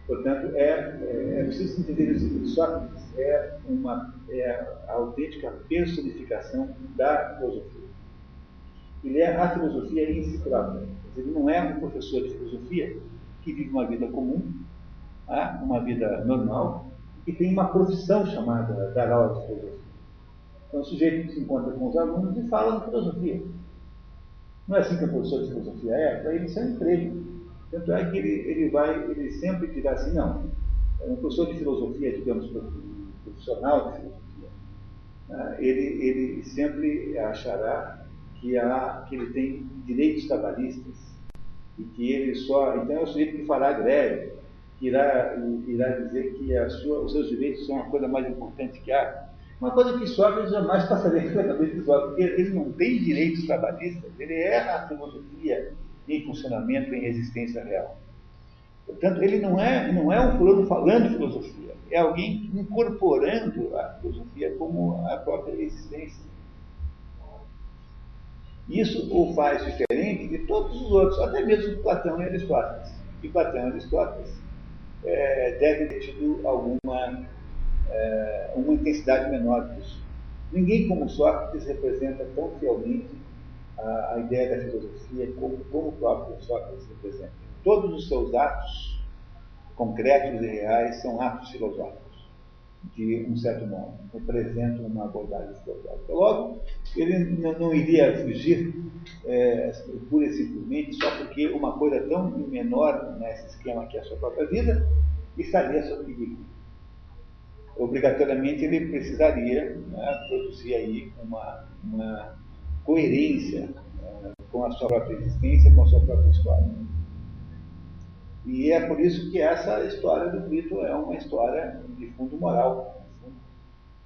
Portanto, é, é, é preciso entender o seguinte: Sócrates é, uma, é a autêntica personificação da filosofia. Ele é a filosofia em si própria. Ele não é um professor de filosofia que vive uma vida comum, tá? uma vida normal, e tem uma profissão chamada dar aula de filosofia. Então, o sujeito que se encontra com os alunos e fala de filosofia. Não é assim que o professor de filosofia é? Para ele isso é um emprego. Tanto é que ele, ele vai, ele sempre dirá assim, não, um professor de filosofia, digamos, profissional de filosofia, ah, ele, ele sempre achará que, há, que ele tem direitos trabalhistas e que ele só. Então é o sujeito que fará greve, que irá, irá dizer que sua, os seus direitos são a coisa mais importante que há. Uma coisa que Sócrates jamais passaria pela cabeça de Sócrates, porque ele não tem direitos trabalhistas, ele é a filosofia em funcionamento, em existência real. Portanto, ele não é, não é um fulano falando filosofia, é alguém incorporando a filosofia como a própria existência. Isso o faz diferente de todos os outros, até mesmo de Platão e Aristóteles. E Platão e Aristóteles é, devem ter tido alguma é, uma intensidade menor disso. Ninguém como Sócrates representa tão fielmente a, a ideia da filosofia como, como o próprio Sócrates representa. Todos os seus atos concretos e reais são atos filosóficos de um certo modo, representam uma abordagem filosófica. Logo, ele não iria fugir é, pura e simplesmente só porque uma coisa tão menor nesse esquema que é a sua própria vida estaria sob perigo. Obrigatoriamente ele precisaria né, produzir aí uma, uma coerência é, com a sua própria existência, com a sua própria história. E é por isso que essa história do Brito é uma história de fundo moral.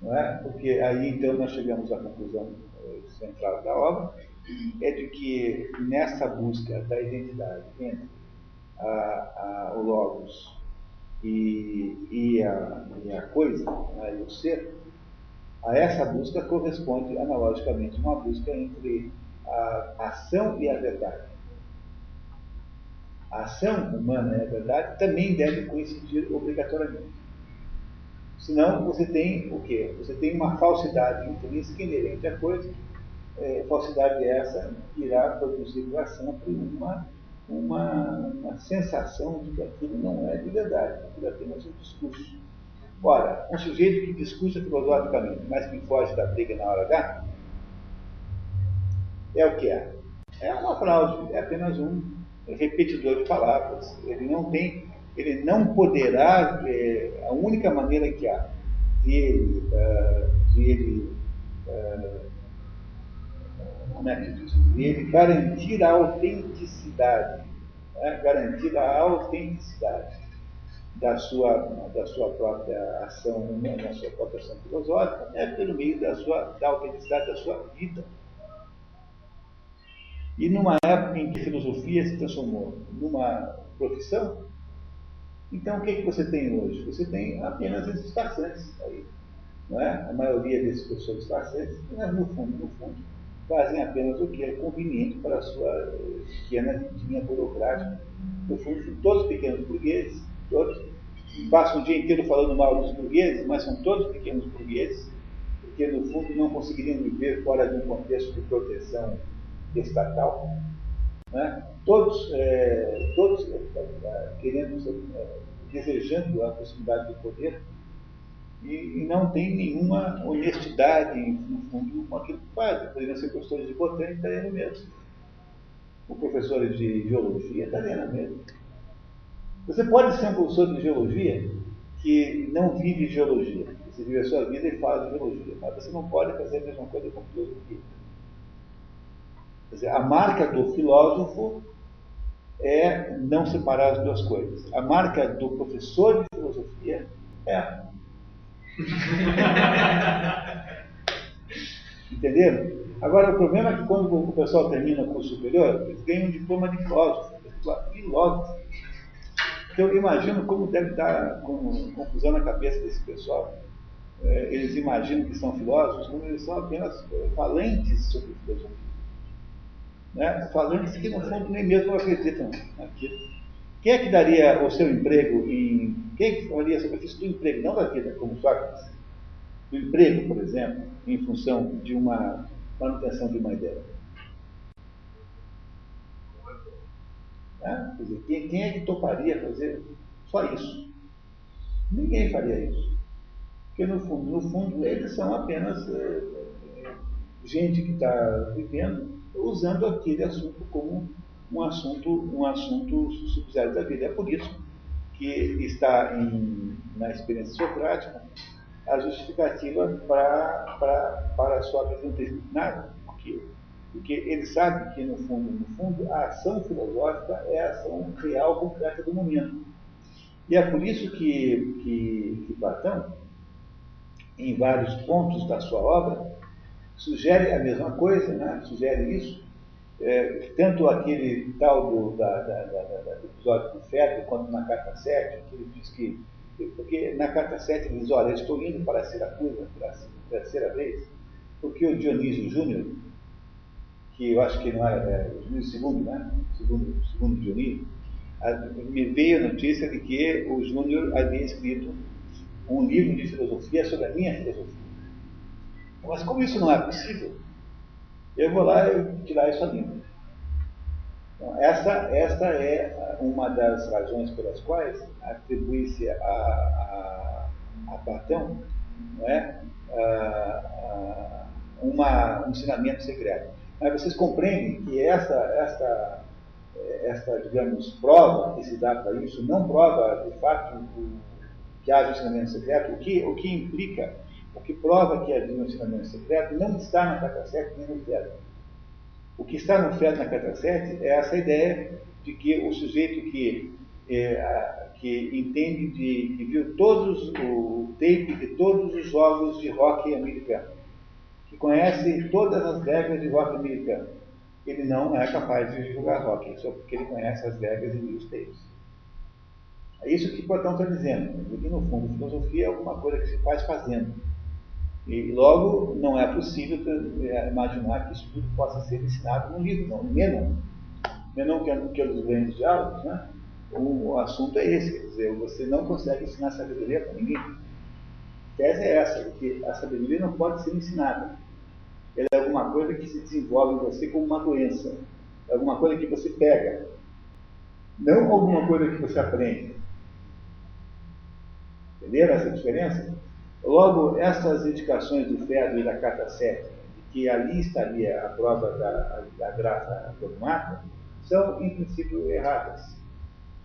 Não é? Porque aí então nós chegamos à conclusão eh, central da obra, é de que nessa busca da identidade entre a, a, o Logos e, e, a, e a coisa, né, e o ser, a essa busca corresponde analogicamente uma busca entre a ação e a verdade a ação humana, é verdade, também deve coincidir obrigatoriamente. Senão você tem o quê? Você tem uma falsidade intrínseca inerente à coisa, é, falsidade essa irá produzir para sempre uma, uma, uma sensação de que aquilo não é de verdade, aquilo é apenas um discurso. Ora, um sujeito que discursa filosoficamente, mas que foge da briga na hora H, é o que é? É uma fraude, é apenas um repetidor de palavras. Ele não tem, ele não poderá, é, a única maneira que há de ele, uh, de ele uh, como é que diz? De ele garantir a autenticidade, né? garantir a autenticidade da sua, da sua própria ação, na sua própria ação filosófica, é pelo meio da, sua, da autenticidade da sua vida. E numa época em que a filosofia se transformou numa profissão, então o que, é que você tem hoje? Você tem apenas esses passantes aí. Não é? A maioria desses professores passantes, mas no fundo, no fundo, fazem apenas o que é conveniente para a sua pequena vidinha burocrática. No fundo, todos pequenos burgueses, todos passam o dia inteiro falando mal dos burgueses, mas são todos pequenos burgueses, porque no fundo não conseguiriam viver fora de um contexto de proteção estatal. Né? Todos, é, todos é, querendo, é, desejando a possibilidade do poder e, não tem nenhuma honestidade, no fundo, com aquilo que fazem. Poderiam ser professores de botânica, estaria no mesmo. O professor de geologia no mesmo. Você pode ser um professor de geologia que não vive geologia. Você vive a sua vida e de geologia. Mas você não pode fazer a mesma coisa com filosofia. Quer dizer, a marca do filósofo é não separar as duas coisas. A marca do professor de filosofia é. *laughs* Entenderam? Agora, o problema é que quando o pessoal termina o curso superior, eles ganham um diploma de filósofo. Filósofo. Então, imagino como deve estar com, confusão na cabeça desse pessoal. É, eles imaginam que são filósofos, como eles são apenas falantes sobre filosofia. Né? Falantes que, no fundo, nem mesmo acreditam naquilo. Quem é que daria o seu emprego em. Quem é que faria sacrifício do emprego, não da vida, como Sócrates? Do emprego, por exemplo, em função de uma manutenção de uma ideia. Né? Quer dizer, quem, quem é que toparia fazer só isso? Ninguém faria isso. Porque no fundo, no fundo eles são apenas é, gente que está vivendo usando aquele assunto como um assunto, um assunto subsidiário da vida. É por isso que está em, na experiência socrática a justificativa para a sua apresentação. Porque ele sabe que, no fundo, no fundo, a ação filosófica é a ação real, concreta do momento. E é por isso que, que, que Platão, em vários pontos da sua obra, sugere a mesma coisa, né? sugere isso, é, tanto aquele tal do, da, da, da, do episódio do feto, quanto na carta 7, que ele diz que, porque na carta 7 ele diz, olha, estou indo para Siracusa pela terceira vez, porque o Dionísio Júnior, que eu acho que não é, o segundo, né? Segundo, segundo Dionísio, me veio a notícia de que o Júnior havia escrito um livro de filosofia sobre a minha filosofia. Mas como isso não é possível, eu vou lá e tirar isso a limpo. Então, essa, essa é uma das razões pelas quais atribui-se a, a, a, Platão não é? A, uma, um ensinamento secreto. Mas vocês compreendem que essa, essa, essa, digamos, prova que se dá para isso não prova, de fato, que haja um ensinamento secreto, o que, o que implica, o que prova que havia um ensinamento secreto não está na carta 7 nem no feto. O que está no feto na carta 7 é essa ideia de que o sujeito que, é, que entende de, que viu todos o tape de todos os jogos de rock americano que conhece todas as regras de rock americano. Ele não é capaz de jogar rock, só porque ele conhece as regras e os tapes. É isso que Platão está dizendo. Porque, no fundo, filosofia é alguma coisa que se faz fazendo. E, logo, não é possível é, imaginar que isso tudo possa ser ensinado num livro, não. Menon. Menon, que é, que é um dos grandes diálogos, né? O, o assunto é esse. Quer dizer, você não consegue ensinar sabedoria para ninguém. A tese é essa, que a sabedoria não pode ser ensinada ela é alguma coisa que se desenvolve em você como uma doença. É alguma coisa que você pega. Não alguma coisa que você aprende. Entenderam essa diferença? Logo, essas indicações do Fedro e da Carta 7, de que ali estaria a prova da, da graça dogmática, são, em princípio, erradas.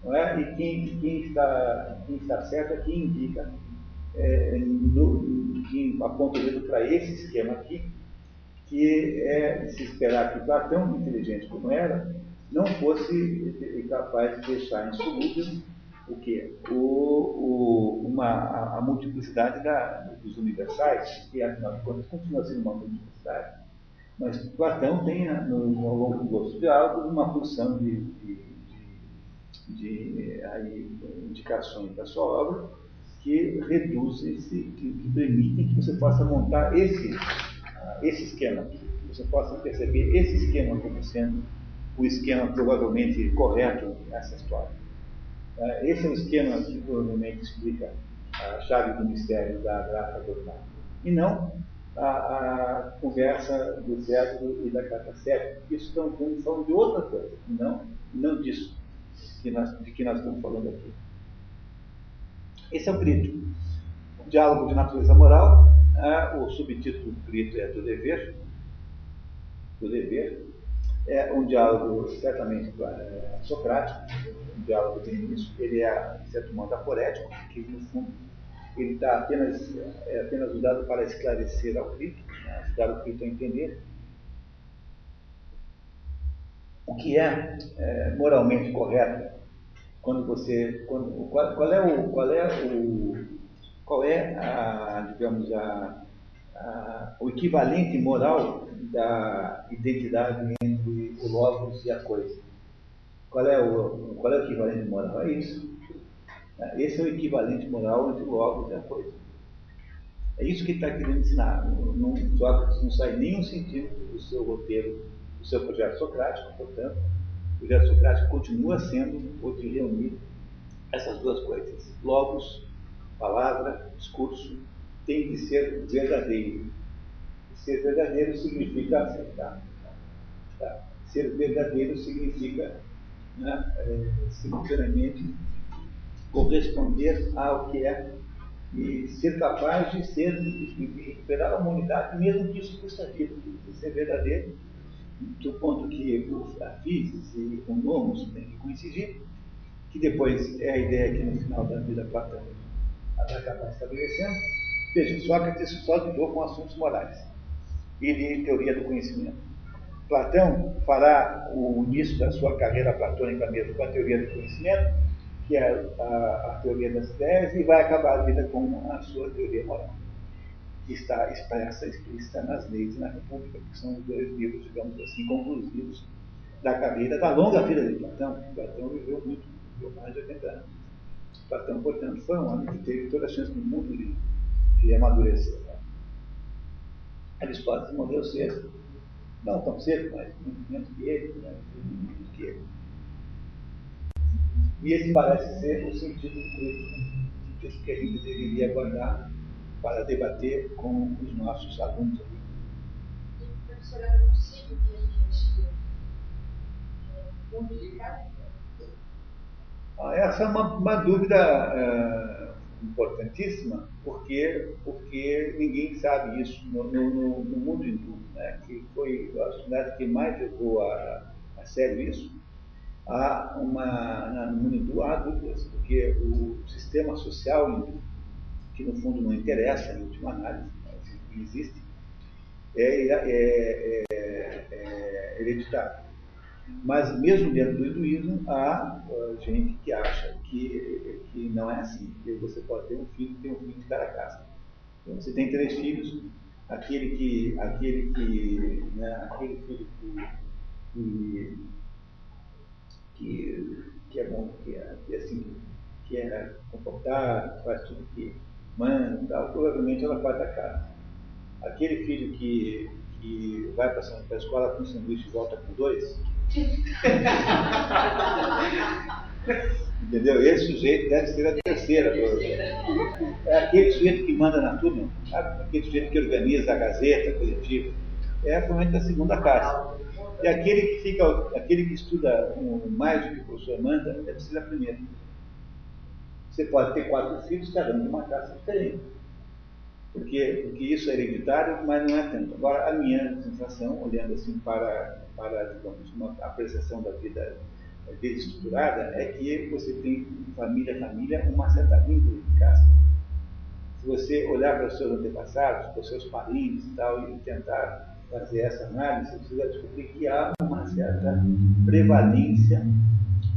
Não é? E quem, quem, está, quem está certo é quem indica, é, no, quem aponta o dedo para esse esquema aqui, que é de se esperar que Platão, inteligente como era, não fosse capaz de deixar insolúvel o que? O, o, uma, a, multiplicidade da, dos universais, que afinal de contas continua sendo uma multiplicidade. Mas Platão tem, no, ao longo outros diálogos, uma função de, de, de, de aí, indicações da sua obra que esse, que, que permitem que você possa montar esse, esse esquema, que você possa perceber esse esquema como sendo o esquema provavelmente correto nessa história. É, esse é o esquema que provavelmente explica a chave do mistério da graça dogmática. E não a, a, conversa do Zédro e da Carta 7, que estão falando de outra coisa, e não, não disso que nós, de que nós estamos falando aqui. Esse é o grito. Um diálogo de natureza moral, é, o subtítulo do grito é do dever, do dever, é um diálogo certamente é, socrático, um diálogo de início, ele é, de certo modo, aporético, que no fundo ele está apenas, é apenas usado para esclarecer ao crítico, né, ajudar o crítico a entender o que é, é moralmente correto. Quando você, quando, qual, qual, é o, qual é o, qual é a, digamos a, a, o equivalente moral da identidade entre o logos e a coisa. Qual é o, qual é o equivalente moral? É isso. Esse é o equivalente moral entre o logos e a coisa. É isso que está querendo ensinar. Não, Sócrates não sai nenhum centímetro do seu roteiro, do seu projeto socrático, portanto, o projeto socrático continua sendo o de reunir essas duas coisas. Logos, palavra, discurso, tem de ser verdadeiro. Ser verdadeiro significa aceitar. Tá? Ser verdadeiro significa né, é, corresponder ao que é e ser capaz de ser de recuperar a humanidade, mesmo que isso custa vida, ser verdadeiro, do ponto que a física e o nomos têm que coincidir, que depois é a ideia que no final da vida platônica vai acabar estabelecendo. Veja, Sócrates só lidou com assuntos morais e de teoria do conhecimento. Platão fará o início da sua carreira platônica mesmo com a teoria do conhecimento, que é a, a teoria das ideias, e vai acabar a vida com a sua teoria moral, que está expressa, explícita nas leis e na República, que são os dois livros, digamos assim, conclusivos da carreira, da longa vida de Platão. Platão viveu muito, viveu mais de 80 anos. Platão, portanto, foi um homem que teve toda a chance do mundo de, de amadurecer. Né? Aristóteles morreu cedo, não tão cedo, mas muito menos que ele, né? muito menos que ele. E esse parece ser o sentido do o sentido que a gente deveria guardar para debater com os nossos alunos aqui. Professor, é que a gente de ah, Essa é uma, uma dúvida é, importantíssima, porque, porque ninguém sabe isso no, no, no mundo hindu, né, que foi a sociedade que mais levou a, a sério isso há uma, no mundo hindu há dúvidas, porque o sistema social hindu, que no fundo não interessa, em última análise, existe, é, é, é, é hereditário. Mas mesmo dentro do hinduísmo há uh, gente que acha que, que não é assim, que você pode ter um filho e ter um filho de cada casa. Então, você tem três filhos, aquele que, aquele que, né, aquele filho que, que que, é bom, que é, que é assim, que é comportado, faz tudo que manda provavelmente ela faz a casa. Aquele filho que, que vai para a escola com um sanduíche e volta com dois. *laughs* Entendeu? Esse sujeito deve ser a terceira. É aquele sujeito que manda na turma, sabe? aquele sujeito que organiza a gazeta coletiva. É provavelmente a segunda casa. E aquele que fica, aquele que estuda um, mais do que o professor manda, deve ser a primeira. Você pode ter quatro filhos, cada um de uma casa diferente. Porque, porque isso é hereditário, mas não é tanto. Agora, a minha sensação, olhando assim para, para digamos, uma apreciação da vida, da vida estruturada, é que você tem família a família uma certa índole de casa. Se você olhar para os seus antepassados, para os seus parentes e tal, e tentar fazer essa análise, você vai descobrir que há uma certa prevalência,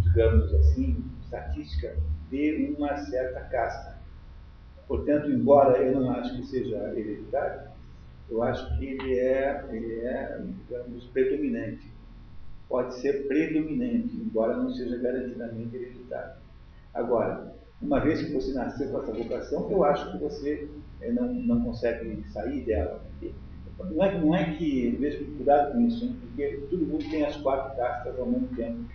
digamos assim, estatística de uma certa casta. Portanto, embora eu não acho que seja hereditário, eu acho que ele é, ele é digamos, predominante. Pode ser predominante, embora não seja garantidamente hereditário. Agora, uma vez que você nasceu com essa vocação, eu acho que você é, não, não consegue sair dela. Não é, não é que, vejo cuidado com isso, hein? porque todo mundo tem as quatro castas ao mesmo tempo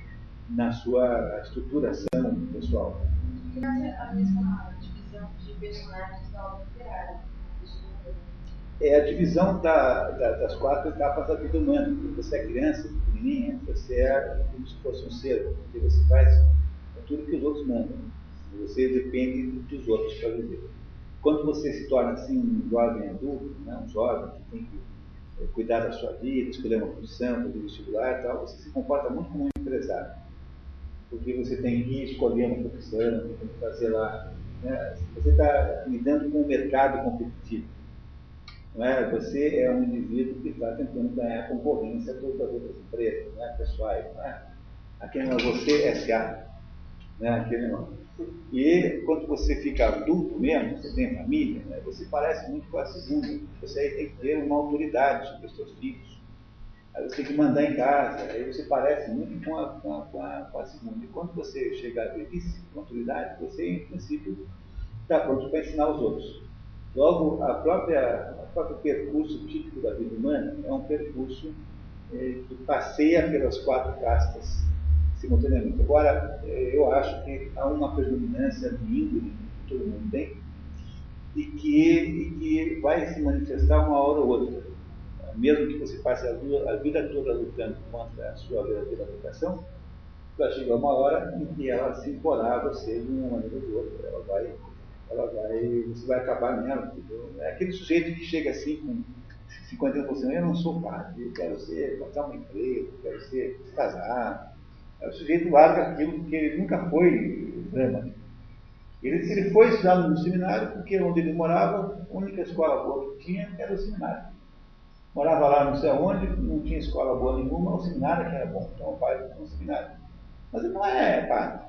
na sua estruturação pessoal. a mesma divisão de personagens da obra. É a divisão da, da, das quatro etapas da vida humana. Você é criança, pequenininha, você é como se fosse um ser, porque você faz tudo que os outros mandam. Você depende dos outros para viver. Quando você se torna assim um jovem adulto, né, um jovem que tem que é, cuidar da sua vida, escolher uma profissão, fazer vestibular e tal, você se comporta muito como um empresário. Porque você tem que escolher uma profissão, tem que fazer lá. Né, você está lidando com um mercado competitivo. Não é? Você é um indivíduo que está tentando ganhar concorrência com as outras empresas, né, pessoais. Não é? Aqui não é você, SA. Né, aquele nome. E quando você fica adulto mesmo, você tem família, né, você parece muito com a segunda. Você aí tem que ter uma autoridade sobre os seus filhos. Aí você tem que mandar em casa, aí você parece muito com a, com a, com a, com a segunda. E quando você chega à velhice, com autoridade, você, em princípio, está pronto para ensinar os outros. Logo, a própria, o próprio percurso típico da vida humana é um percurso eh, que passeia pelas quatro castas simultaneamente. Agora, eh, eu acho que há uma predominância de índole que todo mundo tem e que, e que vai se manifestar uma hora ou outra. Mesmo que você passe a, a vida toda lutando contra a sua verdadeira vocação, vai chegar uma hora em que ela se imporá a você de uma maneira ou de outra. Ela vai, ela vai, você vai acabar nela. Entendeu? É aquele sujeito que chega assim com 50 anos, eu não sou padre, eu quero ser, passar uma empresa, quero ser, casar, o sujeito larga aquilo que ele nunca foi Brahman. Ele, ele foi estudar no seminário porque onde ele morava, a única escola boa que tinha era o seminário. Morava lá não sei aonde, não tinha escola boa nenhuma, o seminário que era bom. Então o pai foi no seminário. Mas ele não é padre.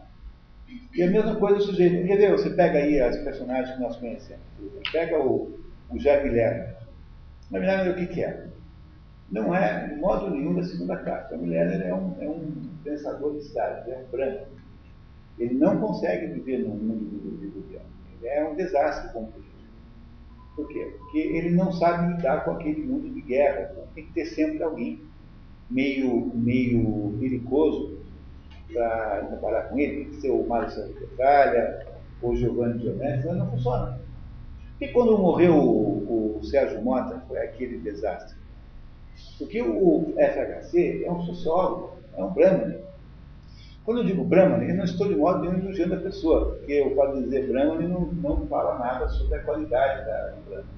E a mesma coisa o sujeito. Ver? Você pega aí as personagens que nós conhecemos. Pega o, o Jair Guilherme. Na verdade, o que, que é? não é, de modo nenhum, da segunda classe. A mulher é um, é um pensador de Estado, é um branco. Ele não consegue viver no mundo do governo. Ele é um desastre como político. Por quê? Porque ele não sabe lidar com aquele mundo de guerra. Tem que ter sempre alguém meio, meio perigoso para trabalhar com ele. Tem que ser o Mário Santos Petralha ou Giovanni Diomedes, não funciona. E quando morreu o, o Sérgio Mota, foi aquele desastre. Porque o FHC é um sociólogo, é um Brahman. Quando eu digo Brahman, eu não estou de modo nenhum elogiando a pessoa, porque o fato de dizer Brahman não, não fala nada sobre a qualidade da Brahman.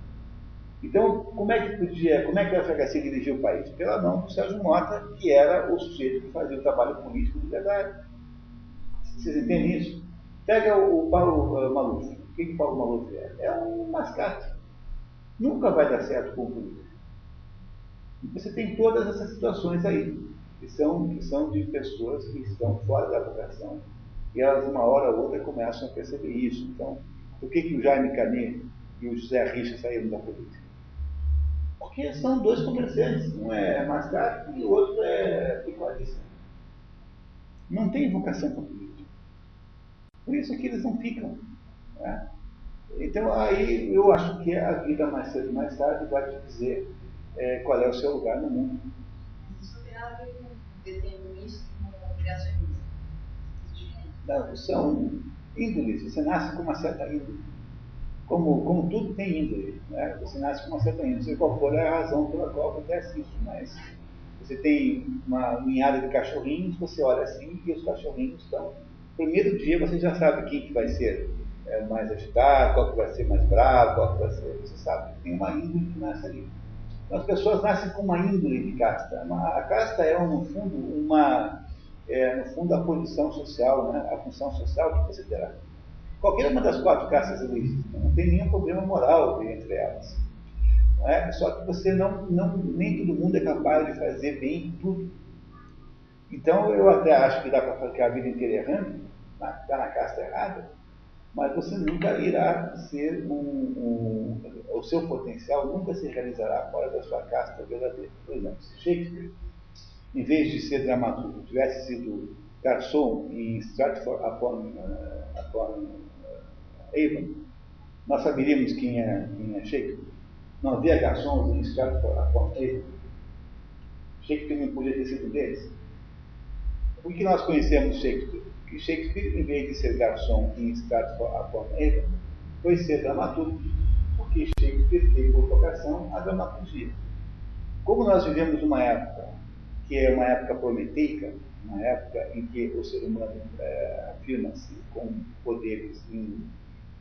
Então, como é que podia, como é que o FHC dirigiu o país? Pela mão do Sérgio Mota, que era o sujeito que fazia o trabalho político de verdade. Vocês entendem isso? Pega o, Paulo uh, Maluf. O que, que o Paulo Maluf é? É um mascate. Nunca vai dar certo com o político. Você tem todas essas situações aí, que são, que são de pessoas que estão fora da vocação, e elas, uma hora ou outra, começam a perceber isso. Então, por que, que o Jaime Canet e o José Richa saíram da política? Porque são dois comerciantes, um é mascate e o outro é pecuarista. Não tem vocação para política. Por isso que eles não ficam. Né? Então, aí eu acho que a vida mais cedo ou mais tarde vai te dizer é, qual é o seu lugar no mundo. Isso tem a ver com determinismo criacionismo. Não, são índoles. Você nasce com uma certa índole. Como, como tudo tem índole. Né? Você nasce com uma certa índole. Não sei qual for a razão pela qual acontece isso, mas você tem uma ninhada de cachorrinhos, você olha assim e os cachorrinhos estão. Primeiro dia você já sabe quem que vai ser é, mais agitado, qual que vai ser mais bravo, qual que vai ser. Você sabe, tem uma índole que nasce ali. As pessoas nascem com uma índole de casta. A casta é, no fundo, uma, é, no fundo, a posição social, né? a função social que você terá. Qualquer uma das quatro castas existem, não tem nenhum problema moral entre elas. É? Só que você não, não, nem todo mundo é capaz de fazer bem tudo. Então, eu até acho que dá para ficar a vida inteira errando, está na casta errada, mas você nunca irá ser um, um, O seu potencial nunca se realizará fora da sua casta verdadeira. Por exemplo, se Shakespeare, em vez de ser dramaturgo, tivesse sido garçom em Stratford upon, uh, upon Avon, nós saberíamos quem é, quem é Shakespeare. Não havia garçons em Stratford upon Avon. Shakespeare não podia ter sido deles. Por que nós conhecemos Shakespeare? Que Shakespeare, em vez de ser garçom em Stratford upon Avon, foi ser dramaturgo, porque Shakespeare teve por vocação a dramaturgia. Como nós vivemos uma época que é uma época prometeica, uma época em que o ser humano é, afirma-se com poderes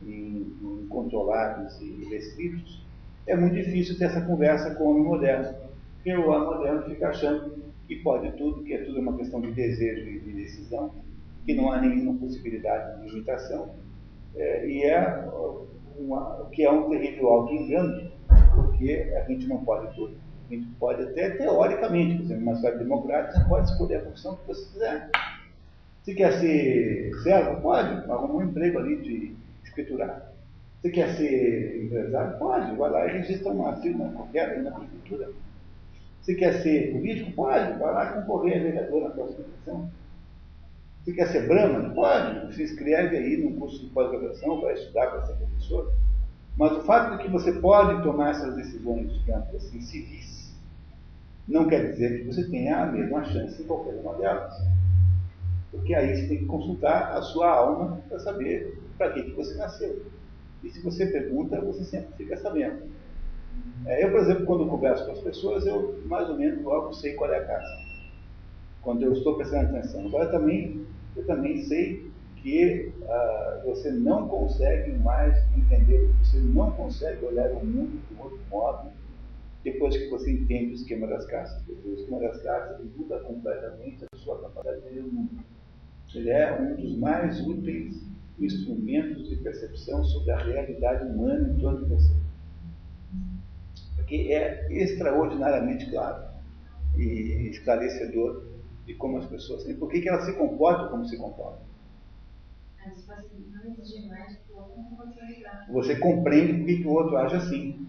incontroláveis e restritos, é muito difícil ter essa conversa com o homem moderno. Porque o homem moderno fica achando que pode tudo, que é tudo uma questão de desejo e de decisão, que não há nenhuma possibilidade de limitação, é, e é uma, que é um terrível auto-engano, porque a gente não pode tudo. A gente pode até, teoricamente, por exemplo, numa sociedade democrática, pode escolher a profissão que você quiser. Se quer ser servo, pode, arruma um emprego ali de escriturar. Se quer ser empresário, pode, vai lá e registra uma firma qualquer na prefeitura. Se quer ser político, pode, vai lá concorrer a vereador na próxima eleição. Se quer ser Brahman, pode, se inscreve aí num curso de pós-graduação, vai estudar para ser professor. Mas o fato de que você pode tomar essas decisões, digamos assim, civis, não quer dizer que você tenha a mesma chance em qualquer uma delas. Porque aí você tem que consultar a sua alma para saber para que, você nasceu. E se você pergunta, você sempre fica sabendo. É, eu, por exemplo, quando converso com as pessoas, eu mais ou menos logo sei qual é a casa. Quando eu estou prestando atenção. Agora também, eu também sei que ah, você não consegue mais entender, você não consegue olhar o mundo de outro modo depois que você entende o esquema das castas. o esquema das castas muda completamente a sua capacidade de ver o mundo. Ele é um dos mais úteis instrumentos de percepção sobre a realidade humana em torno de você. Porque é extraordinariamente claro e esclarecedor de como as pessoas têm, por que elas se comportam como se comportam. Você compreende por que o outro age assim.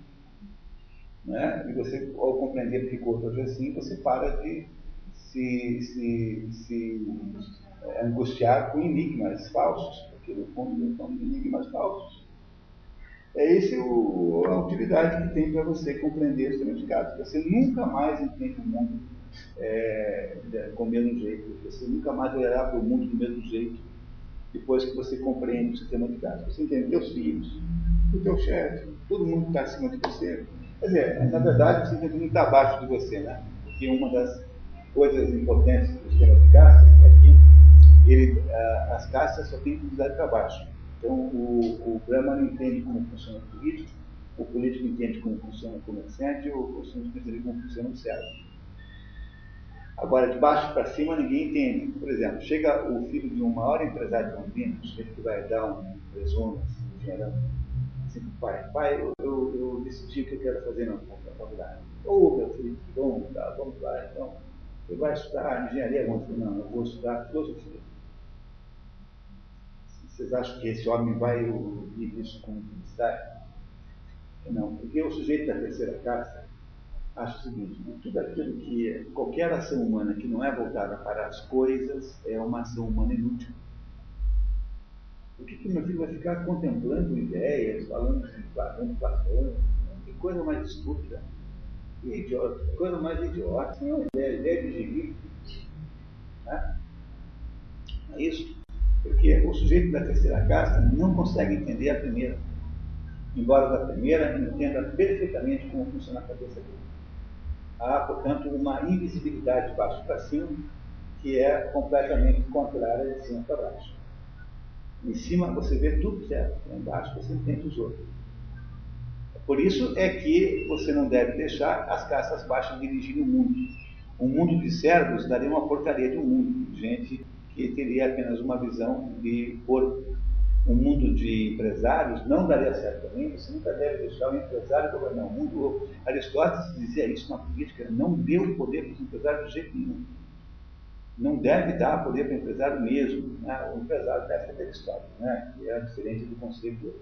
Né? E você, ao compreender que o outro age assim, você para de se, se, se é, angustiar com enigmas falsos, fundo são enigmas falsos. É esse o, a utilidade que tem para você compreender os significados. Você nunca mais entende o mundo é, com o mesmo jeito. Você nunca mais olhará para o mundo do mesmo jeito depois que você compreende o sistema de dados. Você entende teus filhos, o teu chefe, todo mundo que está acima de você, Quer dizer, na verdade, você que estar abaixo de você, né? Porque uma das coisas importantes do sistema de castas é ele, as castas só têm utilidade para baixo. Então, o, o Brahman entende como funciona o político, o político entende como funciona o comerciante, e o comerciante entende como funciona o servo. Agora, de baixo para cima, ninguém entende. Por exemplo, chega o filho de um maior empresário de Londrina, ele que vai dar um presumo, engenheiro, assim pai, pai, eu, eu, eu, decidi o que eu quero fazer na, faculdade. Ô, oh, meu filho, bom, tá, vamos lá, então. Você vai estudar engenharia? Não, eu vou estudar filosofia. Vocês acham que esse homem vai ouvir isso com felicidade? Não, porque o sujeito da terceira casta acha o seguinte, tudo aquilo que qualquer ação humana que não é voltada para as coisas é uma ação humana inútil. Por que, que meu filho vai ficar contemplando ideias, falando de Platão, Platão? Que coisa mais estúpida. Que idiota, que coisa mais idiota. Isso é ideia, ideia de gibi. Né? É isso. Sujeito da terceira casta não consegue entender a primeira. Embora da primeira entenda perfeitamente como funciona a cabeça dele. Há, portanto, uma invisibilidade de baixo para cima que é completamente contrária de cima para baixo. Em cima você vê tudo certo, embaixo você entende os outros. Por isso é que você não deve deixar as castas baixas dirigirem o mundo. Um mundo de servos daria uma porcaria de um mundo, gente que teria apenas uma visão de corpo. Um mundo de empresários não daria certo também, você nunca deve deixar o empresário governar o mundo. Aristóteles dizia isso na política, não o poder para os empresários de jeito nenhum. Não deve dar poder para o empresário mesmo. Né? O empresário deve ter história, né? que é diferente do conselho.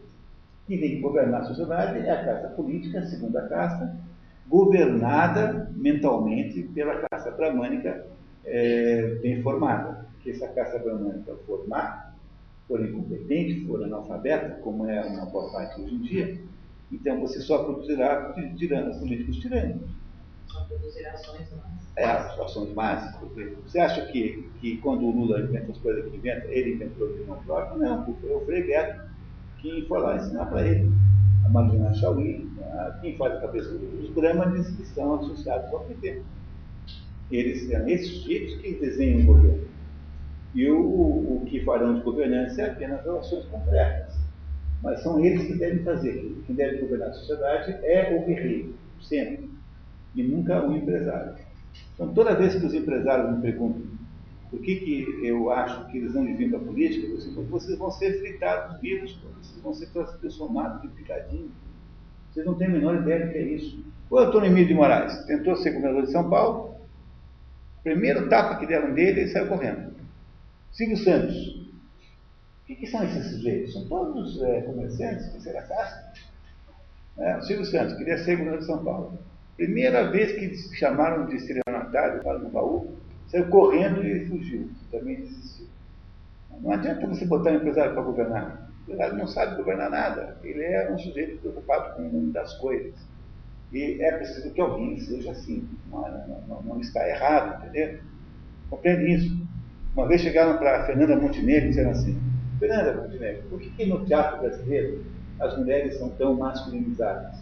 Quem tem que governar a sociedade é a casta política, a segunda casta, governada mentalmente pela casta bramânica é, bem formada. Que essa casta bramânica formar, for incompetente, for analfabeta, como é uma boa parte hoje em dia, então você só produzirá tiranos, políticos tirânicos. Só produzirá ações más. É, ações más. Você acha que, que quando o Lula inventa as coisas que inventa, ele inventou de não próprio? Não, foi o Frei Beto que foi lá ensinar para ele. A Marina Chauí, quem faz a cabeça dos brahmanes que são associados ao PT. Eles são esses sujeitos que desenham o governo. E o, o, que farão os governantes é apenas relações concretas. Mas são eles que devem fazer. Quem deve governar a sociedade é o guerreiro, sempre. E nunca o empresário. Então, toda vez que os empresários me perguntam por que, que eu acho que eles não deviam para a política, eu digo, vocês vão ser fritados vivos, vocês vão ser transformados de picadinho. Vocês não têm a menor ideia do que é isso. O Antônio Emílio de Moraes tentou ser governador de São Paulo, primeiro tapa que deram dele, ele saiu correndo. Silvio Santos. O que, que são esses sujeitos? São todos é, comerciantes, terceira classe. É, o Silvio Santos queria ser governador de São Paulo. Primeira vez que chamaram de estelionatário para no baú, saiu correndo e fugiu. Também desistiu. Não adianta você botar um empresário para governar. O empresário não sabe governar nada. Ele é um sujeito preocupado com mundo das coisas. E é preciso que alguém seja assim. Não, não, não está errado, entendeu? Compreende isso. Uma vez chegaram para Fernanda Montenegro e disseram assim: Fernanda Montenegro, por que, que no teatro brasileiro as mulheres são tão masculinizadas?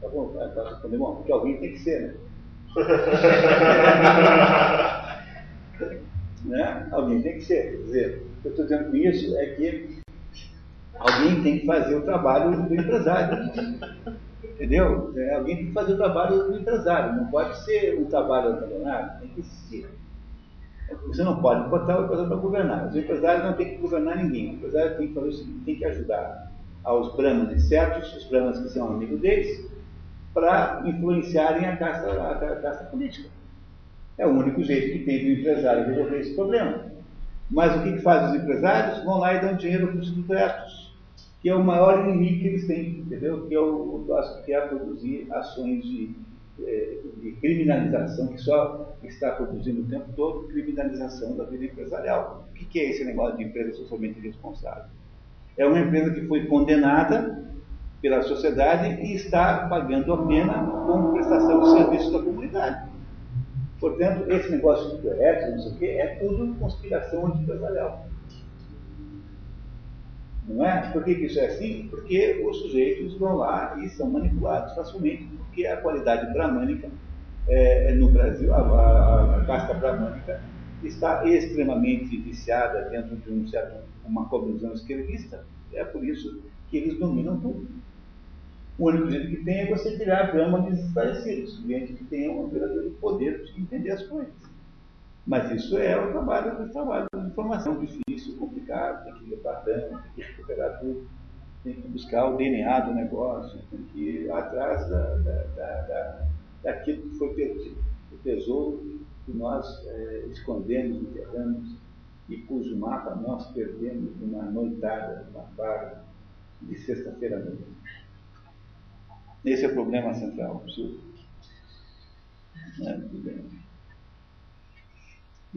Tá bom? Tá respondendo, bom, porque alguém tem que ser, né? *laughs* né? Alguém tem que ser. Quer dizer, o que eu estou dizendo com isso é que alguém tem que fazer o trabalho do empresário. Entendeu? É, alguém tem que fazer o trabalho do empresário. Não pode ser um trabalho abandonado, tem que existir. Você não pode botar o empresário para governar. Os empresários não têm que governar ninguém. O empresário tem que fazer o seguinte: tem que ajudar aos brahmanes certos, os brahmanes que são amigos deles, para influenciarem a casta, a, casta política. É o único jeito que tem do empresário resolver esse problema. Mas o que, que faz os empresários? Vão lá e dão dinheiro para os sindicatos, que é o maior inimigo que eles têm, entendeu? Que é o, que é produzir ações de, de criminalização, que só está produzindo o tempo todo criminalização da vida empresarial. O que, é esse negócio de empresa socialmente responsável? É uma empresa que foi condenada pela sociedade e está pagando a pena com prestação de serviços da comunidade. Portanto, esse negócio de ética, não sei o quê, é tudo conspiração anti-empresarial. Não é? Por que, isso é assim? Porque os sujeitos vão lá e são manipulados facilmente, porque a qualidade bramânica é, no Brasil, a, a, a casta bramânica, está extremamente viciada dentro de um certo, uma cognição esquerdista. É por isso que eles dominam tudo. O único jeito que tem é você criar brahmanes esclarecidos, gente que tenha um verdadeiro poder de entender as coisas. Mas isso é o trabalho do trabalho de informação, difícil, complicado, tem que levar dano, tem que recuperar tudo, tem que buscar o DNA do negócio, tem que ir atrás da, da, da, da daquilo que foi perdido, o tesouro que nós é, escondemos, enterramos e cujo mapa nós perdemos numa noitada, numa farra de sexta-feira à noite. Esse é o problema central. É,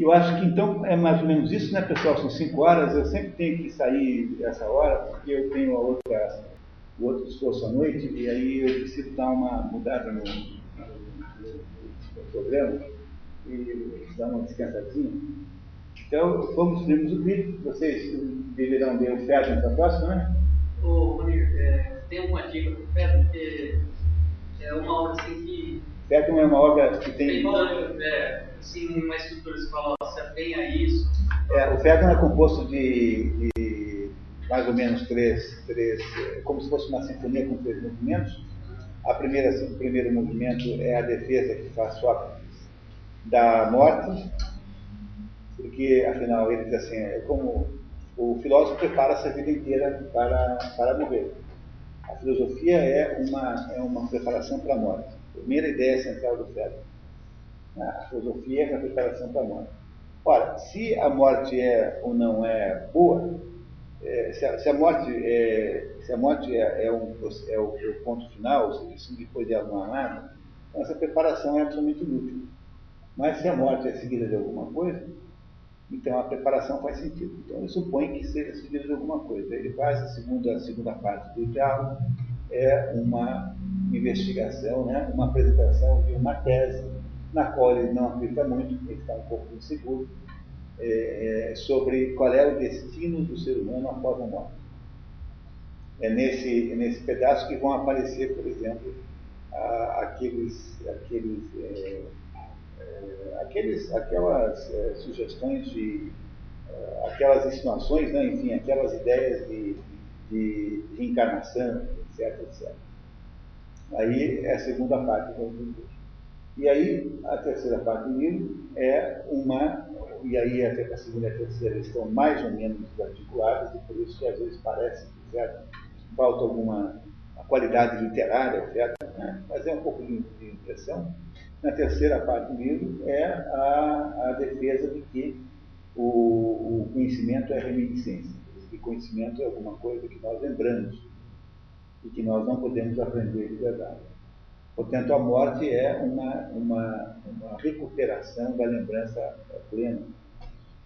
eu acho que então é mais ou menos isso, né, pessoal? São cinco horas. Eu sempre tenho que sair essa hora, porque eu tenho a outra, o outro esforço à noite, e aí eu preciso dar uma mudada no, no, programa e dar uma descansadinha. Então, vamos subirmos o vídeo. Vocês deverão ver o Ferdinand da próxima, né? Ô, Munir, é, tem alguma dica para o Ferdinand? Porque é uma obra assim que. Ferdinand é uma obra que tem. Tem é, assim, uma estrutura que fala, se atenha a isso. É, o Ferdinand é composto de, de, mais ou menos três, três, como se fosse uma sinfonia com três movimentos. A primeira, o primeiro movimento é a defesa que faz Sócrates da morte, porque afinal ele diz assim, é como o filósofo prepara-se a vida inteira para, para morrer. A filosofia é uma, é uma preparação para a morte. A primeira ideia central do Fedro. A filosofia é a preparação para a morte. Ora, se a morte é ou não é boa, é, se, a, se, a, morte, é, se a morte é, é, um, é, o, é o, ponto final, ou seja, se depois de alguma nada, então essa preparação é absolutamente inútil. Mas se a morte é seguida de alguma coisa, então a preparação faz sentido. Então ele supõe que seja seguida de alguma coisa. Ele faz a segunda, a segunda parte do diálogo, é uma investigação, né, uma apresentação de uma tese na qual ele não acredita muito, ele está um pouco inseguro, é, é, sobre qual é o destino do ser humano após a morte. É nesse, é nesse pedaço que vão aparecer, por exemplo, a, aqueles, aqueles, é, é aqueles, aquelas é, sugestões de, aquelas insinuações, né, enfim, aquelas ideias de, de, de encarnação, etc, etc. Aí é a segunda parte do. E aí, a terceira parte do livro é uma, e aí a segunda e a terceira estão mais ou menos articuladas, e por isso que às vezes parece que certo, falta alguma qualidade literária, certo? Né? mas é um pouco de, de impressão. Na terceira parte do livro é a, a defesa de que o, o conhecimento é reminiscência, que conhecimento é alguma coisa que nós lembramos e que nós não podemos aprender de verdade. Portanto, a morte é uma, uma, uma recuperação da lembrança plena.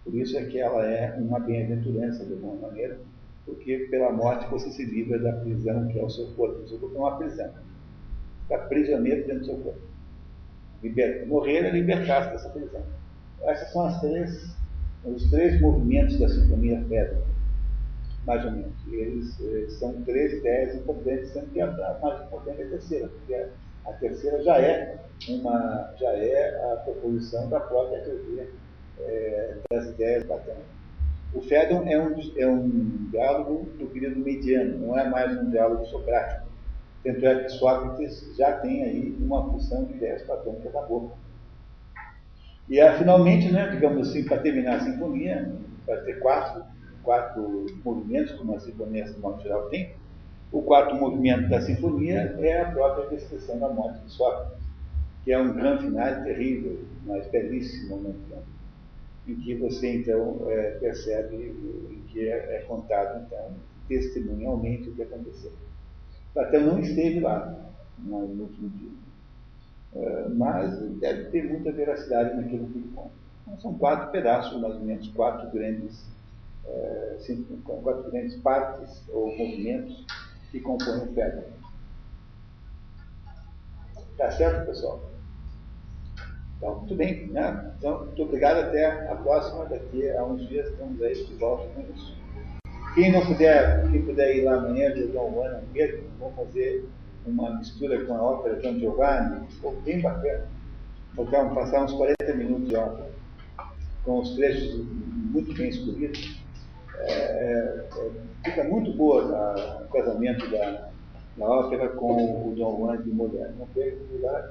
Por isso é que ela é uma bem-aventurança, de alguma maneira, porque pela morte você se livra da prisão que é o seu corpo. O seu corpo é uma prisão. Está prisioneiro dentro do seu corpo. Morrer é libertar-se dessa prisão. Essas são as três, os três movimentos da Sinfonia Fedra, mais ou menos. Eles eh, são três ideias importantes, sendo que a mais importante é a terceira, porque é a terceira já é, uma, já é a proposição da própria teoria é, das ideias platônicas. O Fedon é um, é um diálogo do período mediano, não é mais um diálogo socrático. Tanto é que Sócrates já tem aí uma função de ideias platônicas na boca. E é, finalmente, né, digamos assim, para terminar a sinfonia, vai ter quatro, quatro movimentos, como a sinfonia, de modo geral, tem, o quarto movimento da sinfonia é a própria descrição da morte de Sócrates, que é um grande final terrível, mas belíssimo momento, em que você então é, percebe em que é, é, contado então testemunhalmente o que aconteceu. Platão não esteve lá no último dia, é, mas deve ter muita veracidade naquilo que ele conta. Então, são quatro pedaços, mais ou menos quatro grandes, é, quatro grandes partes ou movimentos que compõem o Fedra. Tá certo, pessoal? Então, muito bem. Né? Então, muito obrigado. Até a próxima. Daqui a uns dias estamos aí de volta com isso. Quem não puder, quem puder ir lá amanhã, jogar um ano mesmo, vamos fazer uma mistura com a ópera John Giovanni. Ficou bem bacana. Vamos passar uns 40 minutos de ópera, com os trechos muito bem escolhidos. É, é, fica muito boa o casamento da, da ópera com o Dom Juan de Moderno. Não perca lugar.